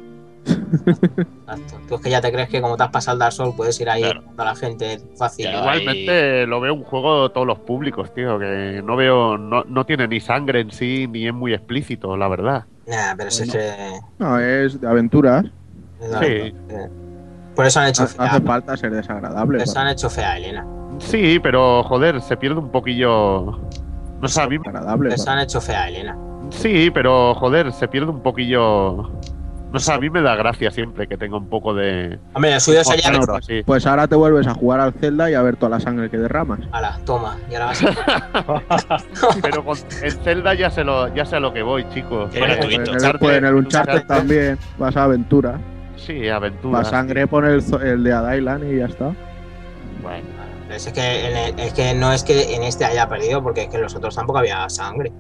exacto. Tú es que ya te crees que como te has pasado el Dark Souls puedes ir ahí Claro. a la gente fácil. Ya, Igualmente lo veo un juego de todos los públicos, tío. Que no veo, no, no tiene ni sangre en sí, ni es muy explícito, la verdad. Nah, pero es que. No, es de aventuras. Sí. Por eso han hecho No fea. hace falta ser desagradable. Por eso han hecho fea a Elena. Sí, pero joder, se pierde un poquillo. No sé, a mí. ser agradable. Por eso han hecho fea a Elena. Sí, pero joder, se pierde un poquillo. No sé, a mí me da gracia siempre que tenga un poco de. Hombre, el suyo sería. Bueno, sí. Pues ahora te vuelves a jugar al Zelda y a ver toda la sangre que derramas. Ala, toma. Y ahora vas a. Pero con- en Zelda ya sé, lo, ya sé a lo que voy, chicos. Gratuito. En el, en el Uncharted Uncharted, también vas a aventura. Sí, aventura. La sangre pone el, zo- el de Adailan y ya está. Bueno, Pero es que, el- es que no es que en este haya perdido, porque es que en los otros tampoco había sangre.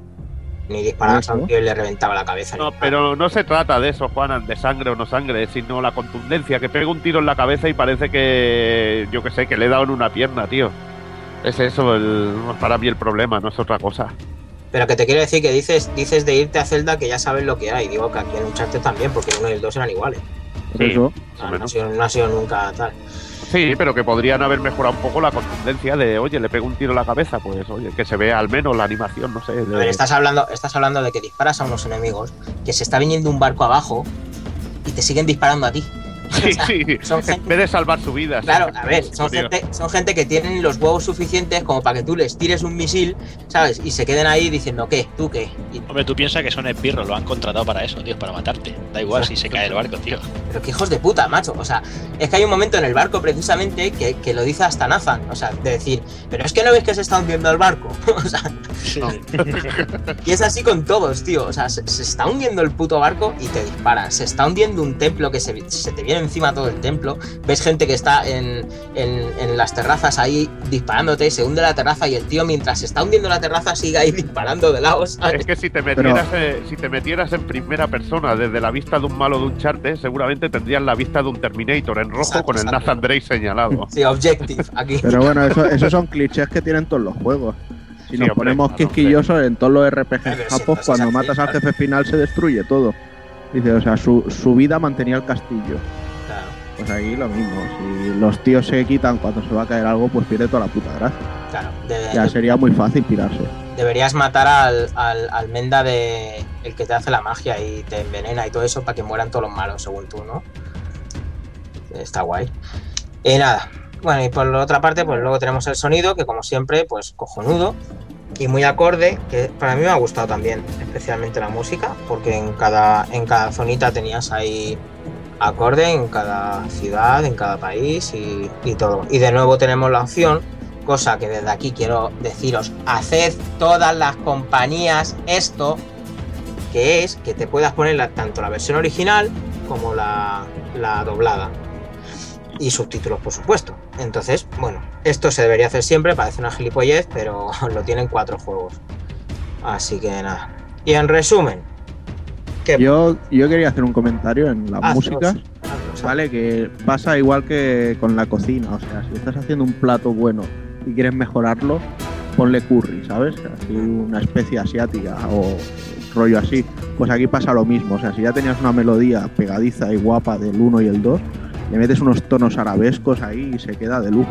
Ni disparaba a un tío y le reventaba la cabeza. No, pero no se trata de eso, Juanan, de sangre o no sangre, sino la contundencia, que pega un tiro en la cabeza y parece que, yo que sé, que le he dado en una pierna, tío. Es eso el, para mí el problema, no es otra cosa. Pero que te quiero decir que dices, dices de irte a Zelda que ya sabes lo que hay. Digo que aquí en Uncharted también, porque 1 y el 2 eran iguales. Por Sí. eso. Sea, no, ha sido, no ha sido nunca tal. Sí, pero que podrían haber mejorado un poco la contundencia de, oye, le pego un tiro en la cabeza, pues, oye, que se vea al menos la animación, no sé. de- A ver, estás hablando, estás hablando de que disparas a unos enemigos, que se está viniendo un barco abajo y te siguen disparando a ti. Sí, O sea, sí, son en gente- vez de salvar su vida. Claro, a ver, son gente, son gente que tienen los huevos suficientes como para que tú les tires un misil, ¿sabes? Y se queden ahí diciendo, ¿qué? ¿Tú qué? Y- Hombre, tú piensas que son esbirros, lo han contratado para eso, tío, para matarte. Da igual si se cae el barco, tío. pero qué hijos de puta, macho. O sea, es que hay un momento en el barco precisamente que, que lo dice hasta Nathan. O sea, de decir, pero es que no ves que se está hundiendo el barco. o sea, y es así con todos, tío. O sea, se, se está hundiendo el puto barco y te disparan. Se está hundiendo un templo que se, se te viene encima todo el templo. Ves gente que está en, en- en las terrazas ahí disparándote, se hunde la terraza y el tío mientras se está hundiendo la terraza sigue ahí disparando de lado, ¿sabes? Es que si te metieras, eh, si te metieras en primera persona desde la vista de un malo de un charte, seguramente tendrías la vista de un Terminator en rojo Exacto, con el exacto. Nathan Drake señalado. Sí, objective, aquí. Pero bueno, eso- esos son clichés que tienen todos los juegos. Si Sí, nos hombre, ponemos quisquillosos en todos los RPGs Pero japos, pues, cuando matas al jefe final se destruye todo. Dice, o sea, su, su vida mantenía el castillo. Pues ahí lo mismo. Si los tíos se quitan cuando se va a caer algo, pues pierde toda la puta gracia. claro. De- Ya sería muy fácil pirarse. deberías matar al, al, al menda de el que te hace la magia y te envenena y todo eso para que mueran todos los malos, según tú, ¿no? Está guay. Y nada. Bueno, y por la otra parte, pues luego tenemos el sonido, que como siempre, pues cojonudo y muy acorde, que para mí me ha gustado también, especialmente la música, porque en cada, en cada zonita tenías ahí acorde en cada ciudad, en cada país y, todo. Y de nuevo tenemos la opción, cosa que desde aquí quiero deciros, haced todas las compañías esto, que es que te puedas poner tanto la versión original como la, la doblada. Y subtítulos, por supuesto. Entonces, bueno, esto se debería hacer siempre, parece una gilipollez, pero lo tienen cuatro juegos. Así que nada. Y en resumen, ¿qué Yo, yo quería hacer un comentario en las Hazlos, músicas. hazlos, Vale, que pasa igual que con la cocina. O sea, si estás haciendo un plato bueno y quieres mejorarlo, ponle curry, ¿sabes? Así una especie asiática o rollo así. Pues aquí pasa lo mismo. O sea, si ya tenías una melodía pegadiza y guapa del 1 y el 2, le metes unos tonos arabescos ahí y se queda de lujo.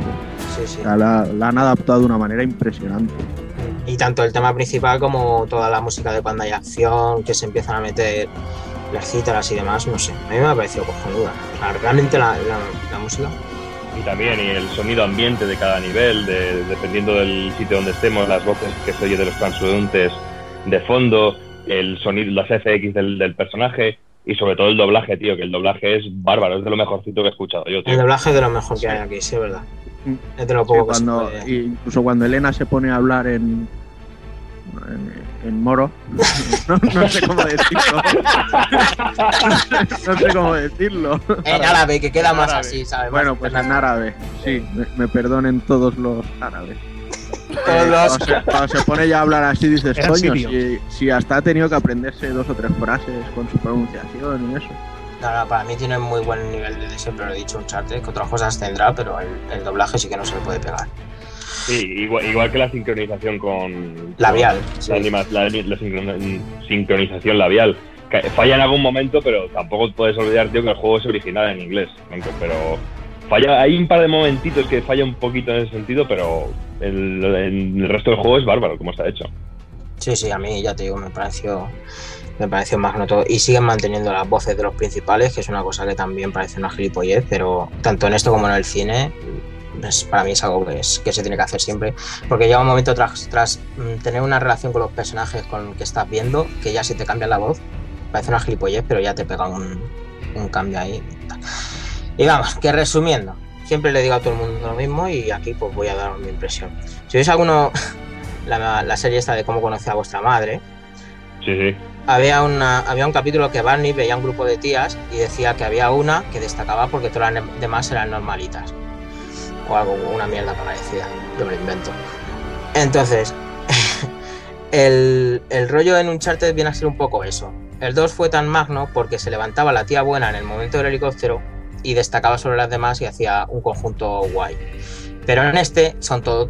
Sí, sí. O sea, la, la han adaptado de una manera impresionante. Y tanto el tema principal como toda la música de cuando hay acción, que se empiezan a meter las cítaras y demás, no sé. A mí me ha parecido cojonuda. O sea, realmente la, la- la música. Y también y el sonido ambiente de cada nivel, de- dependiendo del sitio donde estemos, las voces que se oye de los transeúntes de fondo, el sonido, las FX del, del personaje y sobre todo el doblaje, tío, que el doblaje es bárbaro, es de lo mejorcito que he escuchado yo, El tío. doblaje es de lo mejor que hay aquí, sí, es verdad. Mm. Es de lo Sí, poco que se cuando, puede- y incluso cuando Elena se pone a hablar en en, en moro. No, no sé cómo decirlo. no sé cómo decirlo. En árabe, que queda más así, ¿sabes? Bueno, pues en árabe. Sí, me, me perdonen todos los árabes. Todos Eh, los- Cuando, se, cuando se pone ya a hablar así, dices, coño, si, si hasta ha tenido que aprenderse dos o tres frases con su pronunciación y eso. No, no, para mí tiene muy buen nivel de siempre lo he dicho Uncharted, que otras cosas tendrá, pero el, el doblaje sí que no se le puede pegar. Sí, igual, igual que la sincronización con. Labial, con sí. La, anima- la- la sincron- sincronización labial. Que Falla en algún momento, pero tampoco puedes olvidar, tío, que el juego es original en inglés. Pero falla, hay un par de momentitos que falla un poquito en ese sentido, pero el, en el resto del juego es bárbaro, como está hecho. Sí, sí, a mí ya te digo, me pareció me pareció magnoto y siguen manteniendo las voces de los principales, que es una cosa que también parece una gilipollez, pero tanto en esto como en el cine, para mí es algo que, es- que se tiene que hacer siempre, porque llega un momento tras, tras mm, tener una relación con los personajes con que estás viendo, que ya si te cambian la voz, parece una gilipollez, pero ya te pega un, un cambio ahí. Y vamos, que resumiendo, siempre le digo a todo el mundo lo mismo y aquí pues voy a dar mi impresión. Si veis alguno, la, la serie esta de cómo conocí a vuestra madre, Sí, sí. Había, una, había un capítulo que Barney veía un grupo de tías y decía que había una que destacaba porque todas las demás eran normalitas. O algo, una mierda parecida. Yo me lo invento. Entonces, el, el rollo en Uncharted viene a ser un poco eso. El 2 fue tan magno porque se levantaba la tía buena en el momento del helicóptero y destacaba sobre las demás y hacía un conjunto guay. Pero en este son todo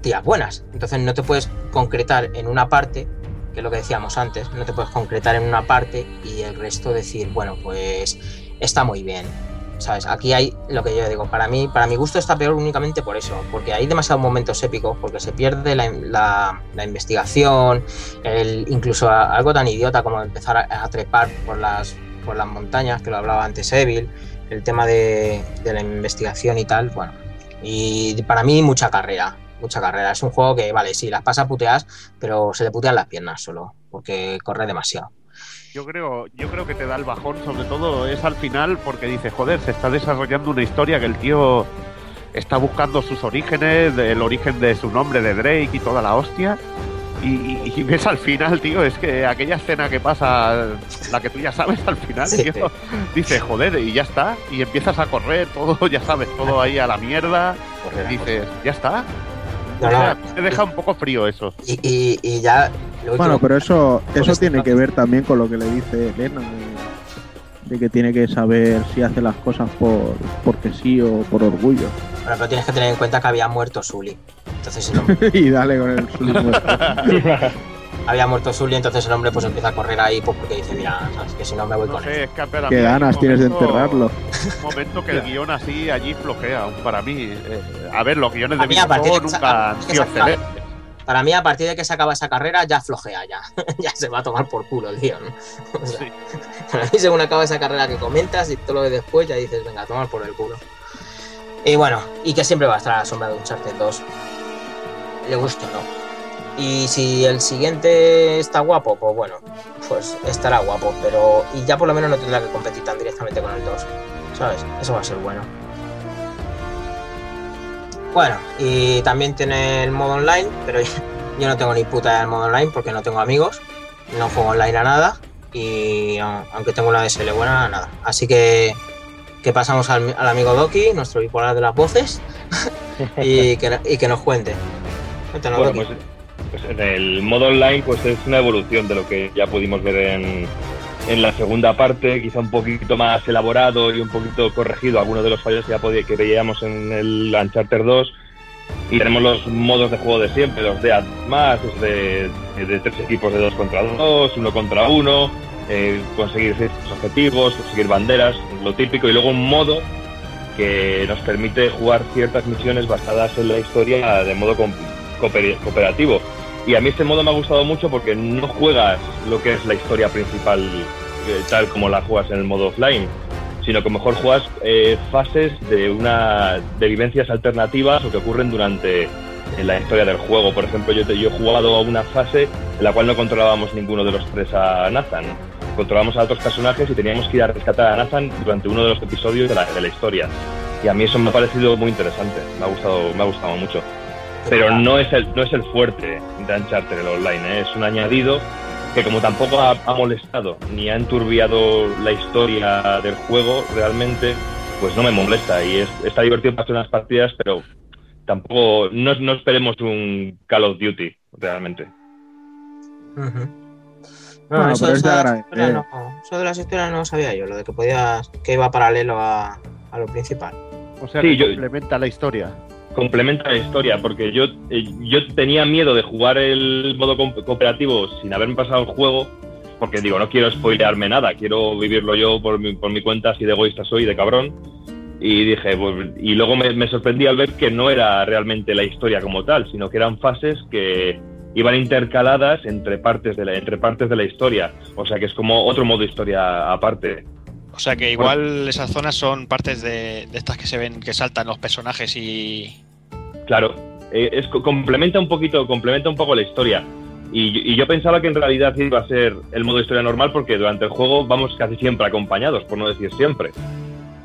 tías buenas. Entonces no te puedes concretar en una parte, que es lo que decíamos antes, no te puedes concretar en una parte y el resto decir, bueno, pues está muy bien. ¿Sabes? Aquí hay lo que yo digo, para mí, para mi gusto está peor únicamente por eso, porque hay demasiados momentos épicos, porque se pierde la, la- la investigación, el, incluso algo tan idiota como empezar a, a trepar por las, por las montañas, que lo hablaba antes Evil, el tema de, de la investigación y tal, bueno. Y para mí mucha carrera, mucha carrera. Es un juego que, vale, sí, las pasa puteas, pero se le putean las piernas solo, porque corre demasiado. Yo creo, yo creo que te da el bajón, sobre todo es al final, porque dices, joder, se está desarrollando una historia que el tío está buscando sus orígenes, el origen de su nombre de Drake y toda la hostia. Y, ves al final, tío, es que aquella escena que pasa, la que tú ya sabes al final, Sí. tío, dices, joder, y ya está, y empiezas a correr, todo, ya sabes, todo ahí a la mierda, dices, ya está. No, no. te deja un poco frío eso. Y, y- y ya. Bueno, pero eso, eso tiene que ver también con lo que le dice Elena, de, de que tiene que saber si hace las cosas por porque sí o por orgullo. Bueno, pero tienes que tener en cuenta que había muerto Sully. Entonces hombre, y dale con el Sully muerto. había muerto Sully, entonces el hombre pues empieza a correr ahí pues, porque dice, mira, sabes que si no me voy No con él. es que Qué un ganas tienes de enterrarlo. Un momento que el guion así allí flojea, para mí. Eh, a ver, los guiones de que nunca han sido excelentes. Para mí, a partir de que se acaba esa carrera, ya flojea ya. ya se va a tomar por culo el guion. O sea, Para mí, según acaba esa carrera que comentas y todo lo de después, ya dices, venga, a tomar por el culo. Y bueno, y que siempre va a estar a la sombra de Uncharted 2. Le guste o no. Y si el siguiente está guapo, pues bueno, pues estará guapo, pero. Y ya por lo menos no tendrá que competir tan directamente con el 2. ¿Sabes? Eso va a ser bueno. Bueno, y también tiene el modo online, pero yo no tengo ni puta del modo online porque no tengo amigos, no juego online a nada y aunque tengo una DSL buena, nada. Así que, que pasamos al, al amigo Doki, nuestro bipolar de las voces, y, que, y que nos cuente. Cuéntanos, Bueno, Doki. pues, pues en el modo online pues es una evolución de lo que ya pudimos ver en, en la segunda parte, quizá un poquito más elaborado y un poquito corregido algunos de los fallos que ya podía- que veíamos en el Uncharted 2. Y tenemos los modos de juego de siempre, los de más, es de, tres equipos de dos contra dos, uno contra uno, eh, conseguir ciertos objetivos, conseguir banderas, lo típico, y luego un modo que nos permite jugar ciertas misiones basadas en la historia de modo cooperativo. Y a mí este modo me ha gustado mucho porque no juegas lo que es la historia principal eh, tal como la juegas en el modo offline, sino que mejor juegas eh, fases de una de vivencias alternativas o que ocurren durante en la historia del juego. Por ejemplo, yo, te- yo he jugado a una fase en la cual no controlábamos ninguno de los tres a Nathan. Controlábamos a otros personajes y teníamos que ir a rescatar a Nathan durante uno de los episodios de la, de la historia. Y a mí eso me ha parecido muy interesante, me ha gustado, me ha gustado mucho. Pero no es el, no es el fuerte de Uncharted el online, ¿eh? es un añadido que como tampoco ha, ha molestado ni ha enturbiado la historia del juego realmente, pues no me molesta y es, está divertido para hacer unas partidas, pero tampoco, no, no esperemos un Call of Duty realmente. No, Bueno, eso, pero eso de historias no, eso de las historias no sabía yo, lo de que podías, que iba paralelo a, a lo principal. O sea, Sí, que yo- complementa la historia. Complementa la historia, porque yo, eh, yo tenía miedo de jugar el modo co- cooperativo sin haberme pasado el juego, porque digo, no quiero spoilearme nada, quiero vivirlo yo por mi, por mi cuenta, así de egoísta soy, de cabrón. Y dije, pues, y luego me, me sorprendí al ver que no era realmente la historia como tal, sino que eran fases que iban intercaladas entre partes de la, entre partes de la historia. O sea que es como otro modo historia aparte. O sea que igual esas zonas son partes de, de estas que se ven, que saltan los personajes y. Claro, eh, complementa un poquito, complementa un poco la historia. Y, y yo pensaba que en realidad iba a ser el modo historia normal porque durante el juego vamos casi siempre acompañados, por no decir siempre.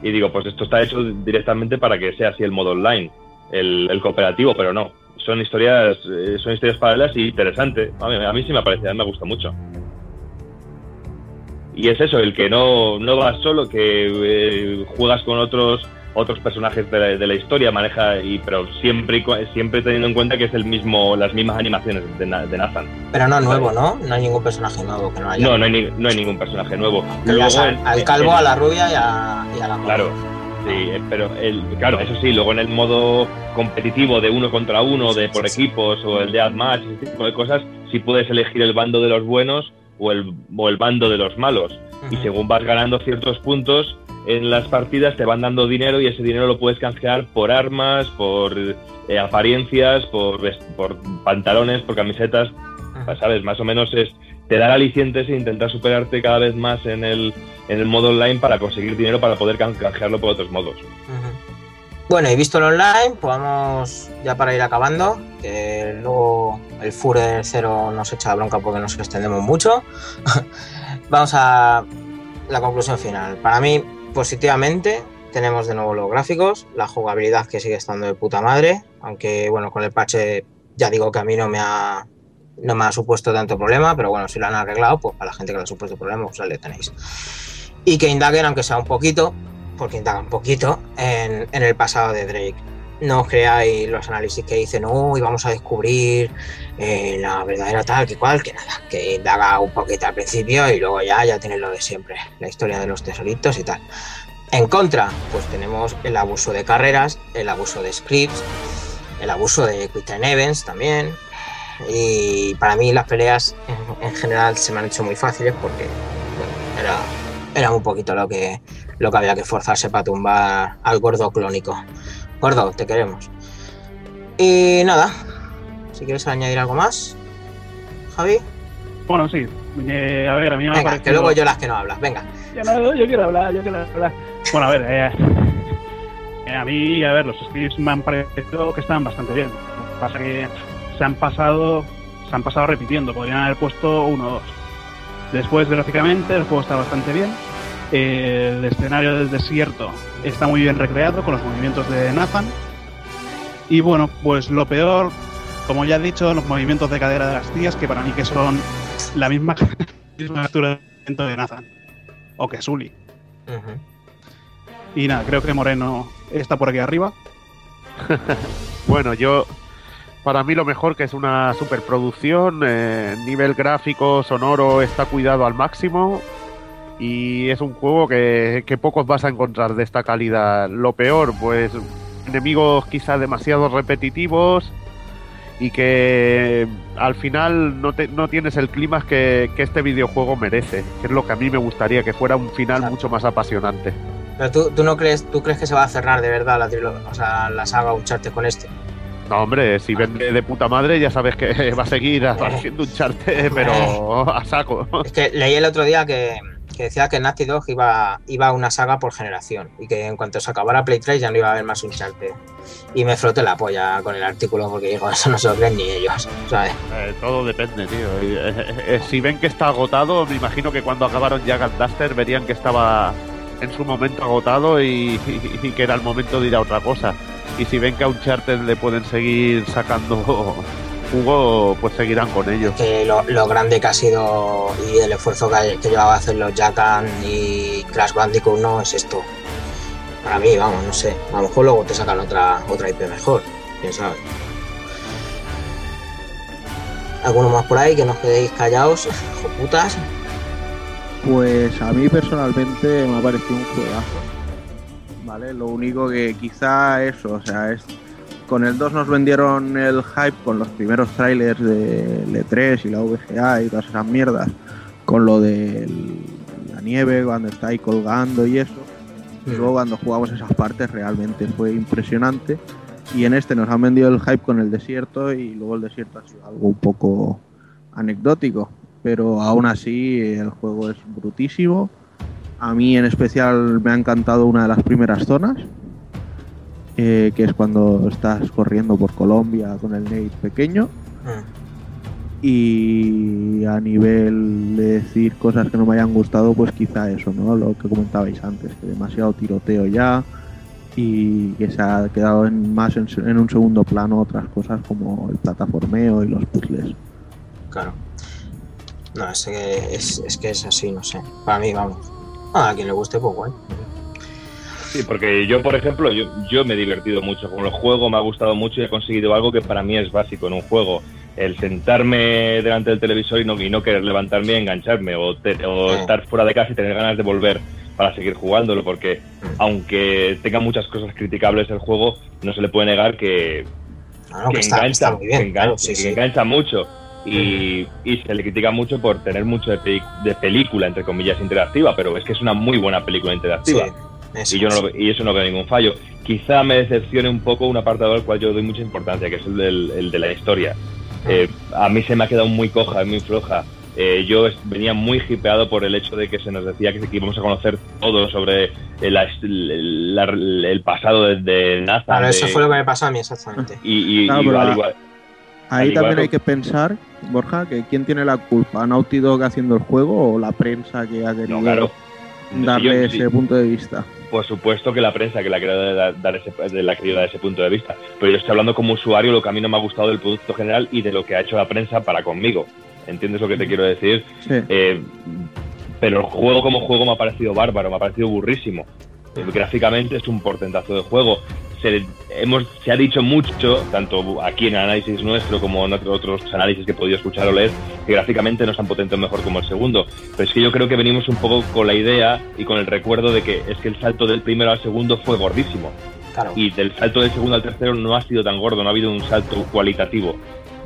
Y digo, pues esto está hecho directamente para que sea así el modo online, el, el cooperativo, pero no. Son historias, eh, son historias paralelas y interesante. A mí, a mí sí me parece, a mí me gusta mucho. Y es eso, el que no, no vas solo, que eh, juegas con otros otros personajes de la, de la historia, maneja, y, pero siempre, siempre teniendo en cuenta que es el mismo, las mismas animaciones de, de Nathan. Pero no nuevo, ¿no? No hay ningún personaje nuevo que no haya. No, no hay, ni- no hay ningún personaje nuevo. Al, calvo, en- a la rubia y a, y a la Claro, sí, eh, pero el, claro, eso sí, luego en el modo competitivo de uno contra uno, de por equipos o el de ad match, ese tipo de cosas, sí puedes elegir el bando de los buenos o el, o el bando de los malos. Y según vas ganando ciertos puntos en las partidas, te van dando dinero y ese dinero lo puedes canjear por armas, por eh, apariencias, por, por pantalones, por camisetas. ¿Sabes? Más o menos es te dar alicientes e intentar superarte cada vez más en el, en el modo online para conseguir dinero para poder can- canjearlo por otros modos. Bueno, y visto el online, pues vamos ya para ir acabando, que luego el Führer cero nos echa la bronca porque nos extendemos mucho. vamos a la conclusión final. Para mí, positivamente, tenemos de nuevo los gráficos, la jugabilidad que sigue estando de puta madre, aunque bueno, con el parche ya digo que a mí no me ha, no me ha supuesto tanto problema, pero bueno, si lo han arreglado, pues para la gente que le ha supuesto problema, pues ahí le tenéis. Y que indaguen, aunque sea un poquito, porque indaga un poquito, en, el pasado de Drake. No os creáis los análisis que dicen, uy, vamos a descubrir eh, la verdadera tal, que cual, que nada, que indaga un poquito al principio y luego ya, ya tienes lo de siempre, la historia de los tesoritos y tal. En contra, pues tenemos el abuso de carreras, el abuso de scripts, el abuso de Quick Time Events también. Y para mí las peleas en, en general se me han hecho muy fáciles porque era, era un poquito lo que, lo que había que esforzarse para tumbar al gordo clónico. Gordo, te queremos. Y nada, si quieres añadir algo más, Javi. Bueno, sí. Eh, a ver, a mí me Venga, parecido... que luego yo las que no hablas, venga. Yo, no, yo quiero hablar, yo quiero hablar. Bueno, a ver, eh, eh, a mí, a ver, los scripts me han parecido que están bastante bien. Lo que pasa que se han pasado, se han pasado repitiendo, podrían haber puesto uno o dos. Después, gráficamente, el juego está bastante bien. El escenario del desierto está muy bien recreado con los movimientos de Nathan. Y bueno, pues lo peor, como ya he dicho, los movimientos de cadera de las tías, que para mí que son la misma, altura de Nathan. O que Sully. Y nada, creo que Moreno está por aquí arriba. Bueno, yo. Para mí lo mejor que es una superproducción, eh, nivel gráfico, sonoro, está cuidado al máximo. Y es un juego que, que pocos vas a encontrar de esta calidad. Lo peor, pues enemigos quizá demasiado repetitivos y que al final no, te- no tienes el clima que, que este videojuego merece, que es lo que a mí me gustaría, que fuera un final mucho más apasionante. Pero tú, tú no crees, tú crees que se va a cerrar de verdad la o sea, la saga Uncharted con este. No, hombre, si vende de puta madre ya sabes que va a seguir haciendo un charte, pero a saco. Es que leí el otro día que, que decía que Naughty Dog iba, iba a una saga por generación y que en cuanto se acabara Play 3 ya no iba a haber más Uncharted. Y me froté la polla con el artículo porque eso no se lo ni ellos. Eh, todo depende, tío. Eh, eh, si ven que está agotado, me imagino que cuando acabaron ya Duster verían que estaba en su momento agotado y, y- y que era el momento de ir a otra cosa. y si ven que a Uncharted le pueden seguir sacando jugo, pues seguirán con ellos. Que lo, lo grande que ha sido y el esfuerzo que, que llevaba a hacer los Jackan y Crash Bandicoot no es esto. Para mí, vamos, no sé. A lo mejor luego te sacan otra, otra IP mejor. Quién sabe. ¿Alguno más por ahí que no os quedéis callados? Hijo putas. Pues a mí personalmente me ha parecido un juegazo. ¿Vale? Lo único que quizá eso, o sea, es. Con el 2 nos vendieron el hype con los primeros trailers de E3 y la VGA y todas esas mierdas. Con lo de la nieve, cuando está ahí colgando y eso. Y luego cuando jugamos esas partes realmente fue impresionante. Y en este nos han vendido el hype con el desierto y luego el desierto ha sido algo un poco anecdótico. Pero aún así el juego es brutísimo. A mí en especial me ha encantado una de las primeras zonas, eh, que es cuando estás corriendo por Colombia con el Nate pequeño. Y a nivel de decir cosas que no me hayan gustado, pues quizá eso, ¿no? Lo que comentabais antes, que demasiado tiroteo ya y que se ha quedado en, más en, en un segundo plano otras cosas como el plataformeo y los puzzles. Claro. No, es que es, es que es así, no sé. Para mí, vamos. Ah, a quien le guste, pues guay. Sí, porque yo, por ejemplo, yo, yo me he divertido mucho con el juego, me ha gustado mucho y he conseguido algo que para mí es básico en un juego. El sentarme delante del televisor y no, y no querer levantarme y engancharme, o, te- o Sí. estar fuera de casa y tener ganas de volver para seguir jugándolo, porque Mm. aunque tenga muchas cosas criticables el juego, no se le puede negar que, no, que que está, engancha, está muy bien. que engancha, claro, sí, que sí. engancha mucho. Y, y se le critica mucho por tener mucho de, de película, entre comillas, interactiva, pero es que es una muy buena película interactiva. Sí, eso y, yo no lo, y eso no veo ningún fallo. Quizá me decepcione un poco un apartado al cual yo doy mucha importancia, que es el, del, el de la historia. Eh, a mí se me ha quedado muy coja, muy floja. Eh, yo venía muy hipeado por el hecho de que se nos decía que, que íbamos a conocer todo sobre el, el, la- el pasado de, de Nathan. Claro, eso de- fue lo que me pasó a mí exactamente. y, y- Claro, y pero al a- igual- Ahí Al igual también que- hay que pensar, Borja, que quién tiene la culpa, Naughty Dog haciendo el juego o la prensa que ha querido No, claro. darle ese sí. punto de vista. Por supuesto que la prensa que la querido dar, dar ese, de la dar ese punto de vista. Pero yo estoy hablando como usuario lo que a mí no me ha gustado del producto general y de lo que ha hecho la prensa para conmigo. ¿Entiendes lo que te quiero decir? Sí. Eh, pero el juego como juego me ha parecido bárbaro, me ha parecido burrísimo. Gráficamente es un portentazo de juego. Se, hemos, se ha dicho mucho, tanto aquí en el análisis nuestro como en otro- otros análisis que he podido escuchar o leer, que gráficamente no es tan potente mejor como el segundo. Pero es que yo creo que venimos un poco con la idea y con el recuerdo de que es que el salto del primero al segundo fue gordísimo. Claro. Y del salto del segundo al tercero no ha sido tan gordo, no ha habido un salto cualitativo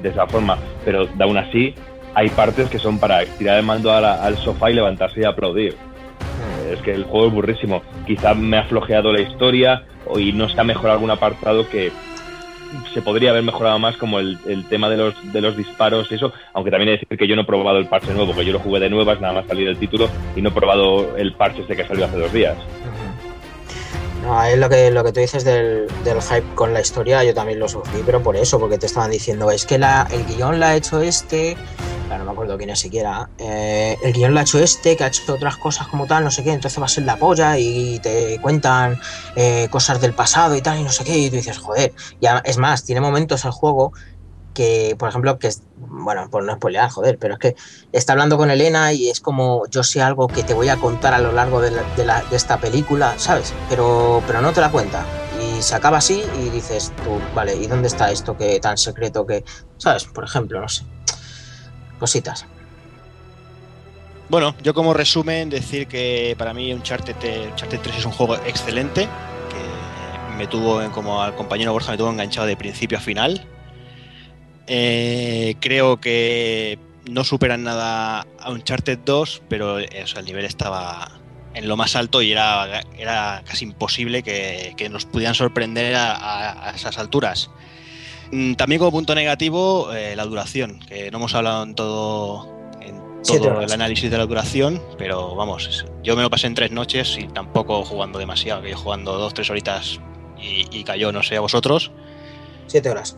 de esa forma. Pero aún así, hay partes que son para tirar el mando a la- al sofá y levantarse y aplaudir. Es que el juego es burrísimo. Quizá me ha flojeado la historia y no se ha mejorado algún apartado que se podría haber mejorado más, como el, el tema de los, de los disparos y eso. Aunque también he de decir que yo no he probado el parche nuevo, que yo lo jugué de nuevas, nada más salir el título, y no he probado el parche este que salió hace dos días. No, es lo que, lo que tú dices del, del hype con la historia, yo también lo sufrí, pero por eso, porque te estaban diciendo, es que la, el guion la ha hecho este, claro, no me acuerdo quién es siquiera, eh, el guion la ha hecho este, que ha hecho otras cosas como tal, no sé qué, entonces va a ser la polla y te cuentan eh, cosas del pasado y tal, y no sé qué, y tú dices, joder, y además- es más, tiene momentos el juego que, por ejemplo, que es, bueno, por no spoilear, joder, pero es que está hablando con Elena y es como yo sé algo que te voy a contar a lo largo de, la- de la- de esta película, ¿sabes? Pero, pero no te la cuenta. Y se acaba así y dices tú, vale, ¿y dónde está esto que tan secreto que, ¿sabes? Por ejemplo, no sé. Cositas. Bueno, yo como resumen decir que para mí Uncharted, Uncharted 3 es un juego excelente, que me tuvo, como al compañero Borja, me tuvo enganchado de principio a final. Eh, creo que no superan nada a Uncharted 2, pero eh, o sea, el nivel estaba en lo más alto y era, era casi imposible que, que nos pudieran sorprender a, a- a esas alturas. Mm, También como punto negativo, eh, la duración, que no hemos hablado en todo, en todo el análisis de la duración, pero vamos, yo me lo pasé en tres noches y tampoco jugando demasiado, que yo jugando dos, tres horitas y, y cayó, no sé, a vosotros. Siete horas.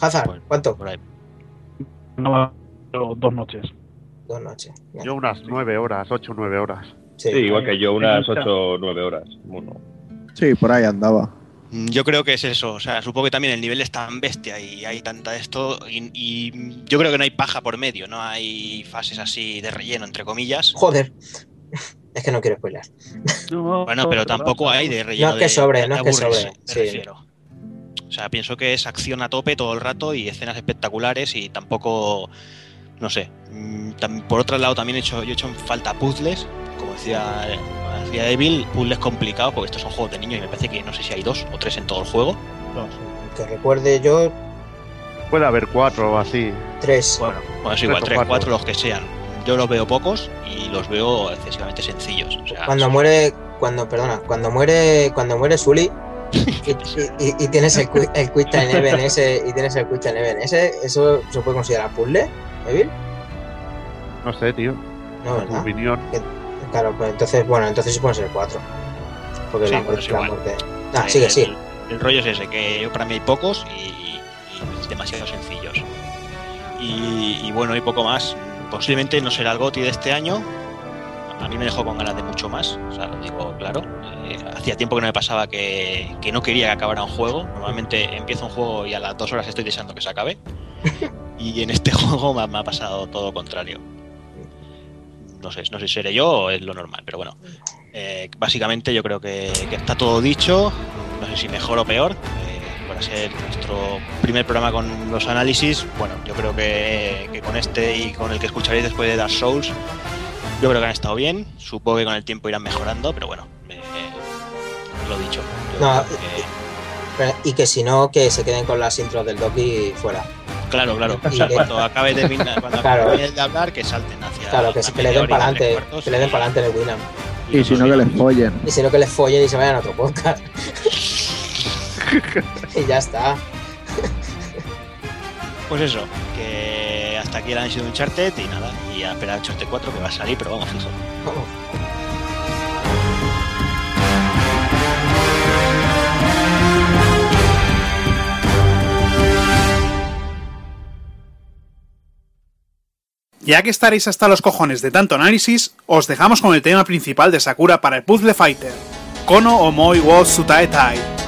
Hazard, ¿cuánto? Por ahí. No, dos noches. Dos noches. ya. Yo unas nueve horas, ocho o nueve horas. Sí, Sí, igual que yo, unas Hay mucha- 8 o 9 horas. Bueno, Sí, por ahí andaba. Mm, Yo creo que es eso, o sea, supongo que también el nivel es tan bestia y hay tanta esto, y, y yo creo que no hay paja por medio, no hay fases así de relleno, entre comillas. Joder. Es que no quiero spoiler. Bueno, pero tampoco hay de relleno. No es que sobre, de no es que sobre, me sí. O sea, pienso que es acción a tope todo el rato y escenas espectaculares y tampoco, no sé. mm, Por otro lado, también he hecho, yo he hecho en falta puzzles, como decía, como decía Evil, puzzles complicados, porque estos son juegos de niños y me parece que no sé si hay dos o tres en todo el juego. Que recuerde yo, Puede haber cuatro o así. tres. Bueno, bueno es igual, Tres cuatro. cuatro, los que sean. Yo los veo pocos y los veo excesivamente sencillos. O sea, Cuando muere, cuando, perdona, cuando muere, cuando muere Sully y, y- y- y tienes el, el Quick Time Event ese, y tienes el Quick Time Event ese, ¿eso se puede considerar puzzle, Evil? No sé, tío. No, Tu ¿verdad? opinión. Claro, pues entonces, bueno, entonces sí puede ser cuatro. Porque Sí, la, bueno, muerte, es la igual. muerte. Ah, el- sigue, sigue. El, el rollo es ese, que yo para mí hay pocos y, y demasiado sencillos. Y, y bueno, y poco más. Posiblemente no será el GOTI de este año. A mí me dejó con ganas de mucho más, o sea, lo digo claro. Eh, hacía tiempo que no me pasaba que, que no quería que acabara un juego. Normalmente empiezo un juego y a las dos horas estoy deseando que se acabe. Y en este juego me ha, me ha pasado todo lo contrario. No sé, no sé si seré yo o es lo normal, pero bueno. Eh, básicamente yo creo que, que está todo dicho, no sé si mejor o peor. eh, para ser nuestro primer programa con los análisis, bueno, yo creo que, que con este y con el que escucharéis después de Dark Souls, yo creo que han estado bien. Supongo que con el tiempo irán mejorando, pero bueno, eh, lo dicho. No, que- Y que si no, que se queden con las intros del Doki fuera. claro, claro. Y que- cuando acabe de, cuando Claro. acabe de hablar, que salten hacia. Claro, que, que le den para adelante, que le den para adelante en el Winam. Y si no, que les follen. Y si no, que les follen y se vayan a otro podcast. y ya está. Pues eso, que hasta aquí el análisis de Uncharted y nada, y a esperar a Uncharted 4 que va a salir, pero vamos, fijo. Ya que estaréis hasta los cojones de tanto análisis, os dejamos con el tema principal de Sakura para el Puzzle Fighter, Kono Omoi wo Tai.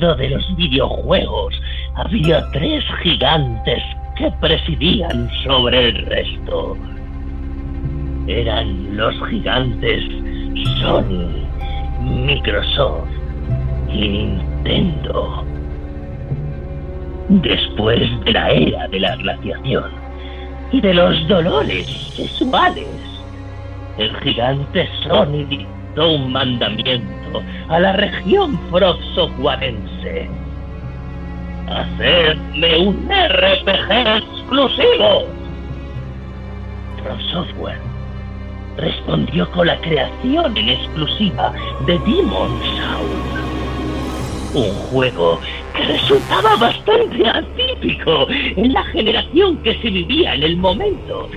De los videojuegos había tres gigantes que presidían sobre el resto. Eran los gigantes Sony, Microsoft y Nintendo. Después de la era de la glaciación y de los dolores sexuales, el gigante Sony dictó un mandamiento a la región froxoguarense. Hacerme un RPG exclusivo. From Software respondió con la creación en exclusiva de Demon Soul. Un juego que resultaba bastante atípico en la generación que se vivía en el momento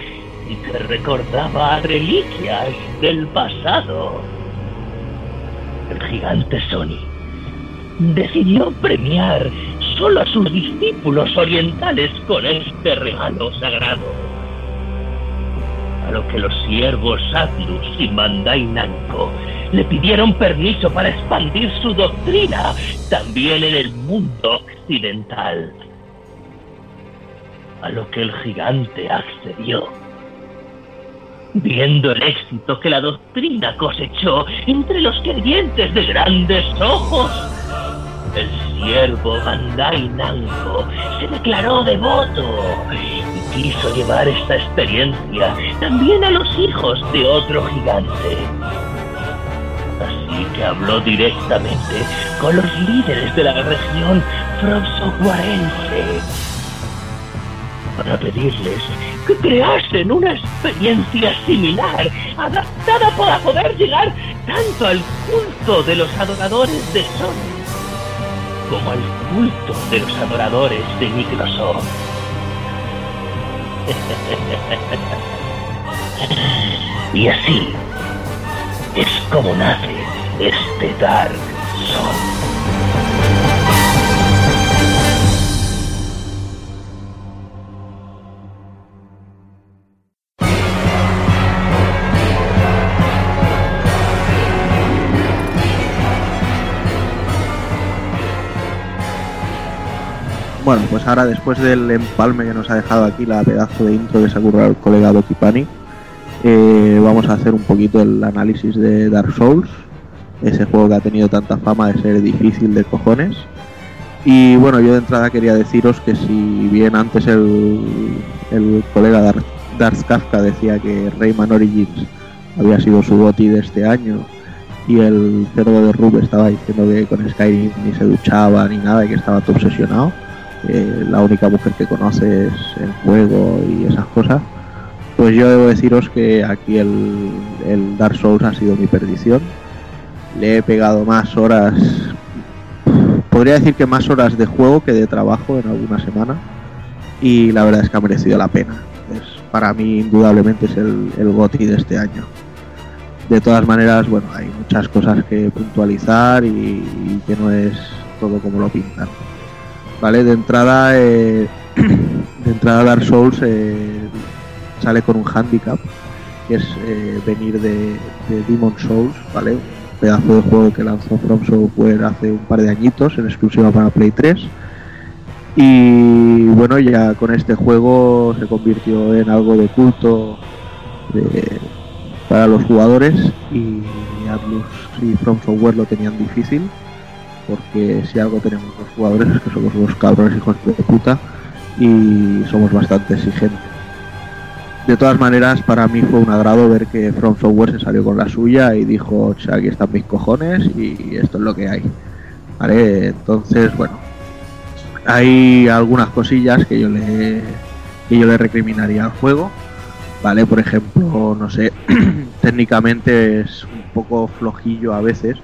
y que recordaba a reliquias del pasado. El gigante Sony decidió premiar solo a sus discípulos orientales con este regalo sagrado. A lo que los siervos Atlus y Mandai Namco le pidieron permiso para expandir su doctrina también en el mundo occidental. A lo que el gigante accedió. Viendo el éxito que la doctrina cosechó entre los creyentes de grandes ojos, el siervo Bandai Namco se declaró devoto y quiso llevar esta experiencia también a los hijos de otro gigante. Así que habló directamente con los líderes de la región froxoguarense para pedirles que creasen una experiencia similar, adaptada para poder llegar tanto al culto de los adoradores de Sony como al culto de los adoradores de Microsoft. y así es como nace este Dark Soul. Bueno, pues ahora después del empalme que nos ha dejado aquí la pedazo de intro que se ha currado el colega Doki Pani, eh, vamos a hacer un poquito el análisis de Dark Souls, ese juego que ha tenido tanta fama de ser difícil de cojones. Y bueno, yo de entrada quería deciros que si bien antes el, el colega Dar Darth Kafka decía que Rayman Origins había sido su goti de este año y el cerdo de Rub estaba diciendo que con Skyrim ni se duchaba ni nada y que estaba todo obsesionado, que la única mujer que conoce es el juego y esas cosas, pues yo debo deciros que aquí el, el Dark Souls ha sido mi perdición. Le he pegado más horas, podría decir que más horas de juego que de trabajo en alguna semana y la verdad es que ha merecido la pena. Es, para mí indudablemente es el, el GOTY de este año. De todas maneras, bueno, hay muchas cosas que puntualizar y, y que no es todo como lo pintan. Vale, de entrada, eh, de entrada Dark Souls eh, sale con un handicap, que es eh, venir de, de Demon Souls, ¿vale? Un pedazo de juego que lanzó From Software hace un par de añitos en exclusiva para Play 3. Y bueno, ya con este juego se convirtió en algo de culto para los jugadores y Atlus y From Software lo tenían difícil porque si algo tenemos los jugadores es que somos unos cabrones hijos de puta y somos bastante exigentes. De todas maneras, para mí fue un agrado ver que From Software se salió con la suya y dijo, "Che, aquí están mis cojones y esto es lo que hay. ¿Vale? Entonces, bueno, hay algunas cosillas que yo le que yo le recriminaría al juego. ¿Vale? Por ejemplo, no sé, técnicamente es un poco flojillo a veces,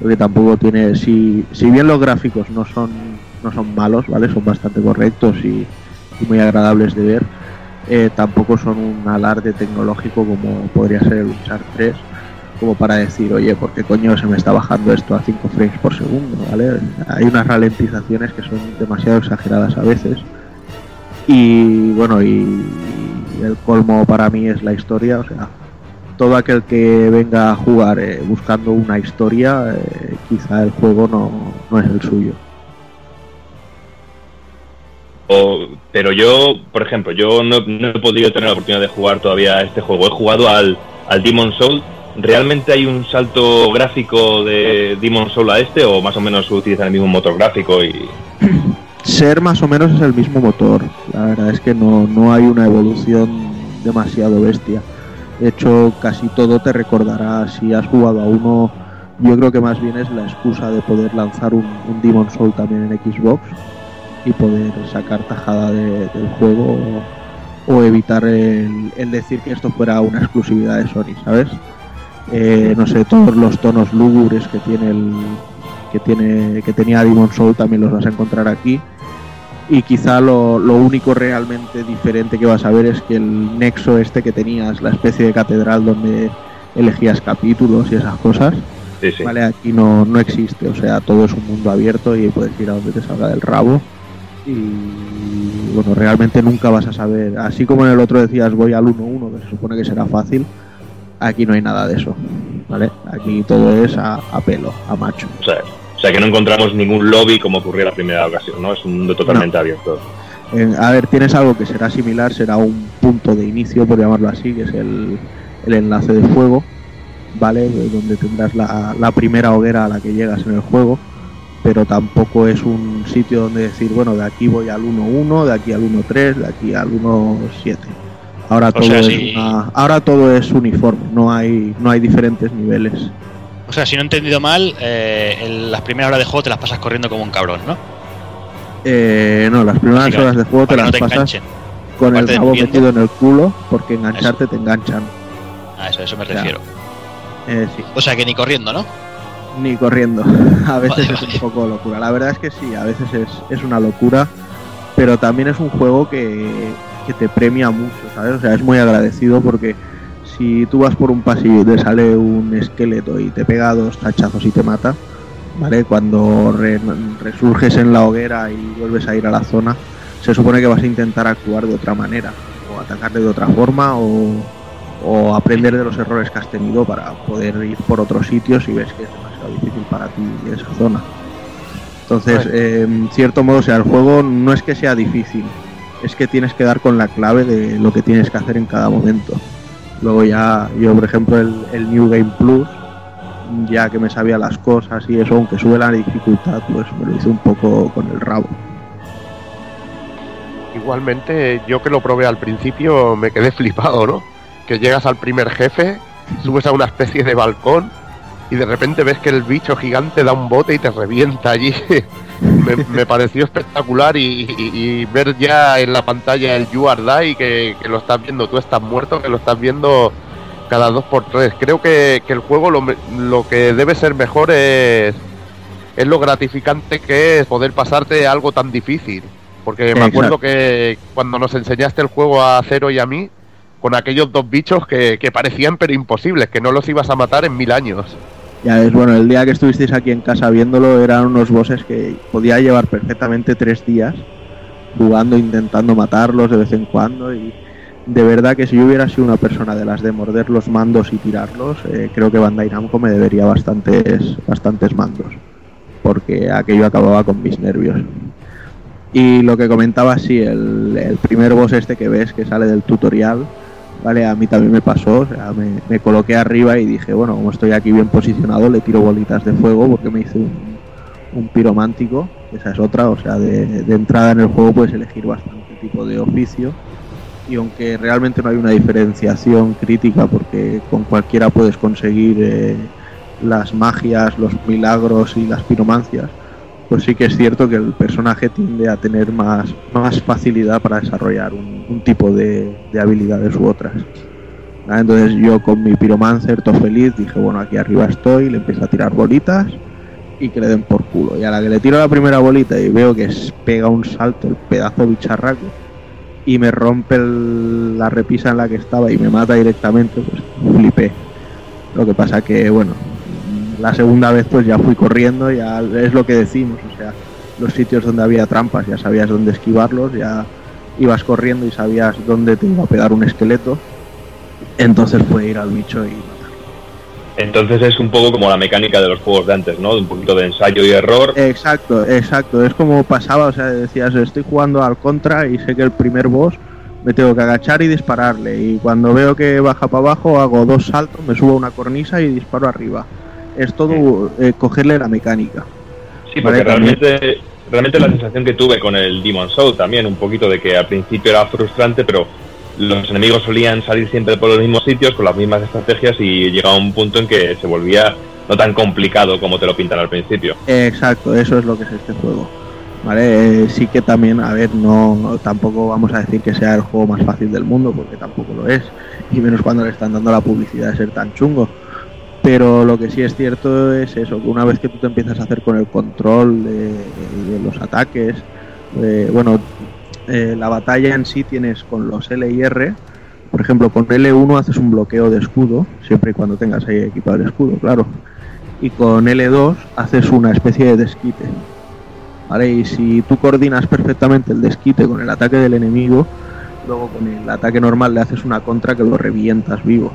porque tampoco tiene si, si bien los gráficos no son no son malos, ¿vale? Son bastante correctos y, y muy agradables de ver. eh, tampoco son un alarde tecnológico como podría ser el Uncharted 3 como para decir, oye, ¿por qué coño se me está bajando esto a 5 frames por segundo? ¿vale? Hay unas ralentizaciones que son demasiado exageradas a veces. Y bueno, y, y el colmo para mí es la historia, o sea, todo aquel que venga a jugar eh, buscando una historia, eh, quizá el juego no, no es el suyo. O- pero yo, por ejemplo, yo no, no he podido tener la oportunidad de jugar todavía a este juego. He jugado al, al Demon Soul. ¿Realmente hay un salto gráfico de Demon Soul a este o más o menos utilizan el mismo motor gráfico y Ser más o menos es el mismo motor. La verdad es que no, no hay una evolución demasiado bestia. De hecho, casi todo te recordará si has jugado a uno. Yo creo que más bien es la excusa de poder lanzar un, Demon Soul también en Xbox y poder sacar tajada de- del juego o, evitar el, el decir que esto fuera una exclusividad de Sony, ¿sabes? Eh, no sé, todos los tonos lúgubres que tiene el, que tiene que tenía Demon Soul también los vas a encontrar aquí y quizá lo, lo único realmente diferente que vas a ver es que el nexo este que tenías la especie de catedral donde elegías capítulos y esas cosas Sí, sí. vale aquí no, no existe o sea todo es un mundo abierto y puedes ir a donde te salga del rabo. Y bueno realmente nunca vas a saber así como en el otro decías voy al 1-1 que se supone que será fácil aquí no hay nada de eso vale aquí todo es a, a pelo a macho o sea que no encontramos ningún lobby como ocurrió la primera ocasión, ¿no? Es un mundo totalmente abierto. A ver, tienes algo que será similar, será un punto de inicio, por llamarlo así, que es el, el enlace de fuego, ¿vale? De Donde tendrás la, la primera hoguera a la que llegas en el juego, pero tampoco es un sitio donde decir, bueno, de aquí voy al 1-1, de aquí al 1-3, de aquí al 1-7. Ahora O todo, sea, es sí. una- ahora todo es uniforme, no hay, no hay diferentes niveles. O sea, si no he entendido mal, eh, en las primeras horas de juego te las pasas corriendo como un cabrón, ¿no? Eh, no, las primeras horas de juego te las no te pasas enganchen. con el Aparte de rabo metido en el culo, porque engancharte te enganchan. A eso, a eso me refiero. Eh, sí. O sea, que ni corriendo, ¿no? Ni corriendo. A veces Vale, es vale. un poco locura. La verdad es que sí, a veces es, es una locura, pero también es un juego que, que te premia mucho, ¿sabes? O sea, es muy agradecido porque si tú vas por un pasillo y te sale un esqueleto y te pega dos tachazos y te mata, ¿vale? Cuando re- resurges en la hoguera y vuelves a ir a la zona, se supone que vas a intentar actuar de otra manera, o atacarle de otra forma, o, o aprender de los errores que has tenido para poder ir por otros sitios y ves que es demasiado difícil para ti esa zona. Entonces, eh, en cierto modo, o sea, el juego no es que sea difícil, es que tienes que dar con la clave de lo que tienes que hacer en cada momento. Luego ya, yo por ejemplo, el, el New Game Plus, ya que me sabía las cosas y eso, aunque sube la dificultad, pues me lo hice un poco con el rabo. Igualmente, yo que lo probé al principio me quedé flipado, ¿no? Que llegas al primer jefe, subes a una especie de balcón y de repente ves que el bicho gigante da un bote y te revienta allí. me, me pareció espectacular y, y- y ver ya en la pantalla el You Are Die, que, que lo estás viendo, tú estás muerto, que lo estás viendo cada dos por tres. Creo que, que el juego lo, lo que debe ser mejor es, es lo gratificante que es poder pasarte algo tan difícil. Porque me acuerdo que cuando nos enseñaste el juego a Cero y a mí, con aquellos dos bichos que, que parecían pero imposibles, que no los ibas a matar en mil años. Ya ves, bueno, el día que estuvisteis aquí en casa viéndolo eran unos bosses que podía llevar perfectamente tres días jugando, intentando matarlos de vez en cuando y de verdad que si yo hubiera sido una persona de las de morder los mandos y tirarlos, eh, creo que Bandai Namco me debería bastantes, bastantes mandos porque aquello acababa con mis nervios. Y lo que comentaba, sí, el, el primer boss este que ves que sale del tutorial, ¿vale? A mí también me pasó, o sea, me, me coloqué arriba y dije, bueno, como estoy aquí bien posicionado, le tiro bolitas de fuego porque me hice un, un piromántico, esa es otra, o sea, de, de entrada en el juego puedes elegir bastante tipo de oficio y aunque realmente no hay una diferenciación crítica porque con cualquiera puedes conseguir eh, las magias, los milagros y las piromancias, pues sí que es cierto que el personaje tiende a tener más, más facilidad para desarrollar un, tipo de, de habilidades u otras. ¿Vale? Entonces yo con mi piromancer todo feliz dije, bueno, aquí arriba estoy, le empiezo a tirar bolitas y que le den por culo. Y a la que le tiro la primera bolita y veo que pega un salto el pedazo bicharraco y me rompe la repisa en la que estaba y me mata directamente, pues flipé. Lo que pasa que, bueno, la segunda vez pues ya fui corriendo, ya es lo que decimos, o sea, los sitios donde había trampas ya sabías dónde esquivarlos, ya ibas corriendo y sabías dónde te iba a pegar un esqueleto Entonces fue ir al bicho y Entonces es un poco como la mecánica de los juegos de antes, ¿no? De un poquito de ensayo y error. Exacto, exacto. Es como pasaba, o sea, decías, estoy jugando al contra y sé que el primer boss me tengo que agachar y dispararle. Y cuando veo que baja para abajo, hago dos saltos, me subo a una cornisa y disparo arriba. Es todo eh, cogerle la mecánica. Sí, porque Vale, realmente, realmente la sensación que tuve con el Demon Soul también, un poquito de que al principio era frustrante, pero los enemigos solían salir siempre por los mismos sitios, con las mismas estrategias, y llegaba un punto en que se volvía no tan complicado como te lo pintan al principio. Exacto, eso es lo que es este juego. Vale, Eh, sí que también, a ver, no, no- tampoco vamos a decir que sea el juego más fácil del mundo, porque tampoco lo es, y menos cuando le están dando la publicidad de ser tan chungo. Pero lo que sí es cierto es eso, que una vez que tú te empiezas a hacer con el control de, los ataques, eh, bueno, eh, la batalla en sí tienes con los L y R, por ejemplo, con L1 haces un bloqueo de escudo, siempre y cuando tengas ahí equipado el escudo, claro. Y con L2 haces una especie de desquite. ¿Vale? Y si tú coordinas perfectamente el desquite con el ataque del enemigo, luego con el ataque normal le haces una contra que lo revientas vivo.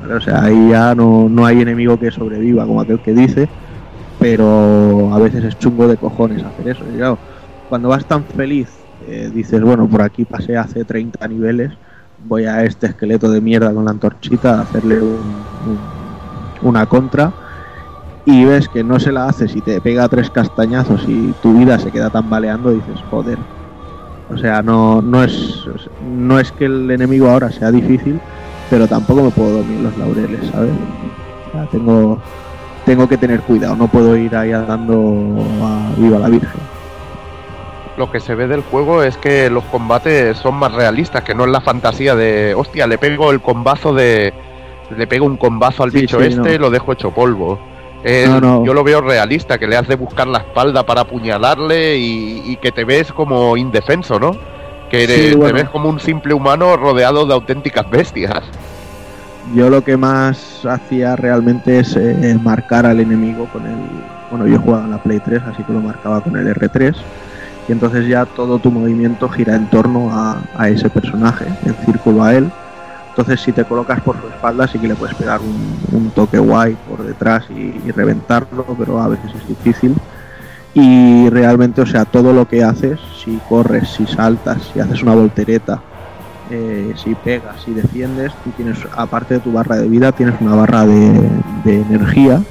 O sea, ahí ya no, no hay enemigo que sobreviva, como aquel que dice, pero a veces es chungo de cojones hacer eso. Claro, cuando vas tan feliz, eh, dices, bueno, por aquí pasé hace 30 niveles, voy a este esqueleto de mierda con la antorchita a hacerle un- un- una contra y ves que no se la haces y te pega tres castañazos y tu vida se queda tambaleando, dices, joder. O sea, no, no, es, no es que el enemigo ahora sea difícil, pero tampoco me puedo dormir los laureles, ¿sabes? O sea, tengo, tengo que tener cuidado, no puedo ir ahí andando a viva la Virgen. Lo que se ve del juego es que los combates son más realistas, que no es la fantasía de, hostia, le pego el combazo de... Le pego un combazo al Sí, bicho sí, este no. y lo dejo hecho polvo. No, no. Yo lo veo realista, que le has de buscar la espalda para apuñalarle y, y que te ves como indefenso, ¿no? Que Sí, eres- te ves como un simple humano rodeado de auténticas bestias. Yo lo que más hacía realmente es eh, marcar al enemigo con el... Bueno, yo jugaba en la Play 3, así que lo marcaba con el R3. Y entonces ya todo tu movimiento gira en torno a, a ese personaje, en círculo a él. Entonces si te colocas por su espalda sí que le puedes pegar un, un toque guay por detrás y, y reventarlo, pero a veces es difícil. Y realmente, o sea, todo lo que haces, si corres, si saltas, si haces una voltereta, eh, si pegas, si defiendes, tú tienes, aparte de tu barra de vida, tienes una barra de, energía,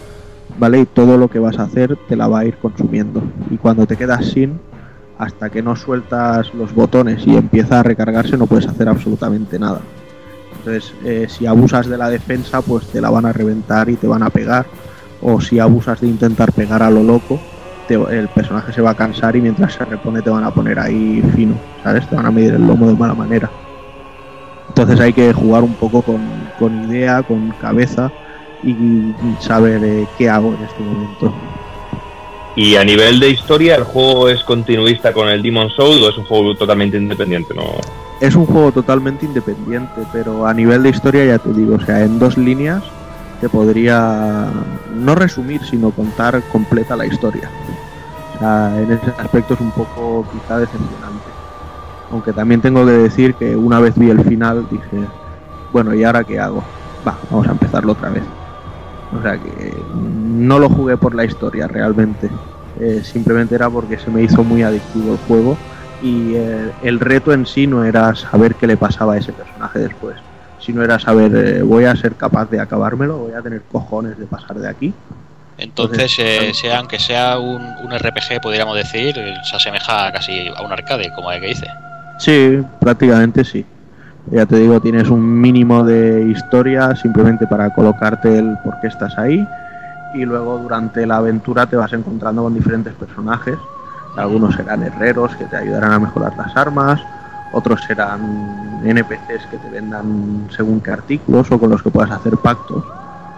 ¿vale? Y todo lo que vas a hacer te la va a ir consumiendo. Y cuando te quedas sin, hasta que no sueltas los botones y empieza a recargarse, no puedes hacer absolutamente nada. Entonces, eh, si abusas de la defensa, pues te la van a reventar y te van a pegar. O si abusas de intentar pegar a lo loco, te- el personaje se va a cansar y mientras se repone te van a poner ahí fino, ¿sabes? Te van a medir el lomo de mala manera. Entonces hay que jugar un poco con, con idea, con cabeza y, y saber eh, qué hago en este momento. Y a nivel de historia, ¿el juego es continuista con el Demon Soul o es un juego totalmente independiente? No. Es un juego totalmente independiente, pero a nivel de historia ya te digo, o sea, en dos líneas te podría no resumir, sino contar completa la historia. En ese aspecto es un poco quizá decepcionante. Aunque también tengo que decir que una vez vi el final dije, bueno, ¿y ahora qué hago? Va, vamos a empezarlo otra vez. O sea que no lo jugué por la historia realmente. Eh, simplemente era porque se me hizo muy adictivo el juego y eh, el reto en sí no era saber qué le pasaba a ese personaje después, sino era saber, eh, voy a ser capaz de acabármelo, voy a tener cojones de pasar de aquí. Entonces, eh, sea, aunque sea un, un RPG, podríamos decir, se asemeja casi a un arcade, como el que dice. Sí, prácticamente sí. Ya te digo, tienes un mínimo de historia simplemente para colocarte el por qué estás ahí y luego durante la aventura te vas encontrando con diferentes personajes. Algunos serán herreros que te ayudarán a mejorar las armas, otros serán NPCs que te vendan según qué artículos o con los que puedas hacer pactos.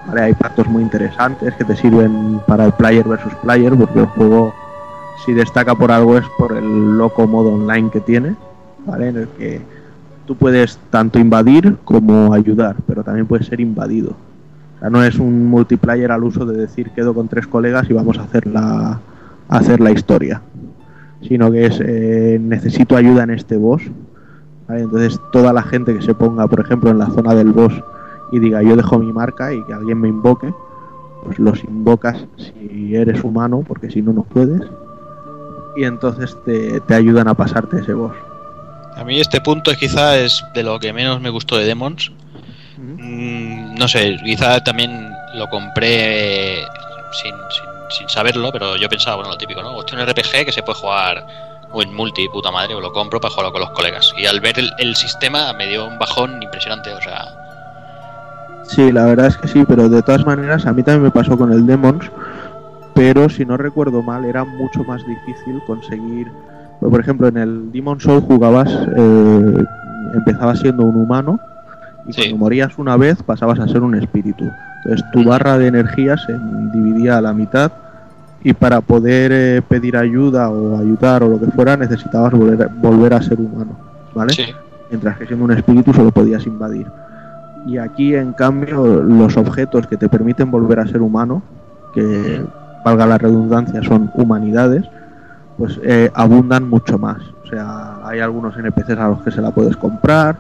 ¿Vale? Hay pactos muy interesantes que te sirven para el player versus player porque el juego si destaca por algo es por el loco modo online que tiene, ¿vale? En el que tú puedes tanto invadir como ayudar, pero también puedes ser invadido. O sea, no es un multiplayer al uso de decir quedo con tres colegas y vamos a hacer la, hacer la historia, sino que es eh, necesito ayuda en este boss. Entonces toda la gente que se ponga, por ejemplo, en la zona del boss y diga yo dejo mi marca y que alguien me invoque, pues los invocas si eres humano, porque si no, no puedes. Y entonces te, te ayudan a pasarte ese boss. A mí este punto es quizá es de lo que menos me gustó de Demons. Mm, no sé, quizá también lo compré sin, sin, sin saberlo, pero yo pensaba, bueno, lo típico, ¿no? Hostia, un RPG que se puede jugar o en multi, puta madre, o lo compro para jugarlo con los colegas. Y al ver el, el sistema me dio un bajón impresionante, o sea, Sí, la verdad es que sí, pero de todas maneras a mí también me pasó con el Demons, pero si no recuerdo mal era mucho más difícil conseguir, pues, por ejemplo en el Demon Soul jugabas, eh, empezabas siendo un humano y cuando morías una vez pasabas a ser un espíritu. Entonces tu barra de energía se dividía a la mitad y para poder eh, pedir ayuda o ayudar o lo que fuera necesitabas volver, volver a ser humano, ¿vale? Mientras que siendo un espíritu solo podías invadir. Y aquí, en cambio, los objetos que te permiten volver a ser humano, que valga la redundancia, son humanidades, pues eh, abundan mucho más. O sea, hay algunos NPCs a los que se la puedes comprar,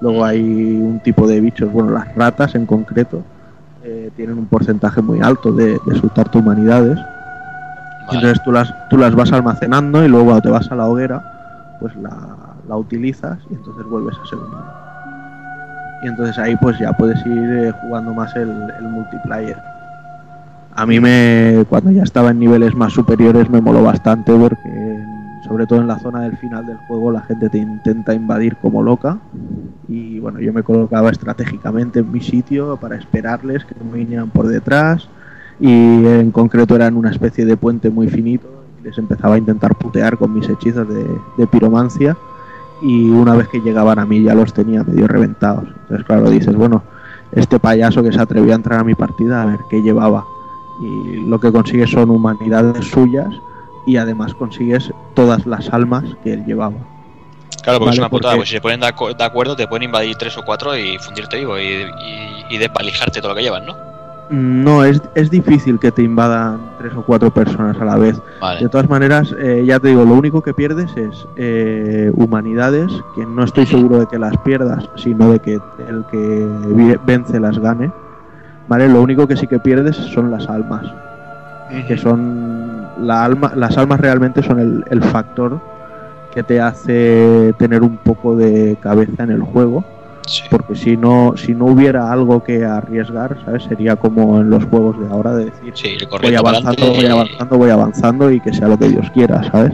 luego hay un tipo de bichos, bueno, las ratas en concreto, eh, tienen un porcentaje muy alto de, de soltarte humanidades. Entonces tú las, tú las vas almacenando y luego cuando te vas a la hoguera, pues la, la utilizas y entonces vuelves a ser humano y entonces ahí pues ya puedes ir eh, jugando más el, multiplayer. A mí me cuando ya estaba en niveles más superiores me moló bastante porque sobre todo en la zona del final del juego la gente te intenta invadir como loca. Y bueno yo me colocaba estratégicamente en mi sitio para esperarles que me vinieran por detrás. Y en concreto era en una especie de puente muy finito y les empezaba a intentar putear con mis hechizos de piromancia y una vez que llegaban a mí ya los tenía medio reventados. Entonces, claro, dices, bueno, este payaso que se atrevió a entrar a mi partida, a ver qué llevaba. Y lo que consigues son humanidades suyas y además consigues todas las almas que él llevaba. Claro, porque Vale, es una putada, porque- pues si se ponen de, acu- de acuerdo te pueden invadir tres o cuatro y fundirte vivo y, y, y todo lo que llevan, ¿no? No, es, es difícil que te invadan tres o cuatro personas a la vez. Vale. De todas maneras, eh, ya te digo, lo único que pierdes es eh, humanidades, que no estoy seguro de que las pierdas, sino de que el que vence las gane. ¿Vale? Lo único que sí que pierdes son las almas. Que son. La alma, las almas realmente son el, el factor que te hace tener un poco de cabeza en el juego. Porque si no, si no hubiera algo que arriesgar, ¿sabes? Sería como en los juegos de ahora de decir Sí, voy avanzando, voy avanzando, voy avanzando y que sea lo que Dios quiera, ¿sabes?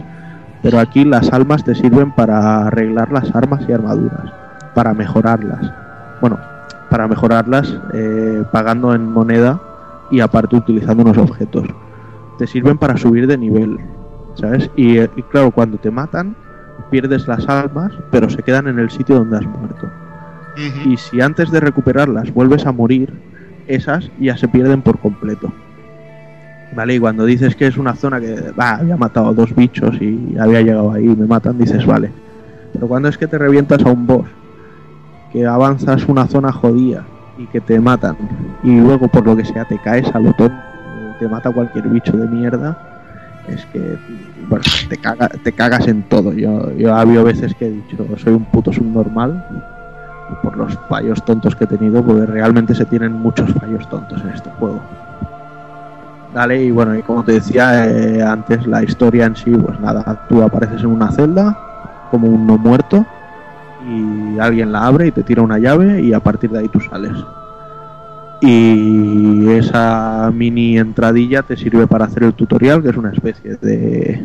Pero aquí las almas te sirven para arreglar las armas y armaduras, para mejorarlas. Bueno, para mejorarlas eh, pagando en moneda y aparte utilizando unos objetos. Te sirven para subir de nivel, ¿sabes? Y, eh, y claro, cuando te matan, pierdes las almas, pero se quedan en el sitio donde has muerto. Y si antes de recuperarlas vuelves a morir, esas ya se pierden por completo. ¿Vale? Y cuando dices que es una zona que había matado a dos bichos y había llegado ahí y me matan, dices, vale. Pero cuando es que te revientas a un boss, que avanzas una zona jodida y que te matan, y luego por lo que sea te caes al botón, te mata cualquier bicho de mierda, es que te, caga- te cagas en todo. Yo, yo ha veces que he dicho, soy un puto subnormal por los fallos tontos que he tenido, porque realmente se tienen muchos fallos tontos en este juego. Dale, y bueno, y como te decía eh, antes, la historia en sí, pues nada, tú apareces en una celda como un no muerto y alguien la abre y te tira una llave y a partir de ahí tú sales. Y esa mini entradilla te sirve para hacer el tutorial, que es una especie de,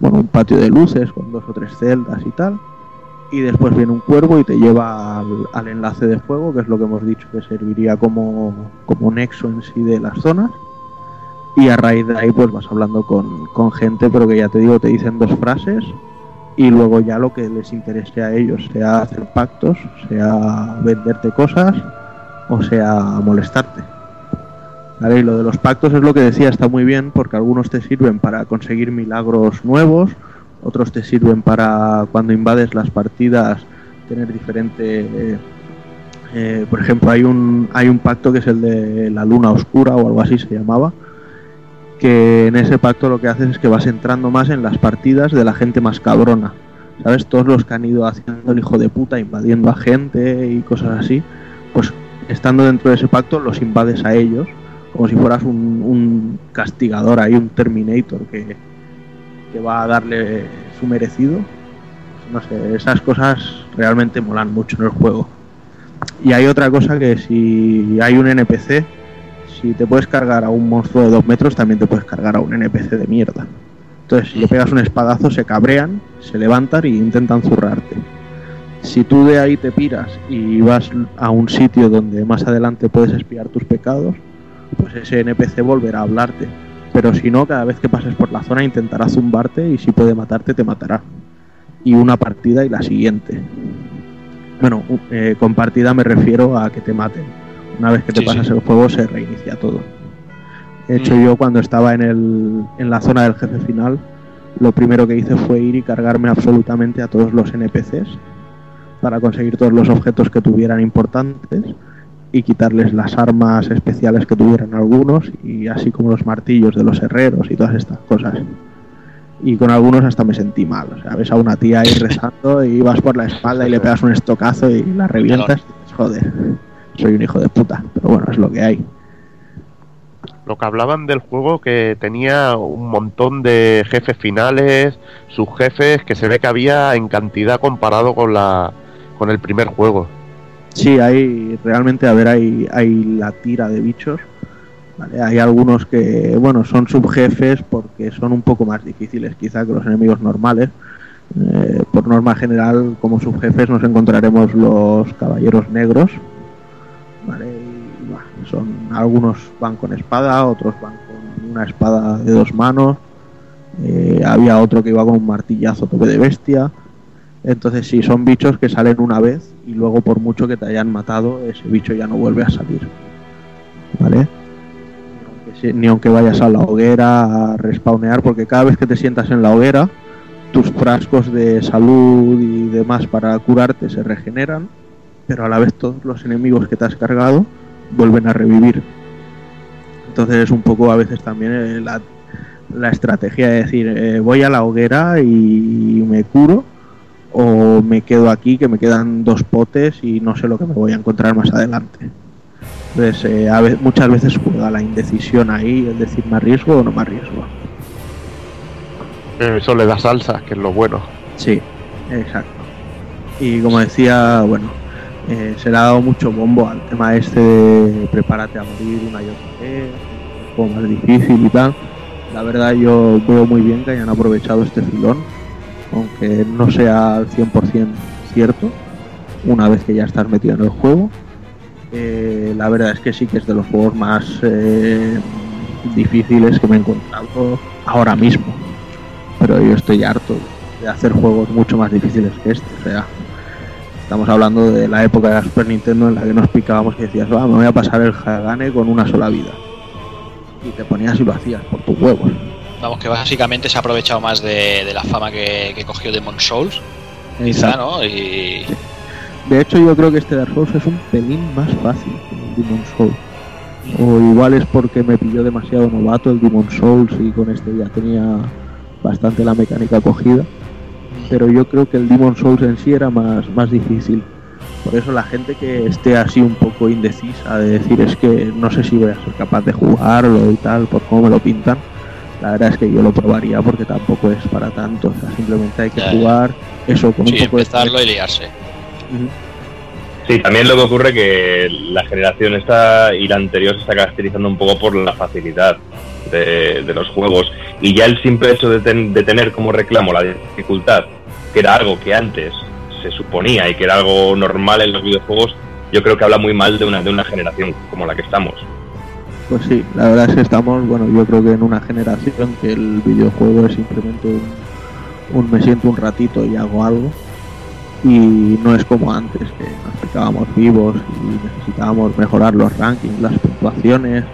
bueno, un patio de luces con dos o tres celdas y tal y después viene un cuervo y te lleva al, enlace de fuego, que es lo que hemos dicho que serviría como, como nexo en sí de las zonas. Y a raíz de ahí pues vas hablando con, con gente, pero que ya te digo, te dicen dos frases y luego ya lo que les interese a ellos, sea hacer pactos, sea venderte cosas o sea molestarte. ¿Vale? Y lo de los pactos es lo que decía, está muy bien porque algunos te sirven para conseguir milagros nuevos, otros te sirven para cuando invades las partidas tener diferente eh, eh, por ejemplo hay un hay un pacto que es el de la luna oscura o algo así se llamaba que en ese pacto lo que haces es que vas entrando más en las partidas de la gente más cabrona ¿sabes? Todos los que han ido haciendo el hijo de puta, invadiendo a gente y cosas así, pues estando dentro de ese pacto los invades a ellos, como si fueras un, un castigador ahí, un Terminator que, que va a darle su merecido. No sé, esas cosas realmente molan mucho en el juego. Y hay otra cosa que si hay un NPC, si te puedes cargar a un monstruo de dos metros, también te puedes cargar a un NPC de mierda. Entonces, si le pegas un espadazo, se cabrean, se levantan e intentan zurrarte. Si tú de ahí te piras y vas a un sitio donde más adelante puedes espiar tus pecados, pues ese NPC volverá a hablarte. Pero si no, cada vez que pases por la zona intentará zumbarte y si puede matarte, te matará. Y una partida y la siguiente. Bueno, eh, con partida me refiero a que te maten. Una vez que te Sí, pasas sí. el juego se reinicia todo. De hecho, Mm. yo cuando estaba en, el, en la zona del jefe final, lo primero que hice fue ir y cargarme absolutamente a todos los NPCs para conseguir todos los objetos que tuvieran importantes y quitarles las armas especiales que tuvieran algunos y así como los martillos de los herreros y todas estas cosas. Y con algunos hasta me sentí mal. O sea, ves a una tía ahí rezando y vas por la espalda y le pegas un estocazo y la revientas. y dices, Joder, soy un hijo de puta. Pero bueno, es lo que hay. Lo que hablaban del juego que tenía un montón de jefes finales, subjefes que se ve que había en cantidad comparado con la con el primer juego. Sí, hay realmente, a ver, hay, hay la tira de bichos. ¿vale? Hay algunos que, bueno, son subjefes porque son un poco más difíciles quizá que los enemigos normales. Eh, por norma general, como subjefes nos encontraremos los caballeros negros. ¿vale? Y, son, algunos van con espada, otros van con una espada de dos manos. Eh, había otro que iba con un martillazo tope de bestia. Entonces sí, son bichos que salen una vez y luego por mucho que te hayan matado, ese bicho ya no vuelve a salir. ¿Vale? Ni aunque vayas a la hoguera a respawnear, porque cada vez que te sientas en la hoguera, tus frascos de salud y demás para curarte se regeneran, pero a la vez todos los enemigos que te has cargado vuelven a revivir. Entonces es un poco a veces también eh, la, la estrategia de decir, eh, voy a la hoguera y me curo, o me quedo aquí que me quedan dos potes y no sé lo que me voy a encontrar más adelante. Entonces, eh, a muchas veces juega la indecisión ahí, el decir me arriesgo o no me arriesgo. Eh, Eso le da salsa, que es lo bueno. Sí, exacto. Y como decía, bueno, eh, se le ha dado mucho bombo al tema este de prepárate a morir una y otra vez, un poco más difícil y tal. La verdad yo veo muy bien que hayan aprovechado este filón, aunque no sea al 100% cierto, una vez que ya estás metido en el juego. Eh, la verdad es que sí que es de los juegos más eh, difíciles que me he encontrado ahora mismo. Pero yo estoy harto de hacer juegos mucho más difíciles que este. O sea, estamos hablando de la época de la Super Nintendo en la que nos picábamos y decías, va, me voy a pasar el Hagane con una sola vida. Y te ponías y lo hacías por tus huevos. Vamos, que básicamente se ha aprovechado más de, de la fama que, que cogió Demon Souls, quizá. ¿no? Y De hecho, yo creo que este Dark Souls es un pelín más fácil que el Demon Souls. O igual es porque me pilló demasiado novato el Demon Souls y con este ya tenía bastante la mecánica cogida. Pero yo creo que el Demon Souls en sí era más, más difícil. Por eso la gente que esté así un poco indecisa de decir es que no sé si voy a ser capaz de jugarlo y tal, por cómo me lo pintan, la verdad es que yo lo probaría porque tampoco es para tanto. O sea, simplemente hay que Ya, jugar eso con sí, un poco de empezarlo y liarse. Sí, también lo que ocurre que la generación esta y la anterior se está caracterizando un poco por la facilidad de, de los juegos y ya el simple hecho de, ten- de tener como reclamo la dificultad, que era algo que antes se suponía y que era algo normal en los videojuegos, yo creo que habla muy mal de una, de una generación como la que estamos. Pues sí, la verdad es que estamos, bueno, yo creo que en una generación que el videojuego es simplemente un, me siento un ratito y hago algo. Y no es como antes, que nos picábamos vivos y necesitábamos mejorar los rankings, las puntuaciones.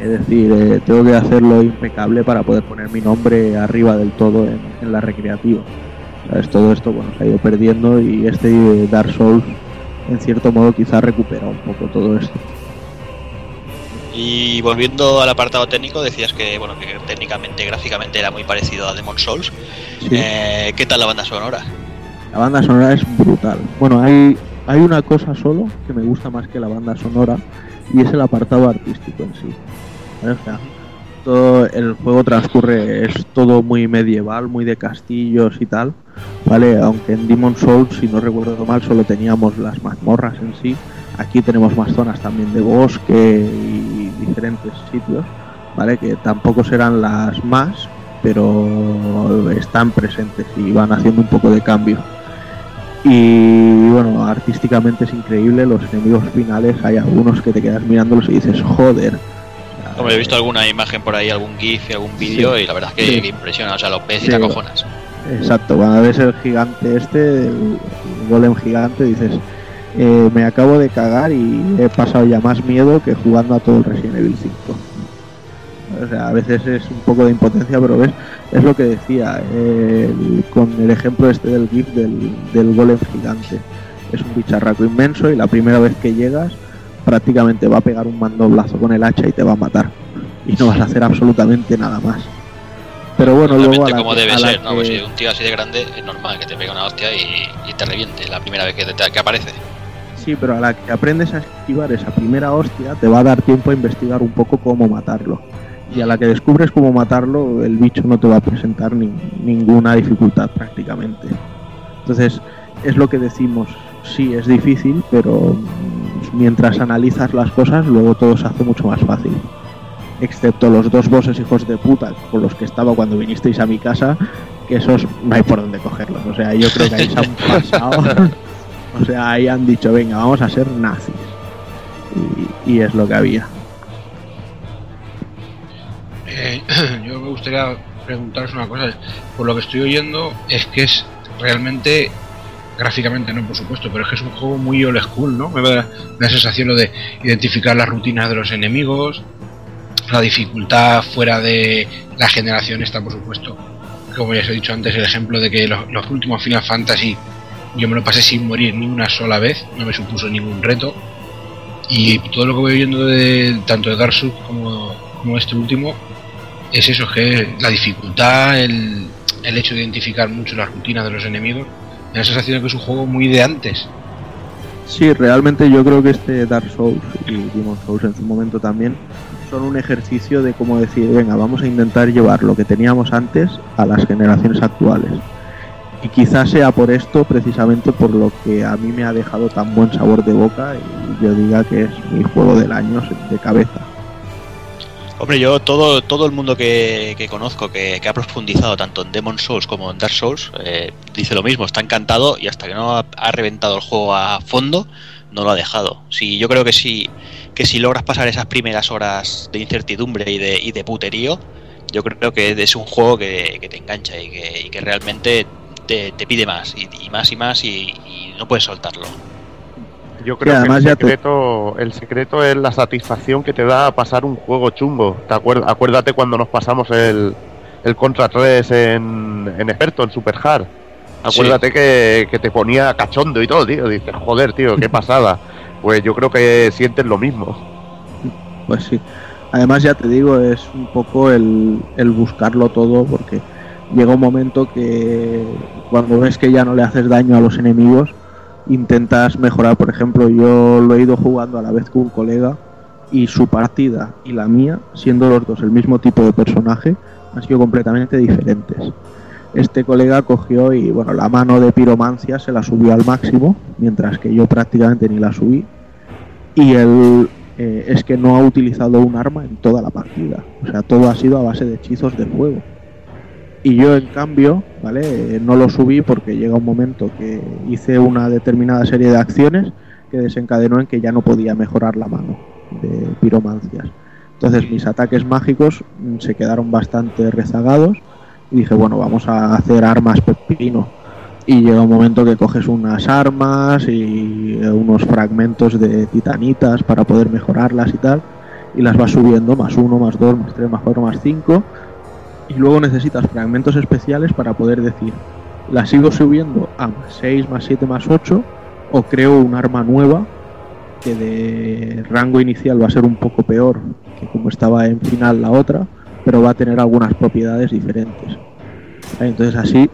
Es decir, eh, tengo que hacerlo impecable para poder poner mi nombre arriba del todo en, en la recreativa. ¿Sabes? Todo esto bueno, se ha ido perdiendo y este Dark Souls, en cierto modo, quizá recupera un poco todo esto. Y volviendo al apartado técnico, decías que bueno que técnicamente, gráficamente era muy parecido a Demon Souls. Sí. Eh, ¿Qué tal la banda sonora? La banda sonora es brutal. Bueno, hay, hay una cosa solo que me gusta más que la banda sonora y es el apartado artístico en sí. ¿Vale? O sea, todo el juego transcurre, es todo muy medieval, muy de castillos y tal, ¿vale? Aunque en Demon Souls, si no recuerdo mal, solo teníamos las mazmorras en sí. Aquí tenemos más zonas también de bosque y diferentes sitios, ¿vale? Que tampoco serán las más, pero están presentes y van haciendo un poco de cambio. Y bueno, artísticamente es increíble, los enemigos finales hay algunos que te quedas mirándolos y dices, joder, Hombre, he visto alguna imagen por ahí, algún GIF, algún vídeo Sí. y la verdad es que, Sí. impresiona, o sea, los ves y te acojonas. Exacto, cuando ves el gigante este, el golem gigante, dices, eh, me acabo de cagar y he pasado ya más miedo que jugando a todo el Resident Evil 5. O sea, a veces es un poco de impotencia, pero ves, es lo que decía eh, el- con el ejemplo este del GIF del, del golem gigante. Es un bicharraco inmenso y la primera vez que llegas prácticamente va a pegar un mandoblazo con el hacha y te va a matar. Y no vas a hacer absolutamente nada más. Pero bueno, luego a la como que- debe a la ser, ¿no? Pues que- si un tío así de grande es normal que te pegue una hostia y, y te reviente la primera vez que, te- que aparece. Sí, pero a la que aprendes a esquivar esa primera hostia, te va a dar tiempo a investigar un poco cómo matarlo. Y a la que descubres cómo matarlo, el bicho no te va a presentar ni- ninguna dificultad prácticamente. Entonces, es lo que decimos, sí, es difícil, pero mientras analizas las cosas, luego todo se hace mucho más fácil. Excepto los dos bosses hijos de puta con los que estaba cuando vinisteis a mi casa, que esos no hay por dónde cogerlos. O sea, yo creo que ahí se han pasado. O sea, ahí han dicho, venga, vamos a ser nazis. Y, es lo que había. Eh, yo me gustaría preguntaros una cosa. Por lo que estoy oyendo, es que es realmente, gráficamente no, por supuesto, pero es que es un juego muy old school, ¿no? Me da la sensación lo de identificar las rutinas de los enemigos, la dificultad fuera de la generación esta, por supuesto. Como ya os he dicho antes, el ejemplo de que los últimos Final Fantasy yo me lo pasé sin morir ni una sola vez, no me supuso ningún reto. Y todo lo que voy oyendo de tanto de Dark Souls como, como este último es eso, es que la dificultad, el, el hecho de identificar mucho las rutinas de los enemigos, me da la sensación de que es un juego muy de antes. Sí, realmente yo creo que este Dark Souls y Demon Souls en su momento también son un ejercicio de cómo decir, venga, vamos a intentar llevar lo que teníamos antes a las generaciones actuales. Y quizás sea por esto precisamente por lo que a mí me ha dejado tan buen sabor de boca y yo diga que es mi juego del año de cabeza. Hombre, yo todo, todo el mundo que, que conozco que, que ha profundizado tanto en Demon Souls como en Dark Souls eh, dice lo mismo, está encantado y hasta que no ha, reventado el juego a fondo no lo ha dejado. Sí, yo creo que si, que si logras pasar esas primeras horas de incertidumbre y de, y de puterío, yo creo que es un juego que, que te engancha y que, y que realmente te, te pide más y, y más y más y, y no puedes soltarlo. Yo creo además que ya el te- secreto, el secreto es la satisfacción que te da pasar un juego chungo. ¿Te acuer- acuérdate cuando nos pasamos el, el Contra 3 en, en experto, en Super Hard. Acuérdate que, que te ponía cachondo y todo, tío. Dices, joder, tío, qué pasada. Pues yo creo que sientes lo mismo. Pues sí. Además, ya te digo, es un poco el, el buscarlo todo, porque llega un momento que cuando ves que ya no le haces daño a los enemigos, intentas mejorar. Por ejemplo, yo lo he ido jugando a la vez que un colega y su partida y la mía, siendo los dos el mismo tipo de personaje, han sido completamente diferentes. Este colega cogió y, bueno, la mano de piromancia se la subió al máximo, mientras que yo prácticamente ni la subí. Y él eh, es que no ha utilizado un arma en toda la partida. O sea, todo ha sido a base de hechizos de fuego. Y yo, en cambio, ¿vale? Eh, no lo subí porque llega un momento que hice una determinada serie de acciones que desencadenó en que ya no podía mejorar la mano de piromancias. Entonces mis ataques mágicos mm, se quedaron bastante rezagados y dije, bueno, vamos a hacer armas pepino. Y llega un momento que coges unas armas y eh, unos fragmentos de titanitas para poder mejorarlas y tal, y las vas subiendo más uno, más dos, más tres, más cuatro, más cinco, y luego necesitas fragmentos especiales para poder decir, la sigo subiendo a más 6, más 7, más 8, o creo un arma nueva que de rango inicial va a ser un poco peor que como estaba en final la otra, pero va a tener algunas propiedades diferentes. Entonces así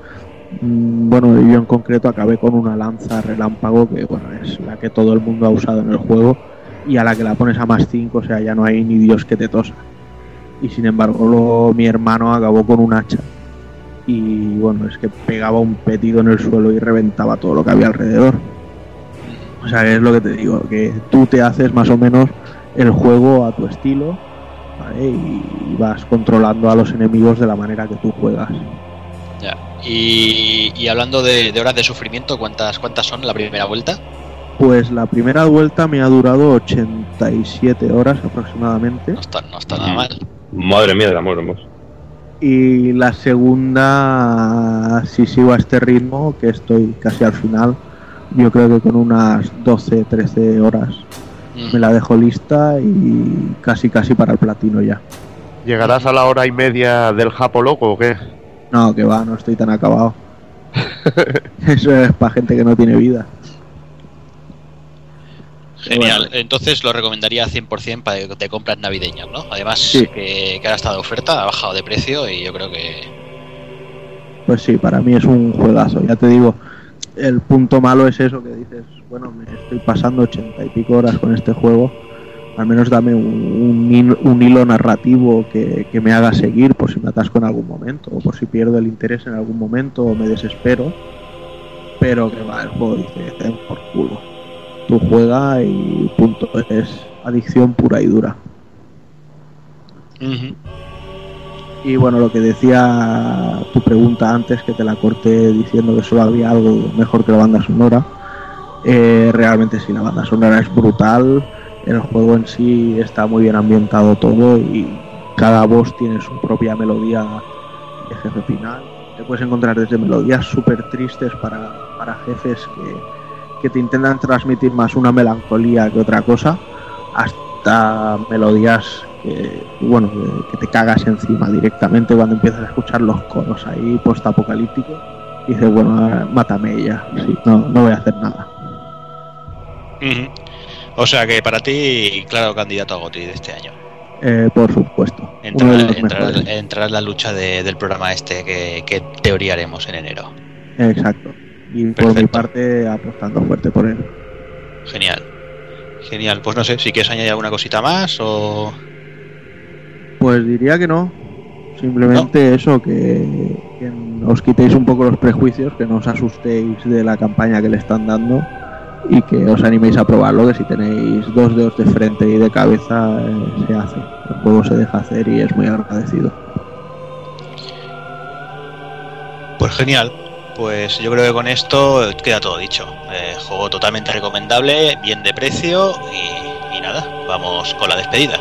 Mm, Bueno, yo en concreto acabé con una lanza relámpago que bueno, es la que todo el mundo ha usado en el juego y a la que la pones a más 5, o sea, ya no hay ni Dios que te tosa. Y sin embargo, luego mi hermano acabó con un hacha. Y bueno, es que pegaba un petido en el suelo y reventaba todo lo que había alrededor. O sea, es lo que te digo, que tú te haces más o menos el juego a tu estilo ¿vale? y vas controlando a los enemigos de la manera que tú juegas. Ya. Y, y hablando de, de horas de sufrimiento, ¿cuántas, ¿cuántas son la primera vuelta? Pues la primera vuelta me ha durado 87 horas aproximadamente. No está, no está nada mal. Madre mía del amor hermoso. Y la segunda, si sigo a este ritmo, que estoy casi al final, yo creo que con unas 12, 13 horas me la dejo lista y casi casi para el platino ya. ¿Llegarás a la hora y media del Japo Loco o qué? No, que va, no estoy tan acabado. Eso es para gente que no tiene vida. Genial. Entonces lo recomendaría 100% para de, de compras navideñas, ¿no? Además, Sí. que, que ahora está de oferta, ha bajado de precio y yo creo que. Pues sí, para mí es un juegazo. Ya te digo, el punto malo es eso que dices, bueno, me estoy pasando ochenta y pico horas con este juego. Al menos dame un, un hil- un hilo narrativo que, que me haga seguir por si me atasco en algún momento, o por si pierdo el interés en algún momento o me desespero. Pero que va, el juego dice, "Te den por culo. Tú juega y punto. Es adicción pura y dura. Y bueno, lo que decía tu pregunta antes, que te la corté diciendo que solo había algo mejor que la banda sonora, eh, realmente sí, la banda sonora es brutal, el juego en sí está muy bien ambientado todo y cada boss tiene su propia melodía de jefe final. Te puedes encontrar desde melodías súper tristes para, para jefes que, que te intentan transmitir más una melancolía que otra cosa, hasta melodías que, bueno, que, te cagas encima directamente cuando empiezas a escuchar los coros ahí post-apocalípticos. Y dices, bueno, mátame ya, sí, no, no voy a hacer nada. O sea que para ti, claro, candidato a GOTY de este año. Eh, por supuesto, uno de Entrar, los entrar, mejores. entrar en la lucha de- del programa este que, que teoriaremos en enero. Exacto. Y por mi parte, apostando fuerte por él. Genial. Genial. Pues no sé, si quieres añadir alguna cosita más o. Pues diría que no. Simplemente eso, que, que os quitéis un poco los prejuicios, que no os asustéis de la campaña que le están dando y que os animéis a probarlo, que si tenéis dos dedos de frente y de cabeza eh, se hace. El juego se deja hacer y es muy agradecido. Pues genial. Pues yo creo que con esto queda todo dicho. Eh, juego totalmente recomendable, bien de precio y, y nada, vamos con la despedida.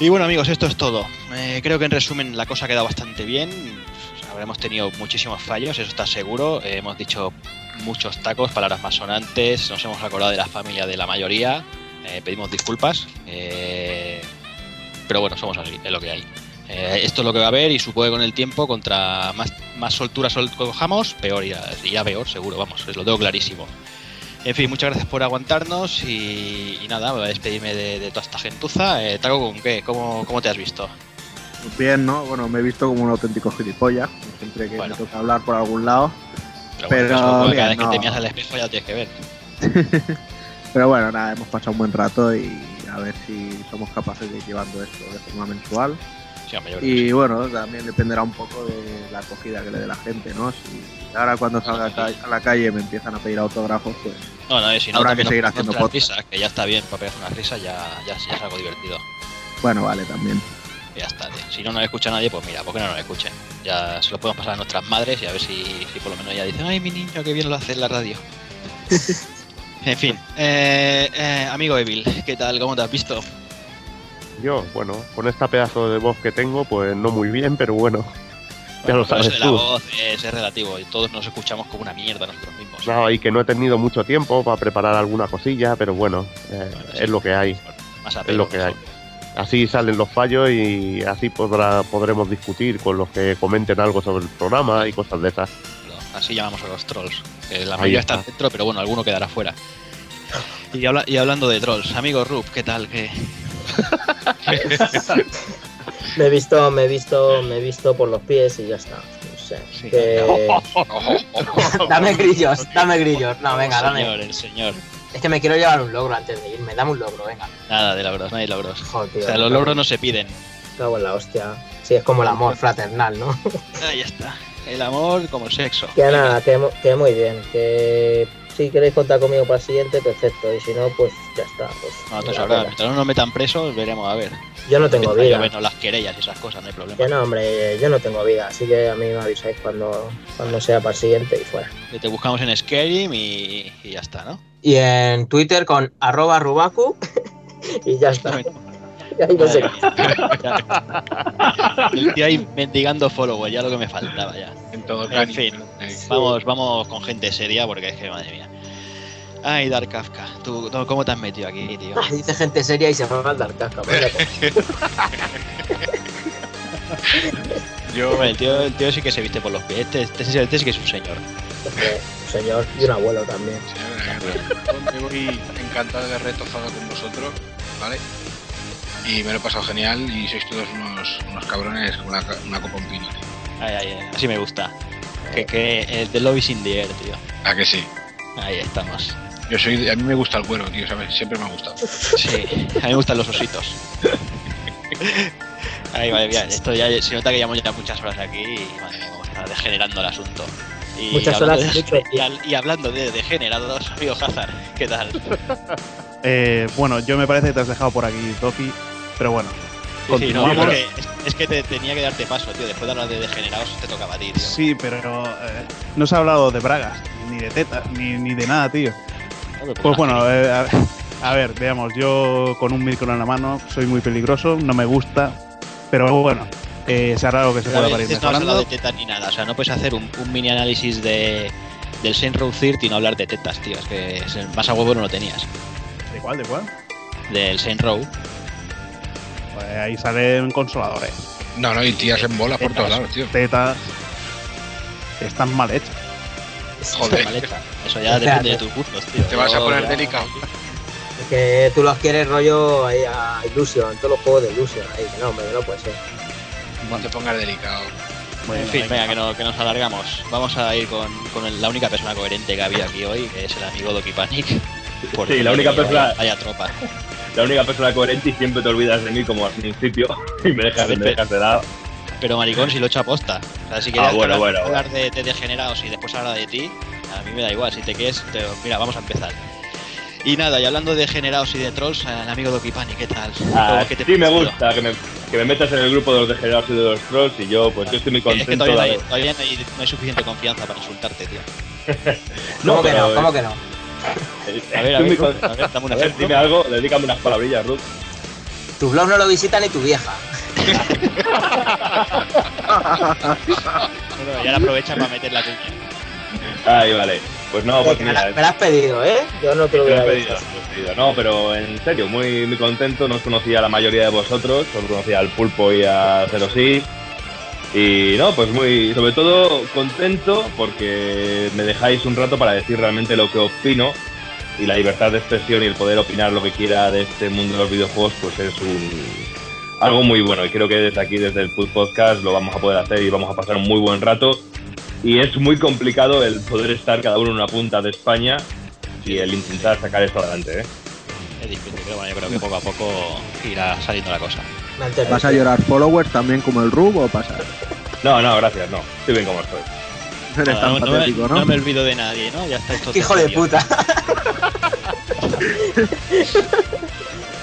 Y bueno amigos, esto es todo. Eh, creo que en resumen la cosa ha quedado bastante bien. Habremos tenido muchísimos fallos, eso está seguro. Eh, hemos dicho muchos tacos, palabras más sonantes. Nos hemos acordado de la familia de la mayoría. Eh, pedimos disculpas. Eh, pero bueno, somos así, es lo que hay. Eh, esto es lo que va a haber y supongo que con el tiempo, contra más, más soltura sol cojamos, peor irá, irá peor, seguro, vamos, lo tengo clarísimo. En fin, muchas gracias por aguantarnos y, y nada, voy a despedirme de, de toda esta gentuza. Eh, Taco, ¿con qué? ¿Cómo, ¿Cómo te has visto? Bien, ¿no? Bueno, me he visto como un auténtico gilipollas, siempre que me toca hablar por algún lado. Pero, bueno, bien, cada vez no. que te miras al espejo ya lo tienes que ver. Pero bueno, nada, hemos pasado un buen rato y a ver si somos capaces de ir llevando esto de forma mensual. Sí, Y bueno, también dependerá un poco de la acogida que le dé la gente, ¿no? Si ahora cuando salga a la calle me empiezan a pedir autógrafos, pues No, no, si no, Habrá que seguir haciendo risas, que ya está bien, para pegar una risa ya, ya, ya es algo divertido. Bueno, vale, también. Ya está, tío. Si no nos escucha nadie, pues mira, ¿por qué no nos escuchen? Ya se lo podemos pasar a nuestras madres y a ver si, si por lo menos ya dicen, ay, mi niño, qué bien lo hace en la radio. en fin, eh, eh, amigo Evil, ¿qué tal? ¿Cómo te has visto? Yo, bueno, con esta pedazo de voz que tengo, pues no muy bien, pero bueno. Ya lo sabes de la tú. voz es, es relativo y todos nos escuchamos como una mierda nosotros mismos. No, y que no he tenido mucho tiempo para preparar alguna cosilla, pero bueno, eh, es lo que hay. Más Es lo que hay. Así salen los fallos y así podrá, podremos discutir con los que comenten algo sobre el programa y cosas de esas. Así llamamos a los trolls. que la mayoría está. está dentro, pero bueno, alguno quedará fuera. Y, habla- y hablando de trolls, amigo Rub, ¿qué tal? ¿Qué... Me he visto, me he visto, me he visto por los pies y ya está. No sé. que- dame grillos, dame grillos. No, venga, el dame. señor, el señor. Es que me quiero llevar un logro antes de irme. Dame un logro, venga. Nada de logros, no hay logros. Joder, tío, o sea, los logros no se piden. Cago en la hostia. Sí, es como el amor fraternal, ¿no? Ahí está. El amor como el sexo. que nada, que muy bien. Que si queréis contar conmigo para el siguiente, perfecto. Y si no, pues ya está. Pues, No, entonces ahora, mientras no nos metan presos, veremos a ver. Yo no tengo vida. lloven las querellas y esas cosas, no hay problema. Que no, hombre, yo no tengo vida. Así que a mí me avisáis cuando, cuando sea para el siguiente y fuera. Te buscamos en Skyrim y, y ya está, ¿no? Y en Twitter con arroba rubaku y ya está. Y ahí no sé. El tío ahí mendigando followers, ya lo que me faltaba ya. En todo En fin, vamos, vamos con gente seria porque es que, madre mía. Ay, Dark Kafka, ¿tú, tú cómo te has metido aquí, tío? Ah, Dice gente seria y se va a dar casca. Yo, Hombre, el, tío, el tío sí que se viste por los pies. Este, este, sí- este sí que es un señor. Señor, y un abuelo también. Yo me voy encantado de retozado con vosotros, ¿vale? Y me lo he pasado genial y sois todos unos, unos cabrones con una, una copa un pino, tío. Ay, ay, ay, así me gusta. Que, que el The Love is in the air, tío. ¿A que sí? Ahí estamos. Yo soy, a mí me gusta el cuero, tío, ¿sabes? Siempre me ha gustado. Sí, a mí me gustan los ositos. Ay, madre mía, esto ya se nota que llevamos ya muchas horas aquí y madre mía, cómo está degenerando el asunto. Y Muchas horas, de- y, al- y hablando de degenerados, amigo Hazard, ¿qué tal? Eh, bueno, yo me parece que te has dejado por aquí, Toki, pero bueno. Sí, sí, no, continuamos. porque es, es que te tenía que darte paso, tío. Después de hablar de degenerados, te tocaba a ti, tío. Sí, pero eh, no se ha hablado de bragas, ni de tetas, ni, ni de nada, tío. Pues bueno, eh, a, a ver, veamos, yo con un micro en la mano soy muy peligroso, no me gusta, pero bueno, eh, será lo que se pueda ver, para ir no has hablado mejorando. de tetas ni nada. O sea, no puedes hacer un, un mini análisis de, del Saint Row 30 y no hablar de tetas, tío. Es que es el- más a huevo no lo tenías. ¿De cuál, de cuál? Del Saint Row. Pues ahí salen consoladores. No, no, y tías en bola por todos lados, tío. Tetas están mal hechas. Joder. Mal hecha. Eso ya depende de tus gustos, tío. Te vas a poner delicado. Es que tú los quieres rollo ahí a Illusion, todos los juegos de Illusion. Ahí, que no, hombre, que no puede ser. No te pongas delicado. en fin, venga, que, no- que nos alargamos. Vamos a ir con, con el- la única persona coherente que había aquí hoy, que es el amigo Doki Panic. Porque, Sí, la única vaya- persona- Vaya tropa. La única persona coherente y siempre te olvidas de mí como al principio y me dejas, me dejas de lado. Pero maricón, si lo he hecho aposta. O sea, si Ah, quieres bueno, hablar, bueno, hablar de, de degenerados y después hablar de ti, a mí me da igual. Si te quieres, te- mira, vamos a empezar. Y nada, y hablando de degenerados y de trolls, el amigo Doki Panic, ¿qué tal? Ah, ¿Qué te sí, me gusta que me, que me metas en el grupo de los degenerados y de los trolls y yo, pues yo estoy muy Es que contento. todavía, no hay, todavía no hay- no hay suficiente confianza para insultarte, tío. ¿Cómo que no? ¿Cómo que no? A ver, a ver, con- a ver, dame un a ver, ejemplo. dime algo, dedícame unas palabrillas, Ruth. Tu blog no lo visita ni tu vieja. Bueno, ya la aprovecha para meter la cuña. Ahí, vale. Pues no, pues me, la, mira, me la has pedido, ¿eh? Yo no te lo lo he pedido, te lo he pedido. No, pero en serio, muy, muy contento. No os conocía a la mayoría de vosotros, solo conocía al Pulpo y a Zero Sí. Y no, pues muy, sobre todo contento porque me dejáis un rato para decir realmente lo que opino y la libertad de expresión y el poder opinar lo que quiera de este mundo de los videojuegos, pues es un algo muy bueno. Y creo que desde aquí, desde el Pul Podcast, lo vamos a poder hacer y vamos a pasar un muy buen rato. Y es muy complicado el poder estar cada uno en una punta de España y el intentar sacar esto adelante, ¿eh? Es difícil, pero bueno, yo creo que poco a poco irá saliendo la cosa. ¿Vas a llorar followers también como el Rub o pasa? No, no, gracias, no. Estoy bien como estoy. Eres No, tan no, no me- ¿no? no me olvido de nadie, ¿no? Ya estáis todos Hijo de puta.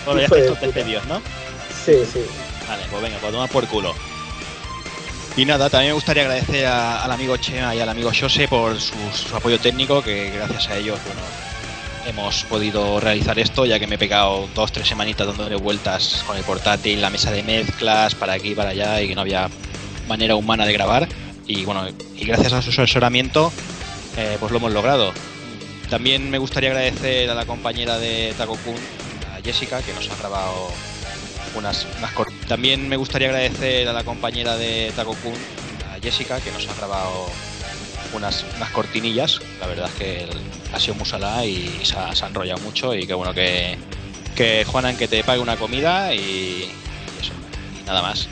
Bueno, ya todos puta. despedidos, ¿no? Sí, sí. Vale, pues venga, pues toma por culo. Y nada, también me gustaría agradecer a- al amigo Chema y al amigo Jose por su, su apoyo técnico, que gracias a ellos, bueno, hemos podido realizar esto, ya que me he pegado dos, tres semanitas dándole vueltas con el portátil, la mesa de mezclas, para aquí y para allá, y que no había manera humana de grabar. Y bueno, y gracias a su asesoramiento, eh, pues lo hemos logrado. También me gustaría agradecer a la compañera de Taco Kun, a Jessica, que nos ha grabado unas, También me gustaría agradecer a la compañera de Taco Kun, a Jessica, que nos ha grabado unas, unas cortinillas. La verdad es que ha sido muy salada y se ha, enrollado mucho. Y qué bueno que, que Juanan que te pague una comida y eso, nada más.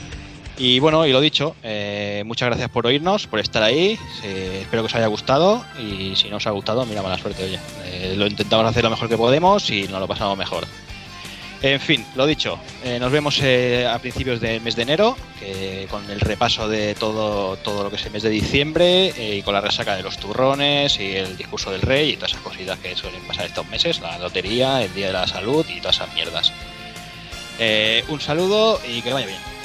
Y bueno, y lo dicho, eh, muchas gracias por oírnos, por estar ahí. eh, espero que os haya gustado. Y si no os ha gustado, mira, mala suerte, oye. Eh, lo intentamos hacer lo mejor que podemos y nos lo pasamos mejor. En fin, lo dicho, eh, nos vemos eh, a principios del mes de enero, que con el repaso de todo, todo lo que es el mes de diciembre eh, y con la resaca de los turrones y el discurso del rey y todas esas cositas que suelen pasar estos meses, la lotería, el día de la salud y todas esas mierdas. Un saludo y que vaya bien.